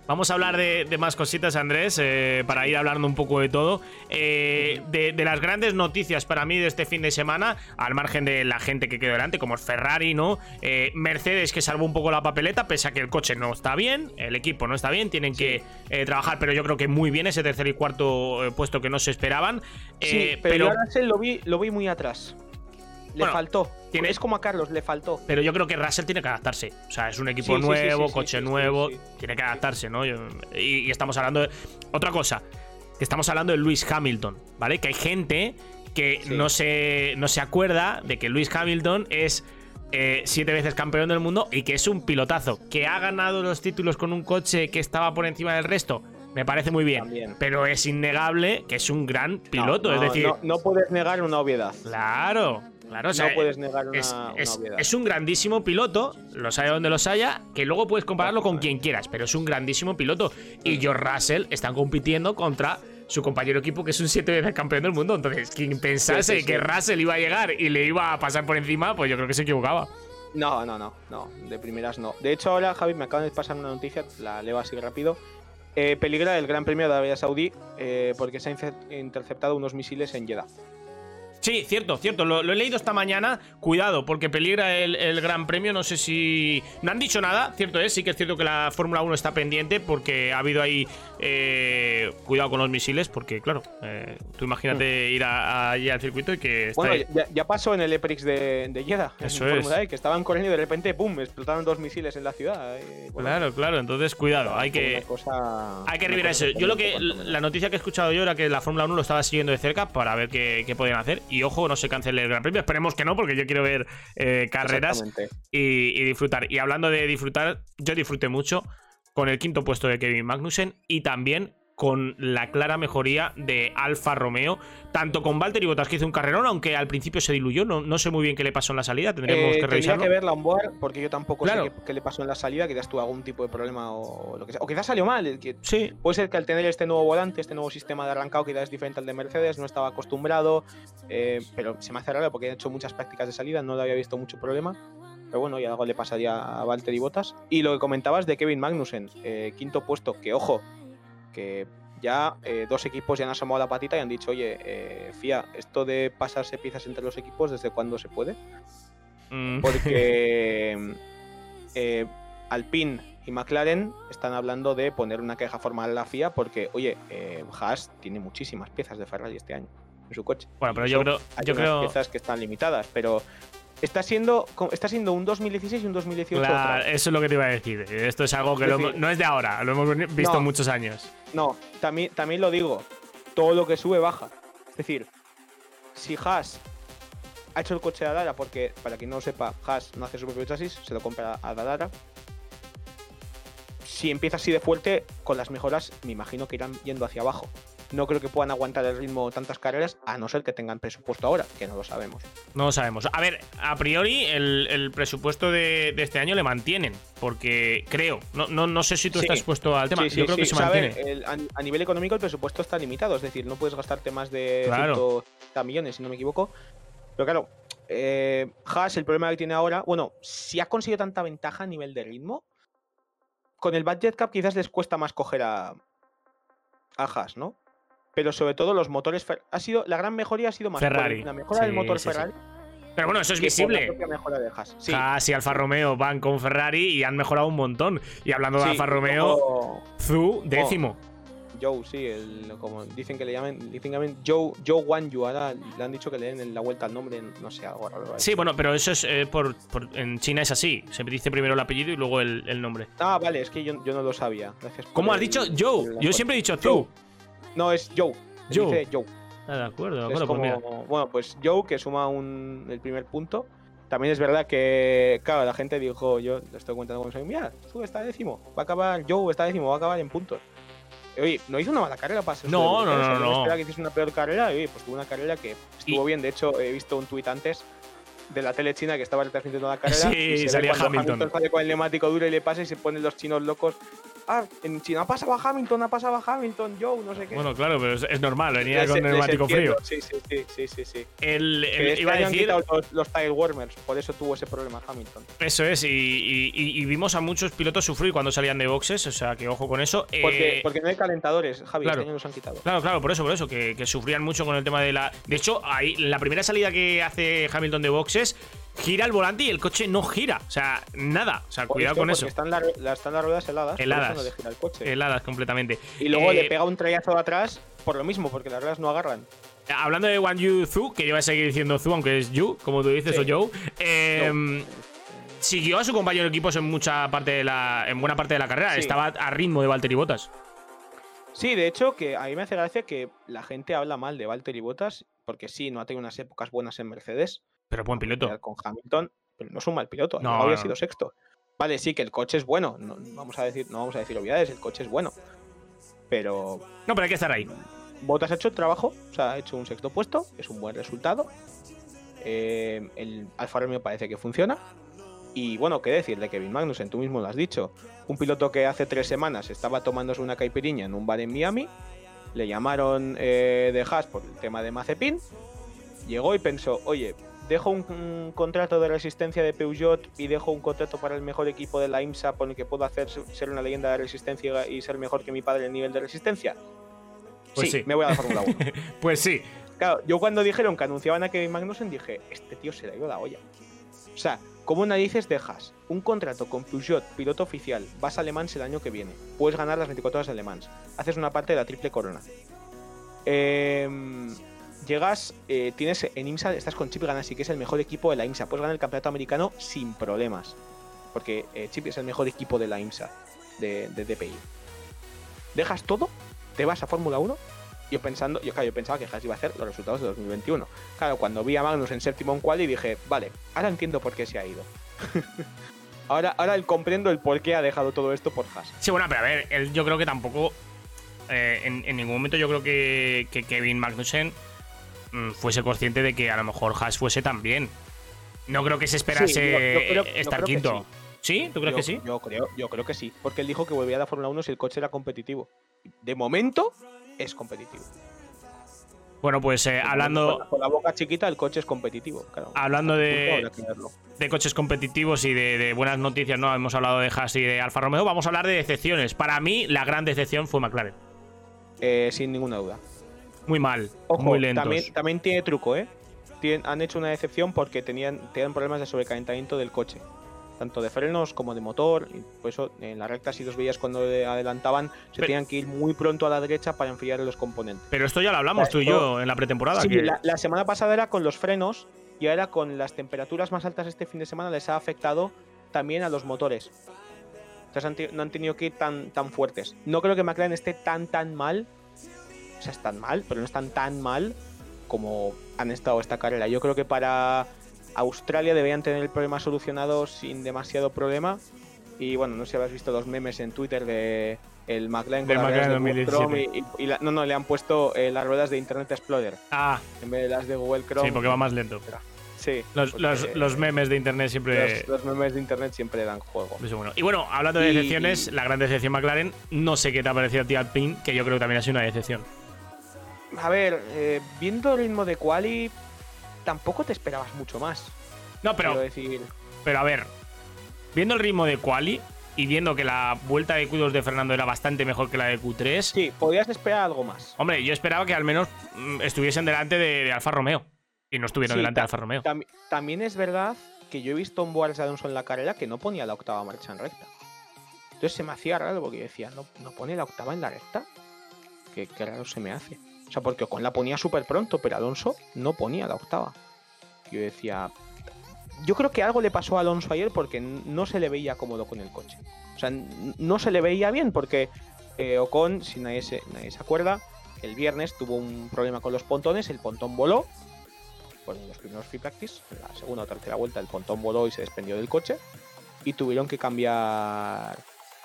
Vamos a hablar de, de más cositas, Andrés, eh, para ir hablando un poco de todo. Eh, de, de las grandes noticias para mí de este fin de semana, al margen de la gente que quedó delante, como es Ferrari, ¿no? Eh, Mercedes que salvó un poco la papeleta, pese a que el coche no está bien, el equipo no está bien, tienen que eh, trabajar, pero yo creo que muy bien ese tercer y cuarto eh, puesto que no se esperaban. Sí, Eh, pero, yo a Russell lo vi, lo vi muy atrás. Le faltó. tiene- Es como a Carlos, le faltó. Pero yo creo que Russell tiene que adaptarse. O sea, es un equipo Sí, nuevo, sí, sí, coche nuevo. Tiene que adaptarse, ¿no? Yo- y, y estamos hablando de. Otra cosa. Que estamos hablando de Lewis Hamilton, ¿vale? Que hay gente que no, se, no se acuerda de que Lewis Hamilton es. eh, siete veces campeón del mundo y que es un pilotazo. Que ha ganado los títulos con un coche que estaba por encima del resto. Me parece muy bien. También. Pero es innegable que es un gran piloto. No, es decir, no, no puedes negar una obviedad. Claro, claro. o sea, no puedes negar una, es, una es- un grandísimo piloto, los haya donde los haya, que luego puedes compararlo con quien quieras, pero es un grandísimo piloto. Y George Russell están compitiendo contra su compañero equipo, que es un siete veces campeón del mundo. Entonces, quien pensase Sí, sí, sí. que Russell iba a llegar y le iba a pasar por encima, pues yo creo que se equivocaba. No, no, no, no, de primeras no. De hecho, ahora, Javi, me acaban de pasar una noticia, la leo así rápido. Eh, peligra el Gran Premio de Arabia Saudí eh, porque se han interceptado unos misiles en Jeddah. Sí, cierto, cierto. Lo, lo he leído esta mañana. Cuidado, porque peligra el, el Gran Premio. No sé si. No han dicho nada, cierto es. Sí que es cierto que la Fórmula 1 está pendiente porque ha habido ahí. eh, cuidado con los misiles, porque, claro, eh, tú imagínate ir a- a- allí al circuito y que está Bueno, ahí- ya, ya pasó en el EPRIX de, de Jeddah, Eso en es. E, que estaban corriendo y de repente, ¡pum!, explotaron dos misiles en la ciudad. eh, bueno, Claro, claro. Entonces, cuidado. Hay que. cosa- Hay que revisar eso. Yo lo que. La noticia que he escuchado yo era que la Fórmula 1 lo estaba siguiendo de cerca para ver qué, qué podían hacer. Y ojo, no se cancele el Gran Premio. Esperemos que no, porque yo quiero ver eh, carreras. Y, y disfrutar. Y hablando de disfrutar, yo disfruté mucho con el quinto puesto de Kevin Magnussen y también con la clara mejoría de Alfa Romeo, tanto con Valtteri Bottas que hizo un carrerón, aunque al principio se diluyó, no, no sé muy bien qué le pasó en la salida, tendremos Eh, que tendría revisarlo. que ver la onboard porque yo tampoco Claro. sé qué, qué le pasó en la salida, quizás tuvo algún tipo de problema o lo que sea. O quizás salió mal. que Sí, puede ser que al tener este nuevo volante, este nuevo sistema de arrancado, quizás es diferente al de Mercedes, no estaba acostumbrado, eh, pero se me hace raro porque he hecho muchas prácticas de salida, no le había visto mucho problema. Pero bueno, y algo le pasaría a Valtteri Bottas. Y lo que comentabas de Kevin Magnussen, eh, quinto puesto, que ojo, que ya eh, dos equipos ya han asomado la patita y han dicho, oye, eh, Fía, esto de pasarse piezas entre los equipos, ¿desde cuándo se puede? mm, Porque eh, Alpine y McLaren están hablando de poner una queja formal a la FIA porque, oye, eh, Haas tiene muchísimas piezas de Ferrari este año en su coche. bueno, pero yo creo, Hay yo unas creo, piezas que están limitadas, pero está siendo, está siendo un 2016 y un 2018 Claro, eso es lo que te iba a decir. Esto es algo que Es decir- no es de ahora, lo hemos visto No. muchos años. No, también, también lo digo, todo lo que sube baja. Es decir, si Haas ha hecho el coche de Adara, porque para quien no lo sepa, Haas no hace su propio chasis, se lo compra a Adara. Si empieza así de fuerte, con las mejoras, me imagino que irán yendo hacia abajo. No creo que puedan aguantar el ritmo tantas carreras, a no ser que tengan presupuesto ahora, que no lo sabemos. No lo sabemos. A ver, a priori el, el presupuesto de, de este año le mantienen, porque creo, no, no, no sé si tú Sí. estás puesto al tema, Sí, sí, yo creo que se a ver, mantiene. el- a nivel económico el presupuesto está limitado, es decir, no puedes gastarte más de Claro. 100 millones, si no me equivoco. Pero claro, eh, Haas, el problema que tiene ahora, bueno, si ha conseguido tanta ventaja a nivel de ritmo, con el budget cap quizás les cuesta más coger a, a Haas, ¿no? Pero sobre todo los motores, ha sido la gran mejoría ha sido más Ferrari. la mejora del motor sí, sí. Ferrari Pero bueno, eso es visible. Sí, Haas y Alfa Romeo van con Ferrari y han mejorado un montón. Y hablando de Alfa Romeo, luego Zhu, décimo. Joe, sí, el, como dicen que le llamen, dicen que llamen Joe, Joe Wan Yu, ahora le han dicho que le den en la vuelta al nombre, no sé, algo raro. Sí, bueno, pero eso es eh, por, por- En China es así. Se dice primero el apellido y luego el, el nombre. Ah, vale, es que yo, yo no lo sabía. Gracias ¿Cómo has el- dicho? Joe. Yo siempre he dicho Zhu. No, es Joe. Joe. Dice Joe. Ah, de acuerdo, de acuerdo. Pues como, mira. bueno, pues Joe, que suma un, el primer punto. También es verdad que, claro, la gente dijo, yo le estoy contando con soy, mira, tú está décimo, va a acabar, Joe está décimo, va a acabar en puntos. Oye, no hizo una mala carrera para ser No, no, no, no. esperaba que hiciese una peor carrera y oye, pues tuvo una carrera que estuvo bien. De hecho, he visto un tuit antes de la tele china que estaba retransmitiendo la carrera. Sí, y salía cuando Hamilton. sale con el neumático duro y le pasa y se ponen los chinos locos. Ah, en China ha pasado a Hamilton, ha pasado a Hamilton, Joe, no sé qué. Bueno, claro, pero es, es normal. Venía Les- con neumático frío. Sí, sí, sí, sí, sí, sí. El, el- este iba a han decir. quitado los, los tire warmers, por eso tuvo ese problema Hamilton. Eso es, y, y- y- y vimos a muchos pilotos sufrir cuando salían de boxes, o sea que ojo con eso. Porque, Eh, porque no hay calentadores, Javi, claro. este año los han quitado. Claro, claro, por eso, por eso, que, que sufrían mucho con el tema de la. De hecho, ahí, la primera salida que hace Hamilton de boxes, gira el volante y el coche no gira. O sea, nada. O sea, cuidado con eso. Están, la- están las ruedas heladas, Heladas. eso no le gira el coche. Heladas completamente. Y luego Eh, le pega un trayazo de atrás por lo mismo, porque las reglas no agarran. Hablando de One Yu Zu, que yo voy a seguir diciendo Zu, aunque es Yu, como tú dices, Sí. o Joe. eh, Siguió a su compañero de equipos en mucha parte de la. en buena parte de la carrera. Sí. Estaba a ritmo de Valtteri Bottas. Sí, de hecho, que a mí me hace gracia que la gente habla mal de Valtteri Bottas, porque sí, no ha tenido unas épocas buenas en Mercedes, Pero buen piloto. con Hamilton, pero no es un mal piloto, No, no, sido sexto. Vale, sí, que el coche es bueno, no vamos a decir, no vamos a decir obviedades, el coche es bueno. Pero No, pero hay que estar ahí. Bottas ha hecho el trabajo, o sea, ha hecho un sexto puesto, es un buen resultado. Eh, el Alfa Romeo parece que funciona. Y bueno, qué decir de Kevin Magnussen, tú mismo lo has dicho. Un piloto que hace tres semanas estaba tomándose una caipiriña en un bar en Miami. Le llamaron eh, de Haas por el tema de Mazepin. Llegó y pensó, oye, dejo un, un contrato de resistencia de Peugeot y dejo un contrato para el mejor equipo de la IMSA por el que puedo hacer ser una leyenda de resistencia y ser mejor que mi padre en nivel de resistencia. Pues sí. me voy a la Fórmula 1. Pues sí. Claro, yo cuando dijeron que anunciaban a Kevin Magnussen dije, este tío se le ha ido la olla. O sea, ¿cómo narices dejas un contrato con Peugeot, piloto oficial, vas a Le Mans el año que viene, puedes ganar las 24 horas de Le Mans, haces una parte de la triple corona. Em, llegas, eh, tienes en IMSA, estás con Chip Ganassi, que es el mejor equipo de la IMSA, puedes ganar el campeonato americano sin problemas, porque eh, Chip es el mejor equipo de la IMSA, de, de DPI. Dejas todo, te vas a Fórmula 1 yo pensando, yo, claro, yo pensaba que Haas iba a hacer los resultados de 2021. Claro, cuando vi a Magnus en séptimo en quali dije, vale, ahora entiendo por qué se ha ido. ahora, ahora comprendo el por qué ha dejado todo esto por Haas. Sí, bueno, pero a ver, él, yo creo que tampoco. eh, en, ningún momento yo creo que, Kevin Magnussen fuese consciente de que a lo mejor Haas fuese también. No creo que se esperase Sí, yo- yo creo- estar quinto. ¿Sí? ¿Tú crees yo, que sí? Yo creo, yo creo que sí, porque él dijo que volvía a la Fórmula 1 si el coche era competitivo. De momento es competitivo. Bueno, pues eh, hablando, la- Con la boca chiquita el coche es competitivo. Claro. hablando de, de coches competitivos y de, de buenas noticias, ¿no? Hemos hablado de Haas y de Alfa Romeo. Vamos a hablar de decepciones. Para mí, la gran decepción fue McLaren. Eh, sin ninguna duda. Muy mal, Ojo, muy lentos. También, también tiene truco, ¿eh? Tien- han hecho una decepción porque tenían, tenían problemas de sobrecalentamiento del coche. Tanto de frenos como de motor. Y por eso en la recta, si los veías cuando adelantaban, se Pero- tenían que ir muy pronto a la derecha para enfriar los componentes. Pero esto ya lo hablamos tú y yo en la pretemporada. Sí, que- la, la semana pasada era con los frenos y ahora con las temperaturas más altas este fin de semana les ha afectado también a los motores. Entonces han no han tenido que ir tan, tan fuertes. No creo que McLaren esté tan tan mal. Sea, están mal, pero no están tan mal como han estado esta carrera. Yo creo que para Australia deberían tener el problema solucionado sin demasiado problema. Y bueno, no sé si habéis visto los memes en Twitter de el McLaren con las ruedas de Google Chrome 2017. y, y la- no, no, le han puesto eh, las ruedas de Internet Explorer Ah, en vez de las de Google Chrome. sí, porque va más lento. Sí, Los, porque los- los memes de internet siempre. los- los memes de internet siempre dan juego. Y bueno, hablando de Y- decepciones, la gran decepción McLaren, no sé qué te ha parecido a ti Alpine, que yo creo que también ha sido una decepción. A ver, eh, viendo el ritmo de Quali, tampoco te esperabas mucho más. No, pero, decir, pero a ver, viendo el ritmo de Quali y viendo que la vuelta de Q2 de Fernando era bastante mejor que la de Q3, sí, podías esperar algo más. hombre, yo esperaba que al menos mm, estuviesen delante de, de Alfa Romeo. Y no estuvieron Sí, delante de Alfa Romeo. Tam- también es verdad que yo he visto un Boas Alonso en la carrera que no ponía la octava marcha en recta. Entonces se me hacía raro porque yo decía, ¿no, no pone la octava en la recta? Qué, qué raro se me hace. O sea, porque Ocon la ponía súper pronto, pero Alonso no ponía la octava. Yo decía, yo creo que algo le pasó a Alonso ayer porque no se le veía cómodo con el coche. O sea, no se le veía bien porque eh, Ocon, si nadie se, acuerda, el viernes tuvo un problema con los pontones, el pontón voló. Bueno, en los primeros free practice, la segunda o tercera vuelta, el pontón voló y se desprendió del coche. Y tuvieron que cambiar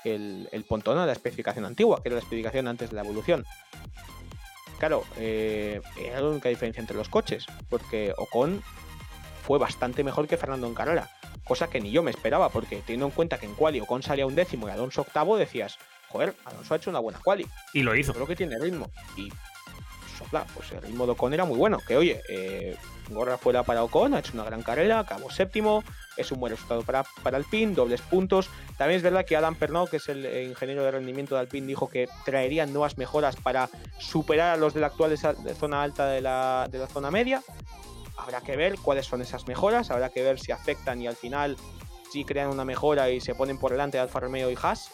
el pontón a la especificación antigua, que era la especificación antes de la evolución. Claro, eh, era la única diferencia entre los coches, porque Ocon fue bastante mejor que Fernando en carrera, cosa que ni yo me esperaba, porque teniendo en cuenta que en quali Ocon salía un décimo y Alonso octavo, decías, joder, Alonso ha hecho una buena quali, Y lo hizo. creo que tiene ritmo. Y pues el ritmo de Ocon era muy bueno, que oye, eh, gorra fuera para Ocon, ha hecho una gran carrera, acabó séptimo, es un buen resultado para, para Alpine, dobles puntos. También es verdad que Adam Pernod, que es el eh, ingeniero de rendimiento de Alpine, dijo que traerían nuevas mejoras para superar a los de la actual zona alta de la, de la zona media. Habrá que ver cuáles son esas mejoras, habrá que ver si afectan y al final si crean una mejora y se ponen por delante de Alfa Romeo y Haas.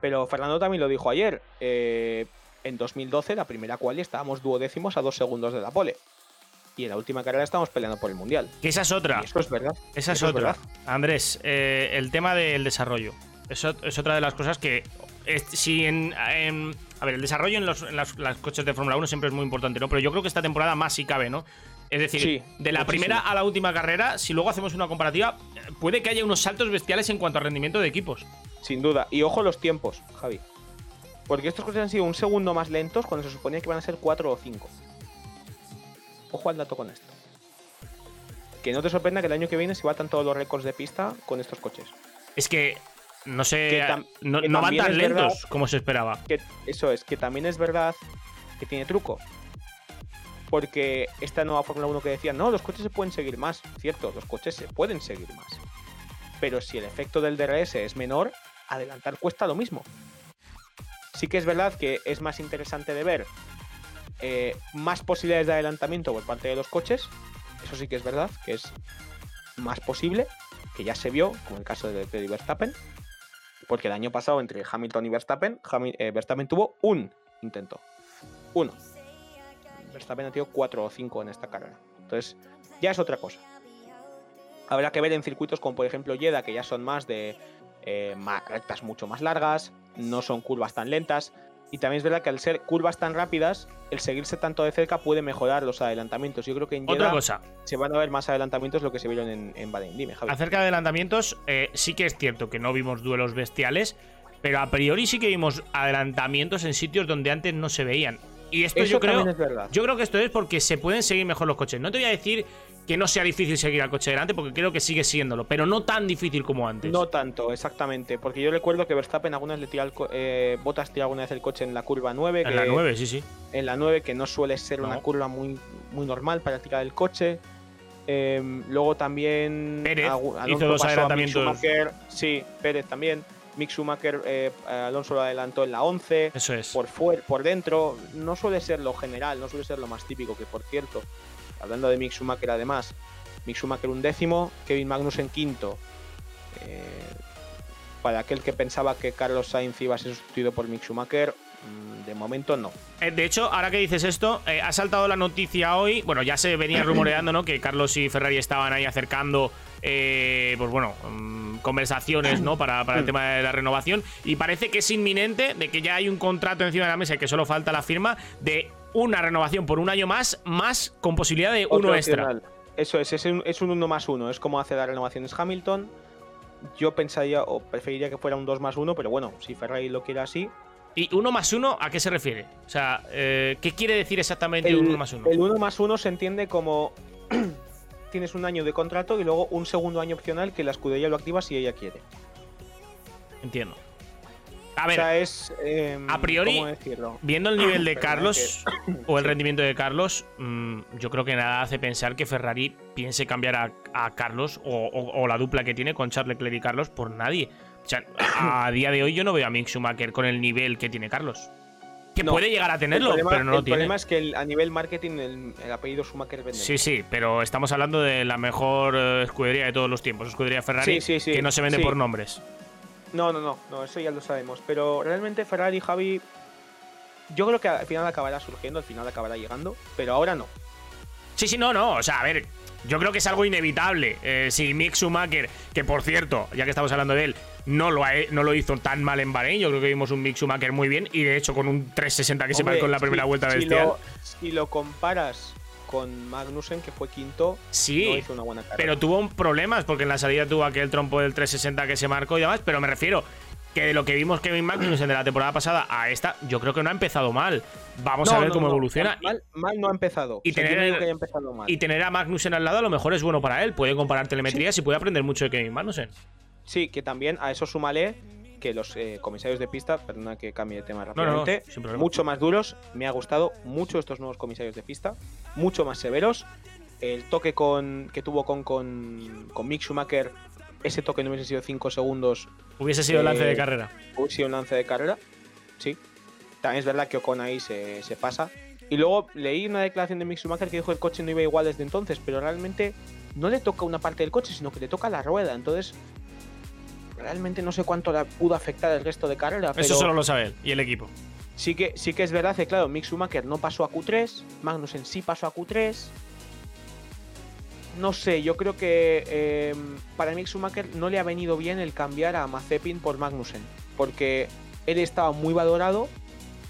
Pero Fernando también lo dijo ayer. eh, en 2012, la primera quali, estábamos duodécimos a dos segundos de la pole. Y en la última carrera estamos peleando por el mundial. Que esa es otra. Y eso es verdad. Esa es Eso otra. Andrés, eh, el tema del desarrollo. Eso es otra de las cosas que. es- si en, en- A ver, el desarrollo en los, en las, las coches de Fórmula 1 siempre es muy importante, ¿no? Pero yo creo que esta temporada más si cabe, ¿no? Es decir, Sí, de la muchísimo. primera a la última carrera, si luego hacemos una comparativa, puede que haya unos saltos bestiales en cuanto a rendimiento de equipos. Sin duda. Y ojo los tiempos, Javi. Porque estos coches han sido un segundo más lentos cuando se suponía que iban a ser 4 o 5. Ojo al dato con esto. Que no te sorprenda que el año que viene se batan todos los récords de pista con estos coches. Es que. No sé. No, no van tan lentos verdad- como se esperaba. Que eso es, que también es verdad que tiene truco. Porque esta nueva Fórmula 1 que decían, no, los coches se pueden seguir más. Cierto, los coches se pueden seguir más. Pero si el efecto del DRS es menor, adelantar cuesta lo mismo. Sí que es verdad que es más interesante de ver eh, más posibilidades de adelantamiento por parte de los coches. Eso sí que es verdad, que es más posible, que ya se vio, como el caso de y Verstappen. Porque el año pasado entre Hamilton y Verstappen, eh, Verstappen tuvo un intento. Uno. Verstappen ha tenido cuatro o cinco en esta carrera. Entonces, ya es otra cosa. Habrá que ver en circuitos como por ejemplo Jeddah, que ya son más de eh, ma- rectas mucho más largas, no son curvas tan lentas. Y también es verdad que al ser curvas tan rápidas, el seguirse tanto de cerca puede mejorar los adelantamientos. Yo creo que en Otra Jeddah cosa, se van a ver más adelantamientos lo que se vieron en, en Bahrein. Dime, Javi. Acerca de adelantamientos, eh, sí que es cierto que no vimos duelos bestiales, pero a priori sí que vimos adelantamientos en sitios donde antes no se veían. Y esto Eso yo creo, es yo creo que esto es porque se pueden seguir mejor los coches. No te voy a decir que no sea difícil seguir al coche delante, porque creo que sigue siéndolo, pero no tan difícil como antes. No tanto, exactamente. Porque yo recuerdo que Verstappen algunas le tira el eh, Bottas tira alguna vez el coche en la curva 9. en que, la 9, sí, sí. En la 9, que no suele ser una curva muy, muy normal para tirar el coche. Em, luego también. Pérez hizo dos adelantamientos. Sí, Pérez también. Mick Schumacher, eh, Alonso lo adelantó en la 11. Eso es. por fuera, por dentro, no suele ser lo general, no suele ser lo más típico, que por cierto, hablando de Mick Schumacher además, Mick Schumacher un décimo, Kevin Magnussen quinto. Eh, para aquel que pensaba que Carlos Sainz iba a ser sustituido por Mick Schumacher, mm, de momento no. Eh, De hecho, ahora que dices esto, eh, ha saltado la noticia hoy. Bueno, ya se venía rumoreando, ¿no? Que Carlos y Ferrari estaban ahí acercando, eh, pues bueno, mm, conversaciones, ¿no? Para, para el tema de la renovación. Y parece que es inminente de que ya hay un contrato encima de la mesa y que solo falta la firma de una renovación por un año más, más con posibilidad de uno extra. Eso es, es un, es un 1 más 1, es como hace las renovaciones Hamilton. Yo pensaría o preferiría que fuera un 2 más 1, pero bueno, si Ferrari lo quiere así, ¿Y uno más uno a qué se refiere? O sea, eh, ¿qué quiere decir exactamente El, un uno más uno? el 1 más 1 se entiende como tienes un año de contrato y luego un segundo año opcional que la escudería lo activa si ella quiere. Entiendo. A O ver, sea, es. eh, a priori. Viendo el nivel de Carlos o el rendimiento de Carlos, mm, yo creo que nada hace pensar que Ferrari piense cambiar a, a Carlos o, o- o la dupla que tiene con Charles Leclerc y Carlos por nadie. O sea, a, día de hoy yo no veo a Mick Schumacher con el nivel que tiene Carlos. Que No. puede llegar a El tenerlo, problema, pero no lo el tiene. problema es que el- a nivel marketing el, el apellido Schumacher vende. Sí, sí, pero estamos hablando de la mejor eh, escudería de todos los tiempos, escudería Ferrari, Sí, sí, sí, que no se vende por nombres. No, no, no, no, eso ya lo sabemos. Pero realmente Ferrari, Javi. Yo creo que al final acabará surgiendo, al final acabará llegando, pero ahora no. Sí, sí, no, no. O sea, a ver, yo creo que es algo inevitable. Eh, si Mick Schumacher, que por cierto, ya que estamos hablando de él, no lo, ha- no lo hizo tan mal en Bahrein, yo creo que vimos un Mick Schumacher muy bien y de hecho con un 360 que se marcó en la primera si- vuelta si bestial. Lo, si lo comparas con Magnussen, que fue quinto, Sí, no hizo una buena carrera. pero tuvo problemas porque en la salida tuvo aquel trompo del 360 que se marcó y demás, pero me refiero que de lo que vimos Kevin Magnussen de la temporada pasada a esta, yo creo que no ha empezado mal. Vamos a ver no, cómo evoluciona. Mal, mal no ha empezado. Y O sea, tener que haya empezado mal. Y tener a Magnussen al lado a lo mejor es bueno para él. Puede comparar telemetrías y puede aprender mucho de Kevin Magnussen. Sí, que también a eso súmale que los eh, comisarios de pista, perdona que cambie de tema No, no, no, rápidamente, mucho más duros. Me ha gustado mucho estos nuevos comisarios de pista, mucho más severos. El toque con, que tuvo con, con, con Mick Schumacher, ese toque no hubiese sido 5 segundos, Hubiese sido lance Eh, de carrera. hubiese sido un lance de carrera. Sí. También es verdad que Ocon ahí se, se pasa. Y luego leí una declaración de Mick Schumacher que dijo que el coche no iba igual desde entonces, pero realmente no le toca una parte del coche, sino que le toca la rueda. Entonces, realmente no sé cuánto le pudo afectar el resto de carrera. Eso pero- solo lo sabe él y el equipo. Sí que, sí que es verdad que, claro, Mick Schumacher no pasó a Q3, Magnussen sí pasó a Q3. No sé, yo creo que eh, para Mick Schumacher no le ha venido bien el cambiar a Mazepin por Magnussen, porque él estaba muy valorado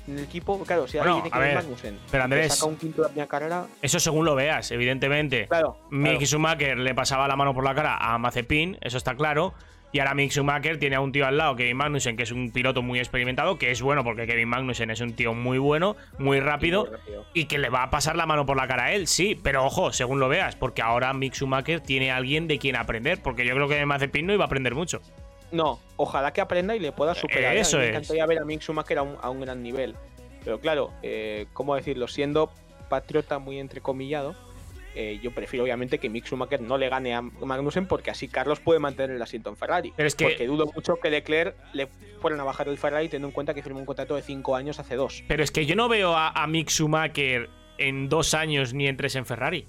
en el equipo. Claro, si Bueno, alguien tiene que ver, Magnussen, pero Andrés- saca un quinto de la primera carrera, Eso según lo veas, evidentemente. claro. Mick claro. Schumacher le pasaba la mano por la cara a Mazepin, eso está claro. Y ahora Mick Schumacher tiene a un tío al lado, Kevin Magnussen, que es un piloto muy experimentado, que es bueno porque Kevin Magnussen es un tío muy bueno, muy rápido, muy rápido. y que le va a pasar la mano por la cara a él, sí, pero ojo, según lo veas, porque ahora Mick Schumacher tiene a alguien de quien aprender, porque yo creo que de Mazepin no iba a aprender mucho. No, ojalá que aprenda y le pueda superar. ¿eh? A mí Eso me es. encantaría ver a Mick Schumacher a un, a un gran nivel. Pero claro, eh, ¿cómo decirlo? Siendo patriota muy entrecomillado, eh, yo prefiero obviamente que Mick Schumacher no le gane a Magnussen porque así Carlos puede mantener el asiento en Ferrari. Pero es que- Porque dudo mucho que Leclerc le fueran a bajar el Ferrari teniendo en cuenta que firmó un contrato de 5 años hace dos. Pero es que yo no veo a, a Mick Schumacher en dos años ni en tres en Ferrari.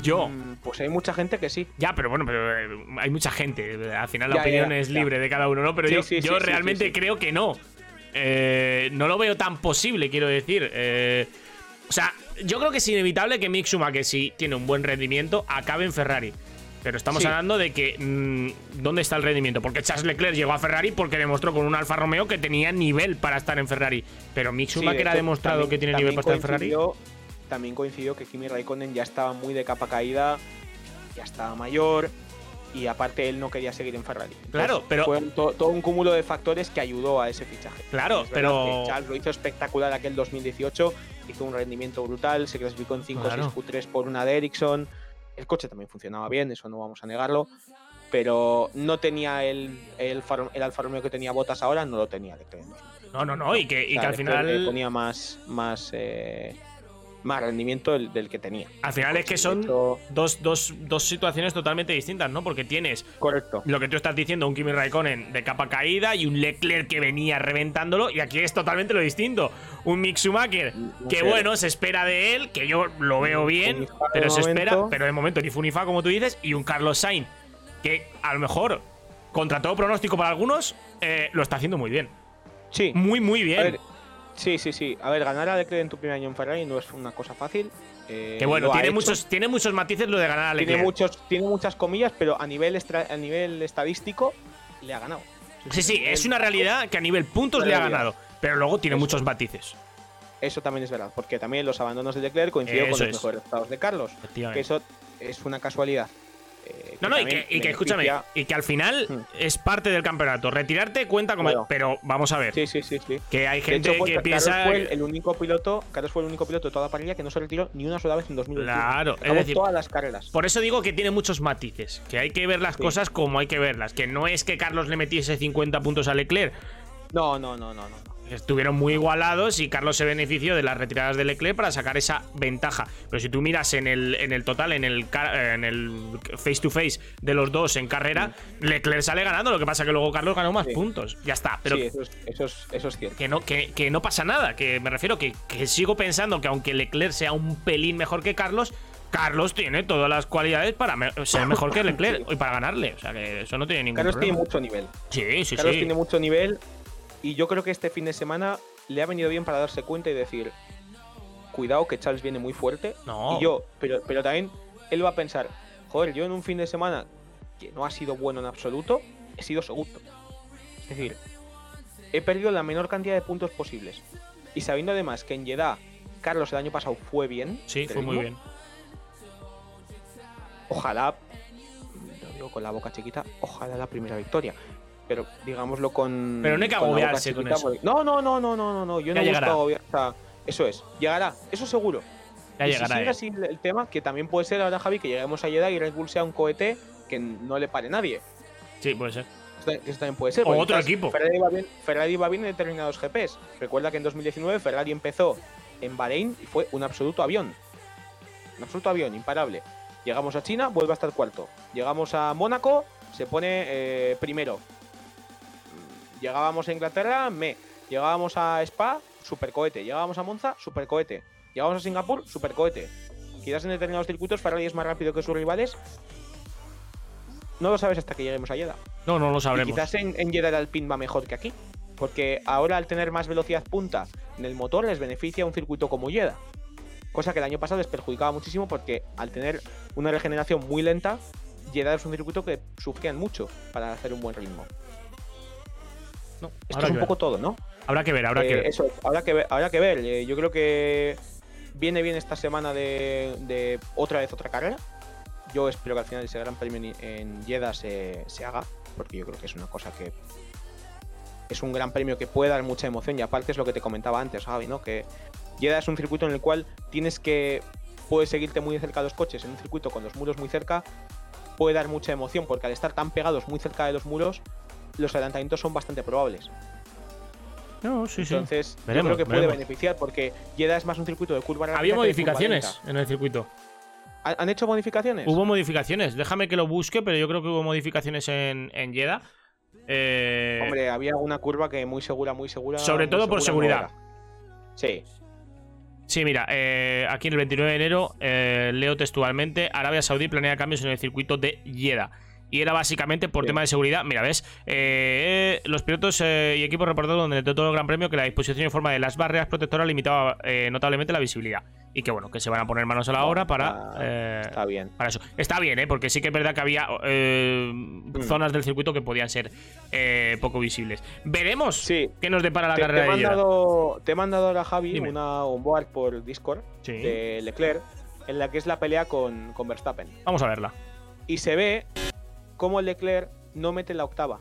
Yo. Mm, Pues hay mucha gente que sí. Ya, pero bueno, pero eh, hay mucha gente. Al final la Ya, opinión ya, es ya. libre de cada uno, ¿no? Pero Sí, yo, sí, yo sí, sí, realmente creo que no. Eh, no lo veo tan posible, quiero decir. Eh, o sea, yo creo que es inevitable que Mick Schumacher, si tiene un buen rendimiento, acabe en Ferrari. Pero estamos Sí. hablando de que. mm, ¿Dónde está el rendimiento? Porque Charles Leclerc llegó a Ferrari porque demostró con un Alfa Romeo que tenía nivel para estar en Ferrari. Pero Mick Sí, Schumacher ha hecho, demostrado también- que tiene nivel para estar en Ferrari. También coincidió que Kimi Raikkonen ya estaba muy de capa caída, ya estaba mayor y aparte él no quería seguir en Ferrari. Entonces, Claro, pero- Fue un- todo un cúmulo de factores que ayudó a ese fichaje. Claro, pero- Charles lo hizo espectacular aquel 2018, hizo un rendimiento brutal, se clasificó en 5 Claro. 6 Q3 por una de Ericsson. El coche también funcionaba bien, eso no vamos a negarlo. Pero no tenía el, el, Alfa Romeo que tenía botas ahora, no lo tenía Leclerc. No, no, no. Y que, y O sea, que al final. ponía más, más, eh, más rendimiento del, del que tenía. Al final es que son dos, dos, dos situaciones totalmente distintas, ¿no? Porque tienes correcto. lo que tú estás diciendo, un Kimi Raikkonen de capa caída y un Leclerc que venía reventándolo, y aquí es totalmente lo distinto. Un Mick Schumacher No que, sé. bueno, se espera de él, que yo lo veo bien, pero se espera, pero de momento ni Funifa, como tú dices, y un Carlos Sainz que a lo mejor, contra todo pronóstico para algunos, eh, lo está haciendo muy bien. Sí, Muy, muy bien. a ver, sí, sí, sí. A ver, ganar a Leclerc en tu primer año en Ferrari no es una cosa fácil. eh, que bueno, tiene muchos, tiene muchos matices lo de ganar a Leclerc. tiene muchos, tiene muchas comillas, pero a nivel a nivel estadístico le ha ganado. Sí, sí, es una realidad que a nivel puntos le ha ganado, pero luego tiene Eso. muchos matices. Eso también es verdad, porque también los abandonos de Leclerc coincidió Eso con los es. mejores resultados de Carlos. Que eso es una casualidad. No, no, y que, y que escúchame, y que al final Hmm. es parte del campeonato. Retirarte cuenta como. Pero vamos a ver. Sí, sí, sí, sí. Que hay gente hecho, que Carlos piensa. fue el, el único piloto, Carlos fue el único piloto de toda la parrilla que no se retiró ni una sola vez en 2021. Claro, es Acabó decir, todas las carreras. Por eso digo que tiene muchos matices. Que hay que ver las Sí. cosas como hay que verlas. Que no es que Carlos le metiese 50 puntos a Leclerc. No, no, no, no, no. Estuvieron muy igualados y Carlos se benefició de las retiradas de Leclerc para sacar esa ventaja. Pero si tú miras en el, en el total, en el, en el face to face de los dos en carrera, Leclerc sale ganando. Lo que pasa que luego Carlos ganó más Sí. puntos. Ya está. Pero sí, eso es, eso es, eso es cierto. que no, que, que no pasa nada. Que me refiero que, que sigo pensando que aunque Leclerc sea un pelín mejor que Carlos, Carlos tiene todas las cualidades para ser mejor que Leclerc y para ganarle. O sea que eso no tiene ningún Carlos tiene mucho nivel. Sí, sí, Carlos sí. tiene mucho nivel y yo creo que este fin de semana le ha venido bien para darse cuenta y decir, cuidado que Charles viene muy fuerte. No. Y yo, pero, pero también él va a pensar, joder, yo en un fin de semana que no ha sido bueno en absoluto, he sido segundo. Es decir, he perdido la menor cantidad de puntos posibles. Y sabiendo además que en Jeddah Carlos el año pasado fue bien. Sí, fue muy bien. Ojalá, lo digo con la boca chiquita, ojalá la primera victoria. Pero digámoslo con. Pero no hay que con agobiarse con eso. porque- No, no, no, no, no, no, no. Yo Ya no llegará. busco agobiar. O sea, eso es. Llegará, eso seguro. Ya y llegará. si sigue eh. así el, el tema, que también puede ser ahora, Javi, que lleguemos a Jeddah y Red Bull sea un cohete que no le pare nadie. Sí, puede ser. Eso, también puede ser. O otro quizás equipo. Ferrari va, bien, Ferrari va bien en determinados GPs. Recuerda que en 2019 Ferrari empezó en Bahrein y fue un absoluto avión. Un absoluto avión, imparable. Llegamos a China, vuelve a estar cuarto. Llegamos a Mónaco, se pone eh, primero. Llegábamos a Inglaterra, me. Llegábamos a Spa, supercohete. Llegábamos a Monza, supercohete. Llegábamos a Singapur, supercohete. Quizás en determinados circuitos Ferrari es más rápido que sus rivales. No lo sabes hasta que lleguemos a Jeddah. No, no lo Y sabremos. quizás en, en Jeddah el Alpine va mejor que aquí. Porque ahora al tener más velocidad punta en el motor les beneficia un circuito como Jeddah. Cosa que el año pasado les perjudicaba muchísimo porque al tener una regeneración muy lenta, Jeddah es un circuito que sufrían mucho para hacer un buen ritmo. No, Esto es un ver. poco todo, ¿no? Habrá que ver, habrá Eh, que ver. Eso, habrá que ver. habrá que ver. Eh, yo creo que viene bien esta semana de, de otra vez otra carrera. Yo espero que al final ese gran premio en, en Jeddah se, se haga, porque yo creo que es una cosa que es un gran premio que puede dar mucha emoción y aparte es lo que te comentaba antes, Javi, ¿no? Que Jeddah es un circuito en el cual tienes que puedes seguirte muy de cerca a los coches en un circuito con los muros muy cerca puede dar mucha emoción porque al estar tan pegados muy cerca de los muros los adelantamientos son bastante probables. No, sí, sí. Entonces, Veremos, yo creo que puede veremos. beneficiar porque Jeddah es más un circuito de curva Había modificaciones en el circuito. ¿Han hecho modificaciones? Hubo modificaciones. Déjame que lo busque, pero yo creo que hubo modificaciones en, en Jeddah. Eh, Hombre, había una curva que muy segura, muy segura. Sobre muy todo por segura seguridad. Sí. Sí, mira, eh, aquí el 29 de enero eh, leo textualmente, Arabia Saudí planea cambios en el circuito de Jeddah. Y era básicamente por tema de seguridad. Mira, ves, Eh, los pilotos eh, y equipos reportaron durante todo el Gran Premio que la disposición en forma de las barreras protectoras limitaba eh, notablemente la visibilidad. Y que bueno, que se van a poner manos a la obra para, Está- eh, Está bien. para eso. Está bien, ¿eh? porque sí que es verdad que había eh, Mm. zonas del circuito que podían ser eh, poco visibles. Veremos Sí. qué nos depara la Te, te carrera he mandado, te he mandado ahora, Javi, Dime. una onboard por Discord Sí. de Leclerc en la que es la pelea con, con Verstappen. Vamos a verla. Y se ve cómo Leclerc no mete la octava.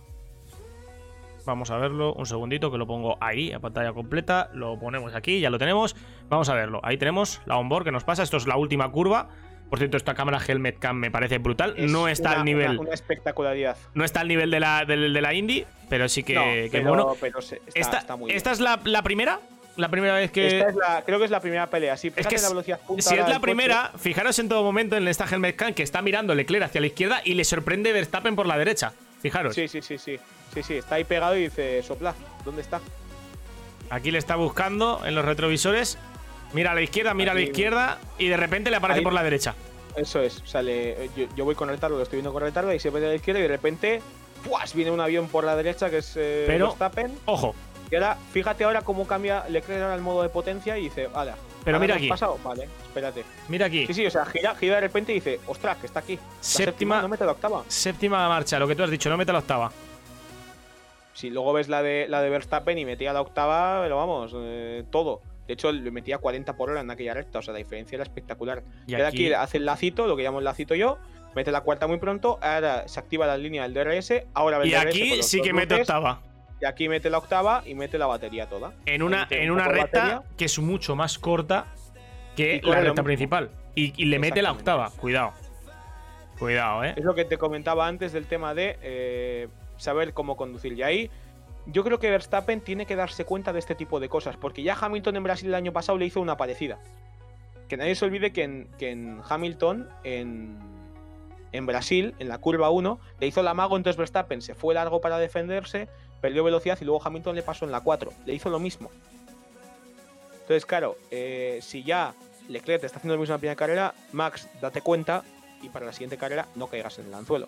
Vamos a verlo, un segundito que lo pongo ahí a pantalla completa, lo ponemos aquí, ya lo tenemos. Vamos a verlo, ahí tenemos la onboard que nos pasa, esto es la última curva. Por cierto, esta cámara Helmet Cam me parece brutal, Es no está una- al nivel Una, una espectacularidad. no está al nivel de la, de la Indy, pero sí que, No, que pero, bueno. pero se- está, Esta, está muy bien. esta es la, la primera, la primera vez que Esta es la, creo que es la primera pelea. Sí, Es que la es- velocidad punta si es la coche. primera, fijaros en todo momento en esta Helmet Cam que está mirando Leclerc hacia la izquierda y le sorprende Verstappen por la derecha. Fijaros, Sí, sí, sí, sí. Sí, sí, está ahí pegado y dice, sopla, ¿dónde está? aquí le está buscando en los retrovisores. Mira a la izquierda, mira a la izquierda y de repente le aparece Ahí- por la derecha. Eso es, sale, yo, yo voy con retardo, lo estoy viendo con retardo y se ve de la izquierda y de repente, ¡puas! Viene un avión por la derecha que es eh, Pero- Verstappen. Ojo, Y ahora, fíjate ahora cómo cambia Leclerc ahora el modo de potencia y dice, ¡hala! Pero ¿ahora mira aquí. pasado? Vale, espérate. mira aquí. Sí, sí, o sea, gira, gira de repente y dice, ¡ostras, que está aquí! La Séptima- no mete la octava. Séptima marcha, lo que tú has dicho, no mete la octava. Si luego ves la de, la de Verstappen y metía la octava, pero vamos, eh, todo. De hecho, le metía 40 por hora en aquella recta, o sea, la diferencia era espectacular. Y ahora aquí, aquí hace el lacito, lo que llamo el lacito yo, mete la cuarta muy pronto, ahora se activa la línea del DRS, ahora ve el y DRS aquí sí que mete octava. Y aquí mete la octava y mete la batería toda. En una, en una recta batería. que es mucho más corta que la recta principal. Y, y le mete la octava. Cuidado. Cuidado, eh. Es lo que te comentaba antes del tema de eh, saber cómo conducir. Y ahí yo creo que Verstappen tiene que darse cuenta de este tipo de cosas, porque ya Hamilton en Brasil el año pasado le hizo una parecida. Que nadie se olvide que en, que en Hamilton, en, en Brasil, en la curva 1, le hizo la mago, entonces Verstappen se fue largo para defenderse, perdió velocidad y luego Hamilton le pasó en la 4. Le hizo lo mismo. Entonces, claro, eh, si ya Leclerc te está haciendo lo mismo en la primera carrera, Max, date cuenta y para la siguiente carrera no caigas en el anzuelo.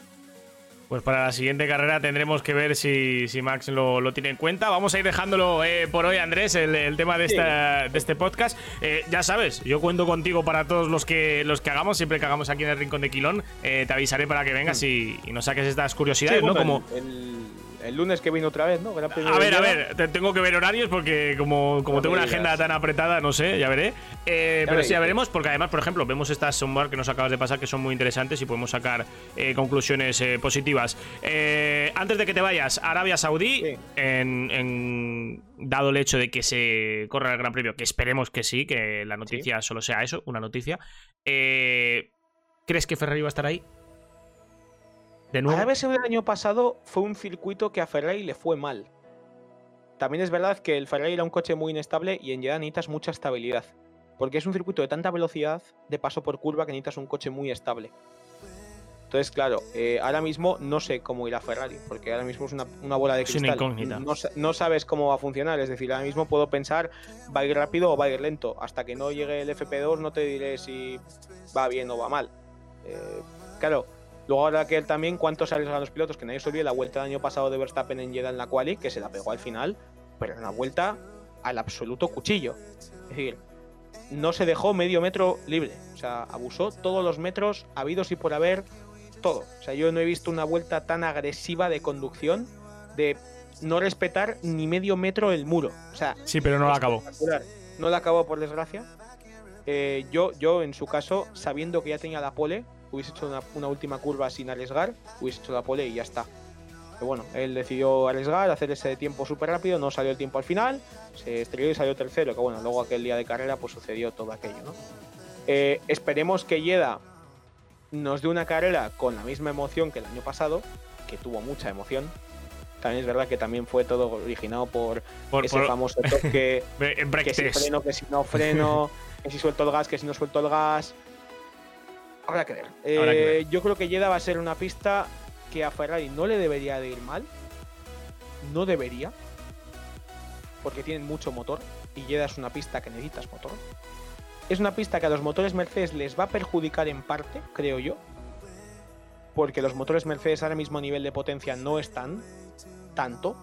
Pues para la siguiente carrera tendremos que ver si, si Max lo, lo tiene en cuenta. Vamos a ir dejándolo eh, por hoy, Andrés, el, el tema de, Sí. esta- de este podcast. Eh, ya sabes, yo cuento contigo para todos los que los que hagamos, siempre que hagamos aquí en el Rincón de Quilón. eh, te avisaré para que vengas y, y nos saques estas curiosidades, Sí, ¿no? Como, el, el- el lunes que vino otra vez, ¿no? Gran A ver, a ver, te- tengo que ver horarios porque como, como No tengo una digas. agenda tan apretada, no sé, ya veré. Eh, pero sí, ya veremos porque además, por ejemplo, vemos estas software que nos acabas de pasar que son muy interesantes y podemos sacar eh, conclusiones eh, positivas. Antes de que te vayas, Arabia Saudí, Sí. en, en- dado el hecho de que se corra el Gran Premio, que esperemos que sí, que la noticia solo sea eso, una noticia. ¿Crees que Ferrari va a estar ahí? De nuevo. Saudí el año pasado fue un circuito que a Ferrari le fue mal. También es verdad que el Ferrari era un coche muy inestable y en Jeddah necesitas mucha estabilidad. Porque es un circuito de tanta velocidad, de paso por curva, que necesitas un coche muy estable. Entonces, claro, eh, ahora mismo no sé cómo irá Ferrari, porque ahora mismo es una, una bola de Es una cristal. incógnita. No, sa- no sabes cómo va a funcionar, es decir, ahora mismo puedo pensar, va a ir rápido o va a ir lento. Hasta que no llegue el FP2 no te diré si va bien o va mal. Eh, claro, luego habrá que ver también cuántos arriesgan los pilotos, que nadie se olvide la vuelta del año pasado de Verstappen en Jeddah en la quali, que se la pegó al final, pero una vuelta al absoluto cuchillo. Es decir, no se dejó medio metro libre. O sea, abusó todos los metros habidos y por haber, todo. O sea, yo no he visto una vuelta tan agresiva de conducción de no respetar ni medio metro el muro. O sea, Sí, pero no lo acabó. No la acabó por desgracia. Eh, yo, yo, en su caso, sabiendo que ya tenía la pole, hubiese hecho una, una última curva sin arriesgar, hubiese hecho la pole y ya está. Pero bueno, él decidió arriesgar, hacer ese tiempo súper rápido, no salió el tiempo al final, se estrelló y salió tercero, que bueno, luego aquel día de carrera pues sucedió todo aquello, ¿no? Eh, esperemos que Yeda nos dé una carrera con la misma emoción que el año pasado, que tuvo mucha emoción. También es verdad que también fue todo originado por, Por, ese por- famoso toque que si freno, que si no freno, que si suelto el gas, que si no suelto el gas. Habrá que ver. Habrá que ver. Eh, Yo creo que Jeddah va a ser una pista que a Ferrari no le debería de ir mal. No debería. Porque tienen mucho motor. Y Jeddah es una pista que necesitas motor. Es una pista que a los motores Mercedes les va a perjudicar en parte, creo yo. Porque los motores Mercedes ahora mismo a nivel de potencia no están tanto.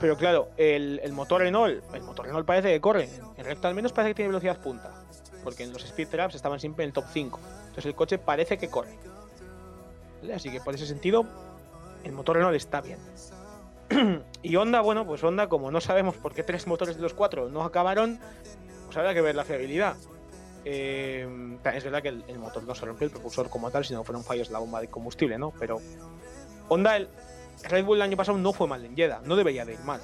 Pero claro, el, el motor Renault, el motor Renault parece que corre. En recta al menos parece que tiene velocidad punta. Porque en los speed traps estaban siempre en el top 5. Entonces el coche parece que corre. Así que por ese sentido, el motor Renault está bien. y Honda, bueno, pues Honda, como no sabemos por qué tres motores de los cuatro no acabaron, pues habrá que ver la fiabilidad. Eh, es verdad que el, el motor no se rompió, el propulsor como tal, sino fueron fallos de la bomba de combustible, ¿no? Pero Honda, el Red Bull el año pasado no fue mal en Jeddah, no debería de ir mal.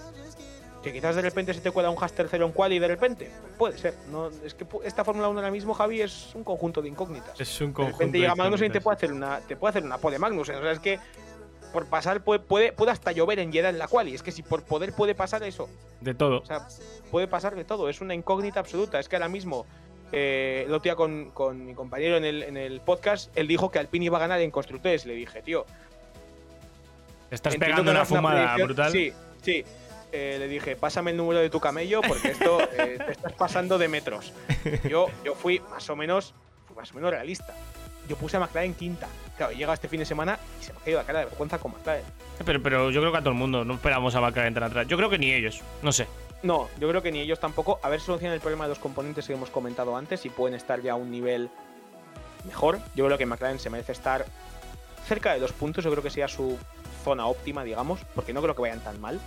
Que quizás de repente se te cuela un Haas tercero en quali y de repente, puede ser. No, es que esta Fórmula 1 ahora mismo, Javi, es un conjunto de incógnitas. Es un de conjunto. repente de llega Magnussen y te puede hacer una, te puede hacer una pole Magnussen. O sea, es que por pasar puede, puede, puede hasta llover en Jeddah en la quali. Es que si por poder puede pasar eso, De todo. o sea, puede pasar de todo. Es una incógnita absoluta. Es que ahora mismo, eh, el otro día con, con mi compañero en el, en el podcast, él dijo que Alpine iba a ganar en constructores. Le dije, tío, Estás pegando una hagas fumada predicción". brutal. Sí, sí. Eh, le dije, pásame el número de tu camello porque esto eh, te estás pasando de metros. Yo, yo fui más o menos, fui más o menos realista. Yo puse a McLaren quinta. Claro, llega este fin de semana y se me ha caído la cara de vergüenza con McLaren. Pero, pero yo creo que a todo el mundo. No esperamos a McLaren tan atrás. Yo creo que ni ellos. No sé. No, yo creo que ni ellos tampoco. A ver si solucionan el problema de los componentes que hemos comentado antes y pueden estar ya a un nivel mejor. Yo creo que McLaren se merece estar cerca de dos puntos. Yo creo que sea su zona óptima, digamos, porque no creo que vayan tan mal.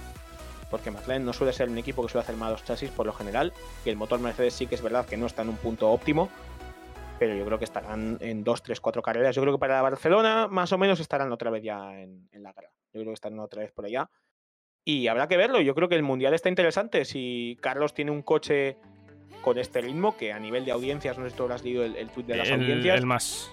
Porque McLaren no suele ser un equipo que suele hacer malos chasis por lo general. Y el motor Mercedes sí que es verdad que no está en un punto óptimo. Pero yo creo que estarán en dos, tres, cuatro carreras. Yo creo que para Barcelona más o menos estarán otra vez ya en, en la cara. Yo creo que estarán otra vez por allá. Y habrá que verlo. Yo creo que el mundial está interesante. Si Carlos tiene un coche con este ritmo, que a nivel de audiencias, no sé si tú has leído el, el tweet de las El, audiencias. el más.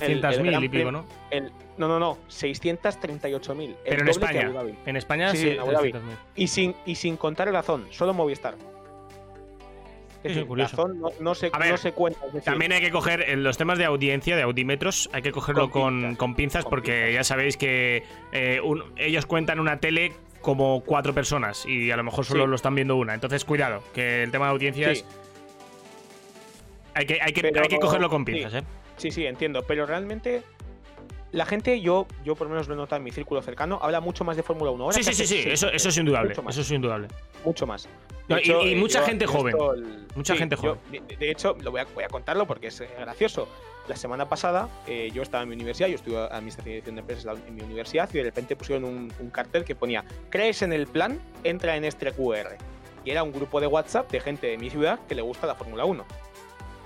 El 300.000 Gran y pico, ¿no? el- no, no, no. 638.000. el Pero en que España. Abu Dhabi. En España Sí, sí, sí, en Abu Dhabi. 300.000. Y sin, y sin contar el Dazón, solo Movistar. Es decir, curioso. Dazón no, no se, ver, no se cuenta. decir, También hay que coger en los temas de audiencia, de audímetros, hay que cogerlo Con con, pinzas. con pinzas Con porque pinzas. ya sabéis que eh, un- ellos cuentan una tele como cuatro personas y a lo mejor solo Sí. lo están viendo una. Entonces, cuidado, que el tema de audiencias Sí. hay, que, hay, que, Pero- hay que cogerlo con sí. pinzas, ¿eh? Sí, sí, entiendo. Pero realmente la gente, yo, yo por lo menos lo he notado en mi círculo cercano, habla mucho más de Fórmula 1 ahora. Sí, sí, sí, sí, eso, eso es indudable. Mucho más. Eso es indudable. Mucho más. No, y- y mucha gente joven. el- Mucha gente yo- de, hecho, lo voy a, voy a contarlo porque es gracioso. La semana pasada eh, yo estaba en mi universidad, yo estuve Administración y Dirección de Empresas en mi universidad y de repente pusieron un, un cartel que ponía ¿Crees en el plan? Entra en este QR. Y era un grupo de WhatsApp de gente de mi ciudad que le gusta la Fórmula 1.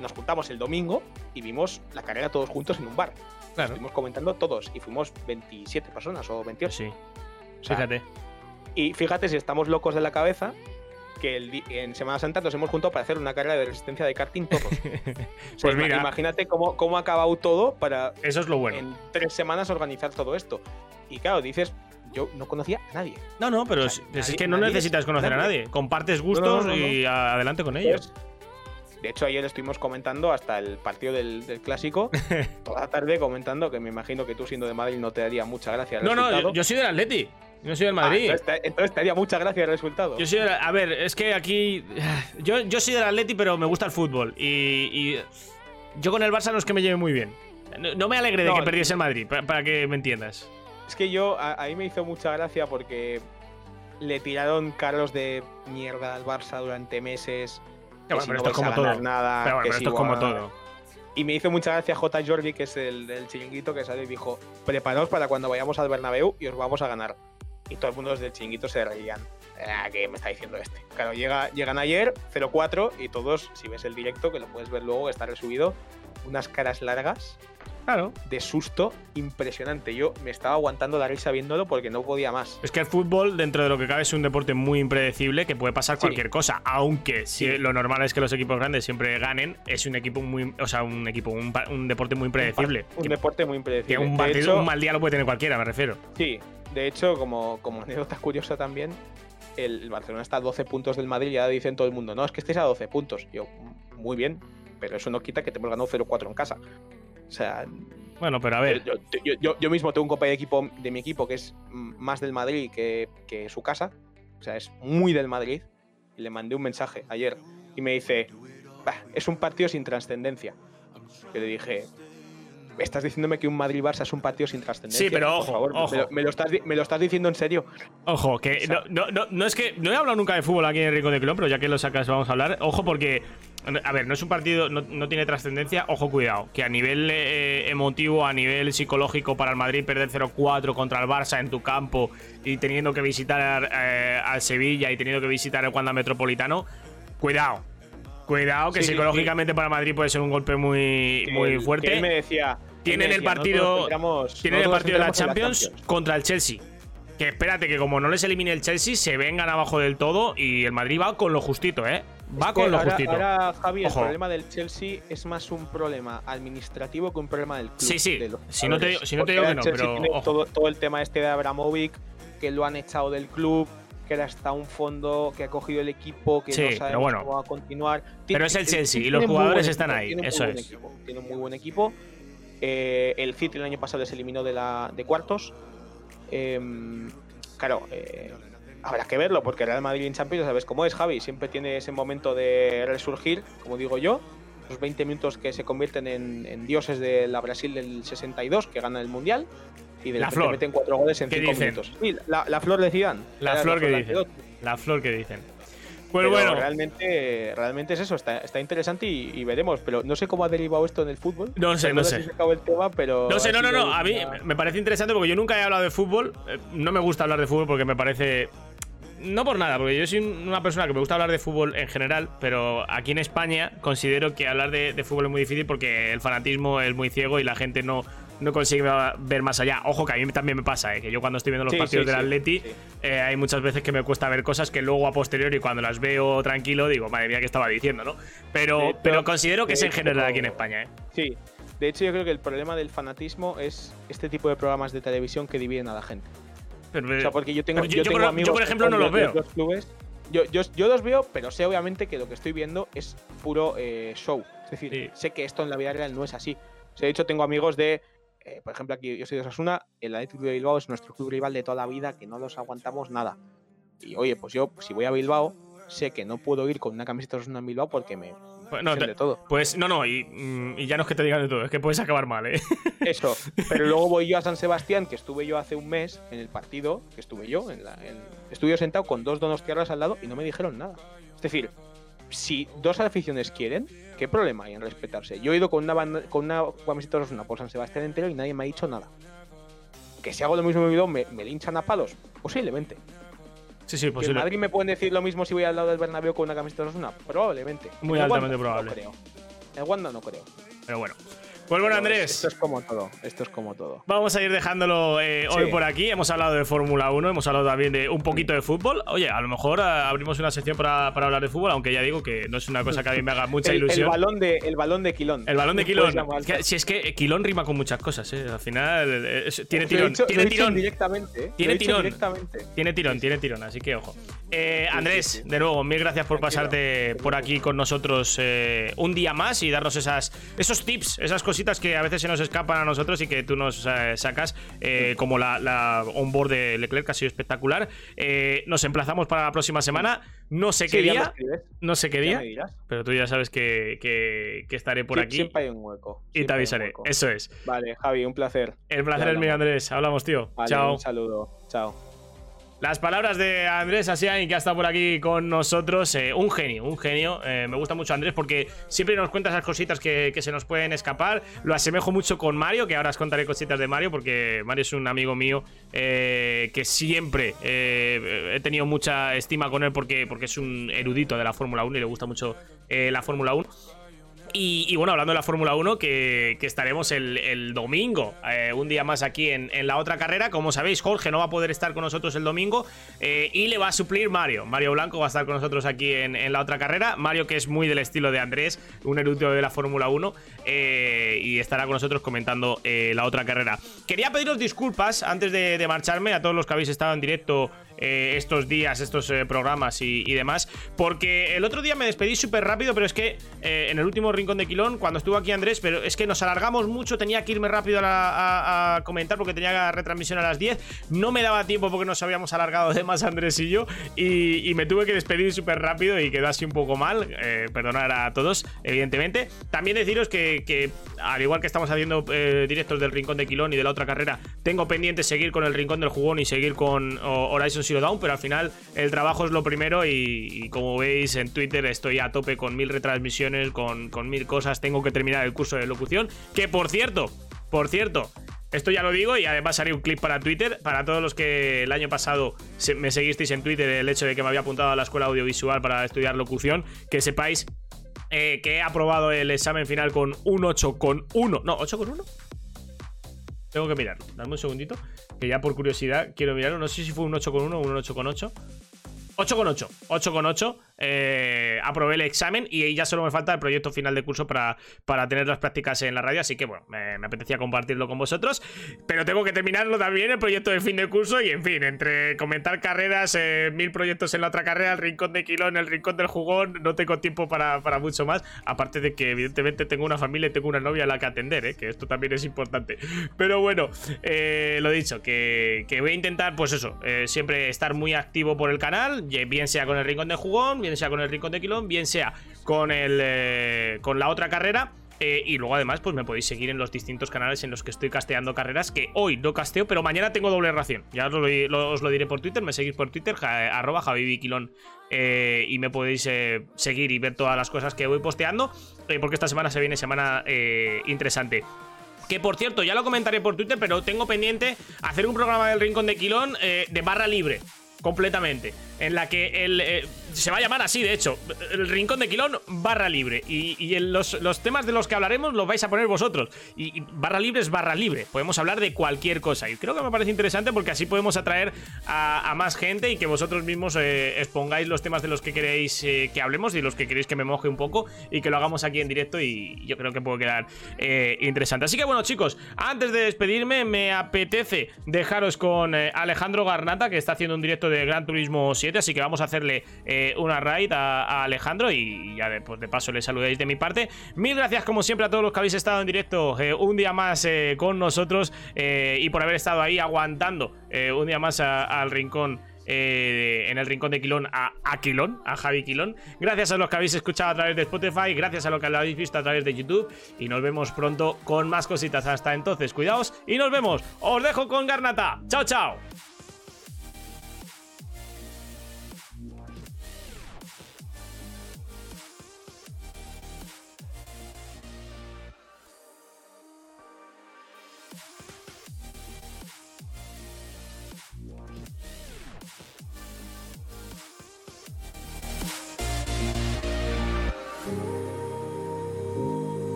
Nos juntamos el domingo y vimos la carrera todos juntos en un bar. Claro. Estuvimos comentando todos y fuimos 27 personas o 28. Sí. O sea, Fíjate. y fíjate si estamos locos de la cabeza que el en Semana Santa nos hemos juntado para hacer una carrera de resistencia de karting todos. O sea, Pues mira. Imagínate cómo, cómo ha acabado todo para Eso es lo bueno. en tres semanas organizar todo esto. Y claro, dices, yo no conocía a nadie. No, no, pero O es, sea, es nadie- que no necesitas conocer a nadie. Compartes gustos no, no. y adelante con ellos. Pues, de hecho, ayer estuvimos comentando hasta el partido del, del clásico, toda la tarde comentando que me imagino que tú siendo de Madrid no te daría mucha gracia el No, no, resultado. yo, yo soy del Atleti. Yo soy del Ah, Madrid. entonces, te, entonces te mucha gracia el resultado. Yo soy a ver, es que aquí. Yo, yo soy del Atleti, pero me gusta el fútbol. Y, y yo con el Barça no es que me lleve muy bien. No, no me alegre de No, que perdiese el Madrid, pa- para, que me entiendas. Es que yo, a, a mí me hizo mucha gracia porque le tiraron carros de mierda al Barça durante meses. Que bueno, si pero no esto es como todo. Nada, Pero bueno, que pero si esto es como va- todo. Y me hizo mucha gracia J. Jordi, que es el del chiringuito que sale y dijo: Preparaos para cuando vayamos al Bernabéu y os vamos a ganar. Y todo el mundo los del chiringuito se reían. Ah, ¿Qué me está diciendo este? Claro, llega, llegan ayer, 0-4, y todos, si ves el directo, que lo puedes ver luego, está resubido, unas caras largas Claro. de susto impresionante. Yo me estaba aguantando la risa viéndolo porque no podía más. Es que el fútbol, dentro de lo que cabe, es un deporte muy impredecible que puede pasar Sí. cualquier cosa. Aunque si lo normal es que los equipos grandes siempre ganen, es un equipo muy. O sea, un equipo, un, un deporte muy impredecible. Un Que- deporte muy que impredecible. un, De partido- hecho, un mal día lo puede tener cualquiera, me refiero. Sí, de hecho, como, como anécdota curiosa también, el, el Barcelona está a 12 puntos del Madrid y ya dicen todo el mundo, no, es que estéis a 12 puntos. Yo, "Mm, muy bien, pero eso no quita que te hemos ganado 0-4 en casa. O sea, Bueno, pero a ver. yo, yo- yo- yo mismo tengo un compañero de equipo de mi equipo que es más del Madrid que, que su casa. O sea, es muy del Madrid. Y le mandé un mensaje ayer y me dice, "Bah, es un partido sin trascendencia. Yo le dije, ¿me estás diciéndome que un Madrid-Barça es un partido sin trascendencia? Sí, pero Por ojo, favor, ojo. ¿me lo, me lo estás, me lo estás diciendo en serio? Ojo, que no, no, no, no es que no he hablado nunca de fútbol aquí en Rico de Clon, pero ya que lo sacas vamos a hablar. Ojo porque, a ver, no es un partido, no, no tiene trascendencia. Ojo, cuidado, que a nivel eh, emotivo, a nivel psicológico para el Madrid perder 0-4 contra el Barça en tu campo y teniendo que visitar eh, al Sevilla y teniendo que visitar el Wanda Metropolitano, cuidado. Cuidado, que Sí, sí, psicológicamente para Madrid puede ser un golpe muy, Que muy fuerte. que él me decía, Tienen el partido- "Nosotros centramos- Tienen el partido de la Champions, contra el Chelsea. Que espérate, que como no les elimine el Chelsea, se vengan abajo del todo y el Madrid va con lo justito, ¿eh? Va Es que con lo ahora, justito. Ahora, Javi, Ojo. el problema del Chelsea es más un problema administrativo que un problema del club. Sí, sí. Si no te digo- si no te digo que no, Chelsea pero tiene todo, todo el tema este de Abramovic, que lo han echado del club, que era hasta un fondo que ha cogido el equipo, que Sí, no sabemos bueno. cómo va a continuar. Pero es el Chelsea y tiene los buen jugadores están ahí, tiene eso es. equipo, tiene un muy buen equipo. Eh, el City el año pasado les eliminó de, la, de cuartos. Em, claro, eh, habrá que verlo, porque el Real Madrid en Champions, sabes cómo es, Javi. Siempre tiene ese momento de resurgir, como digo yo. Los 20 minutos que se convierten en, en dioses de la Brasil del 62, que gana el Mundial. Y de La flor. meten cuatro goles en ¿Qué 5 dicen? minutos. Sí, la, la flor de Zidane. La flor que dicen. La flor que dicen. Pues Pero bueno, realmente, realmente es eso, está, está interesante y, y veremos. Pero no sé cómo ha derivado esto en el fútbol. No sé, no sé. si se acabó el tema, pero. no sé, no, no, no. A mí me parece interesante porque yo nunca he hablado de fútbol. Eh, No me gusta hablar de fútbol porque me parece. No por nada, porque yo soy una persona que me gusta hablar de fútbol en general, pero aquí en España considero que hablar de, de fútbol es muy difícil porque el fanatismo es muy ciego y la gente no, no consigue ver más allá. Ojo, que a mí también me pasa, eh, que yo cuando estoy viendo los Sí, partidos sí, del Atleti, sí. eh, hay muchas veces que me cuesta ver cosas que luego a posteriori, cuando las veo tranquilo, digo, madre mía, ¿qué estaba diciendo, no? Pero, pero considero que es de en general aquí en España, ¿eh? Sí. De hecho, yo creo que el problema del fanatismo es este tipo de programas de televisión que dividen a la gente. Pero, O sea, porque yo tengo, yo- yo yo tengo por- amigos yo, por ejemplo, no los veo. clubes. Yo, yo, yo los veo, pero sé obviamente que lo que estoy viendo es puro eh, show. Es decir, Sí. sé que esto en la vida real no es así. O sea, de hecho, tengo amigos de. Eh, por ejemplo, aquí yo soy de Osasuna, el Atlético de Bilbao es nuestro club rival de toda la vida, que no los aguantamos nada. Y oye, pues yo, si voy a Bilbao, sé que no puedo ir con una camiseta de Osasuna en Bilbao porque me Pues, no, dicen te- de todo. pues no, no, y, mm, y ya no es que te digan de todo, es que puedes acabar mal, ¿eh? Eso. Pero luego voy yo a San Sebastián, que estuve yo hace un mes en el partido, que estuve yo, en la, en- estuve yo sentado con dos donostiarras al lado y no me dijeron nada. Es decir, si dos aficiones quieren, ¿qué problema hay en respetarse? Yo he ido con una, banda- con una camiseta de Osasuna por San Sebastián entero y nadie me ha dicho nada. Que si hago lo mismo en mi video, ¿me, me linchan a palos? Posiblemente. Sí, sí, ¿Que en posible. Madrid me pueden decir lo mismo si voy al lado del Bernabéu con una camiseta de Osasuna? Probablemente. Muy En altamente Wanda, probable. No creo. En Wanda no creo. Pero bueno. Pues bueno, Andrés. Esto es como todo. Esto es como todo. Vamos a ir dejándolo eh, hoy por aquí. Hemos hablado de Fórmula 1, hemos hablado también de un poquito de fútbol. Oye, a lo mejor ah, abrimos una sección para, para hablar de fútbol, aunque ya digo que no es una cosa que a mí me haga mucha el, el ilusión. balón de, el balón de Quilón. El balón de Quilón. llamarlo. Es que- si es que Quilón rima con muchas cosas, ¿eh? Al final eh, es- tiene Lo he tirón. lo tiene he tirón. Directamente, ¿eh? Tiene tirón. Directamente. Tiene tirón, tiene tirón, así que ojo. Eh, Andrés, de nuevo, mil gracias por pasarte por aquí con nosotros eh, un día más y darnos esas, esos tips, esas cositas que a veces se nos escapan a nosotros y que tú nos eh, sacas, eh, como la, la onboard de Leclerc, que ha sido espectacular. Eh, nos emplazamos para la próxima semana. No sé qué Sí, me día, no sé qué día, pero tú ya sabes que, que- que estaré por aquí Siempre hay un hueco. y te avisaré. Eso es. Vale, Javi, un placer. El placer Ya es mío. Andrés. Hablamos, tío. Vale, Chao. Un saludo. Chao. Las palabras de Andrés Asiani, que ha estado por aquí con nosotros. eh, un genio, un genio. Eh, me gusta mucho Andrés porque siempre nos cuenta esas cositas que, se nos pueden escapar. Lo asemejo mucho con Mario, que ahora os contaré cositas de Mario porque Mario es un amigo mío eh, que siempre he tenido mucha estima con él porque, porque es un erudito de la Fórmula 1 y le gusta mucho la Fórmula 1. Y, bueno, hablando de la Fórmula 1, que, estaremos el, domingo, eh, un día más aquí en, la otra carrera. Como sabéis, Jorge no va a poder estar con nosotros el domingo eh, y le va a suplir Mario. Mario Blanco va a estar con nosotros aquí en, la otra carrera. Mario, que es muy del estilo de Andrés, un erudito de la Fórmula 1, eh, y estará con nosotros comentando la otra carrera. Quería pediros disculpas antes de marcharme a todos los que habéis estado en directo eh, estos días, estos eh, programas y, demás. Porque el otro día me despedí súper rápido, pero es que eh, en el último rincón de Quilón, cuando estuvo aquí Andrés, pero es que nos alargamos mucho, tenía que irme rápido a, comentar porque tenía retransmisión a las 10. No me daba tiempo porque nos habíamos alargado de más Andrés y yo. Y, me tuve que despedir súper rápido y quedó así un poco mal. Perdonar a todos, evidentemente. También deciros que, que, al igual que estamos haciendo directos del rincón de Quilón y de la otra carrera, tengo pendiente seguir con el rincón del jugón y seguir con Horizon Zero pero al final el trabajo es lo primero y, como veis en Twitter estoy a tope con mil retransmisiones, con, mil cosas, tengo que terminar el curso de locución, que por cierto, por cierto, esto ya lo digo y además haré un clip para Twitter. Para todos los que el año pasado me seguisteis en Twitter, el hecho de que me había apuntado a la escuela audiovisual para estudiar locución, que sepáis eh, que he aprobado el examen final con un 8 con 1. No, 8 con 1. Tengo que mirarlo. Dame un segundito. Que ya por curiosidad quiero mirarlo. No sé si fue un 8 con 1 o un 8 con 8. 8 con 8. 8 con 8. Eh, aprobé el examen y ya solo me falta el proyecto final de curso para, para tener las prácticas en la radio. Así que bueno, me, apetecía compartirlo con vosotros. Pero tengo que terminarlo también, el proyecto de fin de curso. Y en fin, entre comentar carreras, eh, mil proyectos en la otra carrera, el rincón de Quilón, el rincón del jugón, no tengo tiempo para, para mucho más. Aparte de que, evidentemente, tengo una familia y tengo una novia a la que atender, eh, que esto también es importante. Pero bueno, eh, lo dicho, que, que voy a intentar, pues eso, eh, siempre estar muy activo por el canal, bien sea con el rincón de jugón, bien sea con el rincón de Quilón, bien sea con, el, eh, con la otra carrera. Eh, y luego además pues me podéis seguir en los distintos canales en los que estoy casteando carreras que hoy no casteo, pero mañana tengo doble ración. Ya os lo, diré por Twitter, me seguís por Twitter, ja- arroba javibiquilón. eh, y me podéis eh, seguir y ver todas las cosas que voy posteando, eh, porque esta semana se viene semana eh, interesante. Que por cierto, ya lo comentaré por Twitter, pero tengo pendiente hacer un programa del Rincón de Quilón eh, de barra libre. Completamente. En la que el. Se va a llamar así, de hecho. El Rincón de Quilón barra libre. Y, en los, los temas de los que hablaremos los vais a poner vosotros. Y, barra libre es barra libre. Podemos hablar de cualquier cosa. Y creo que me parece interesante porque así podemos atraer a, más gente y que vosotros mismos eh, expongáis los temas de los que queréis eh, que hablemos y los que queréis que me moje un poco. Y que lo hagamos aquí en directo. Y yo creo que puede quedar eh, interesante. Así que bueno, chicos, antes de despedirme, me apetece dejaros con Alejandro Garnata, que está haciendo un directo de Gran Turismo 7. Así que vamos a hacerle una raid a, Alejandro y ya de, pues de paso le saludéis de mi parte. Mil gracias, como siempre, a todos los que habéis estado en directo eh, un día más eh, con nosotros eh, y por haber estado ahí aguantando un día más al rincón. en el rincón de Quilón a, a Quilón, a Javi Quilón. Gracias a los que habéis escuchado a través de Spotify, gracias a los que lo habéis visto a través de YouTube. Y nos vemos pronto con más cositas. Hasta entonces, cuidaos y nos vemos. Os dejo con Garnata. Chao, chao.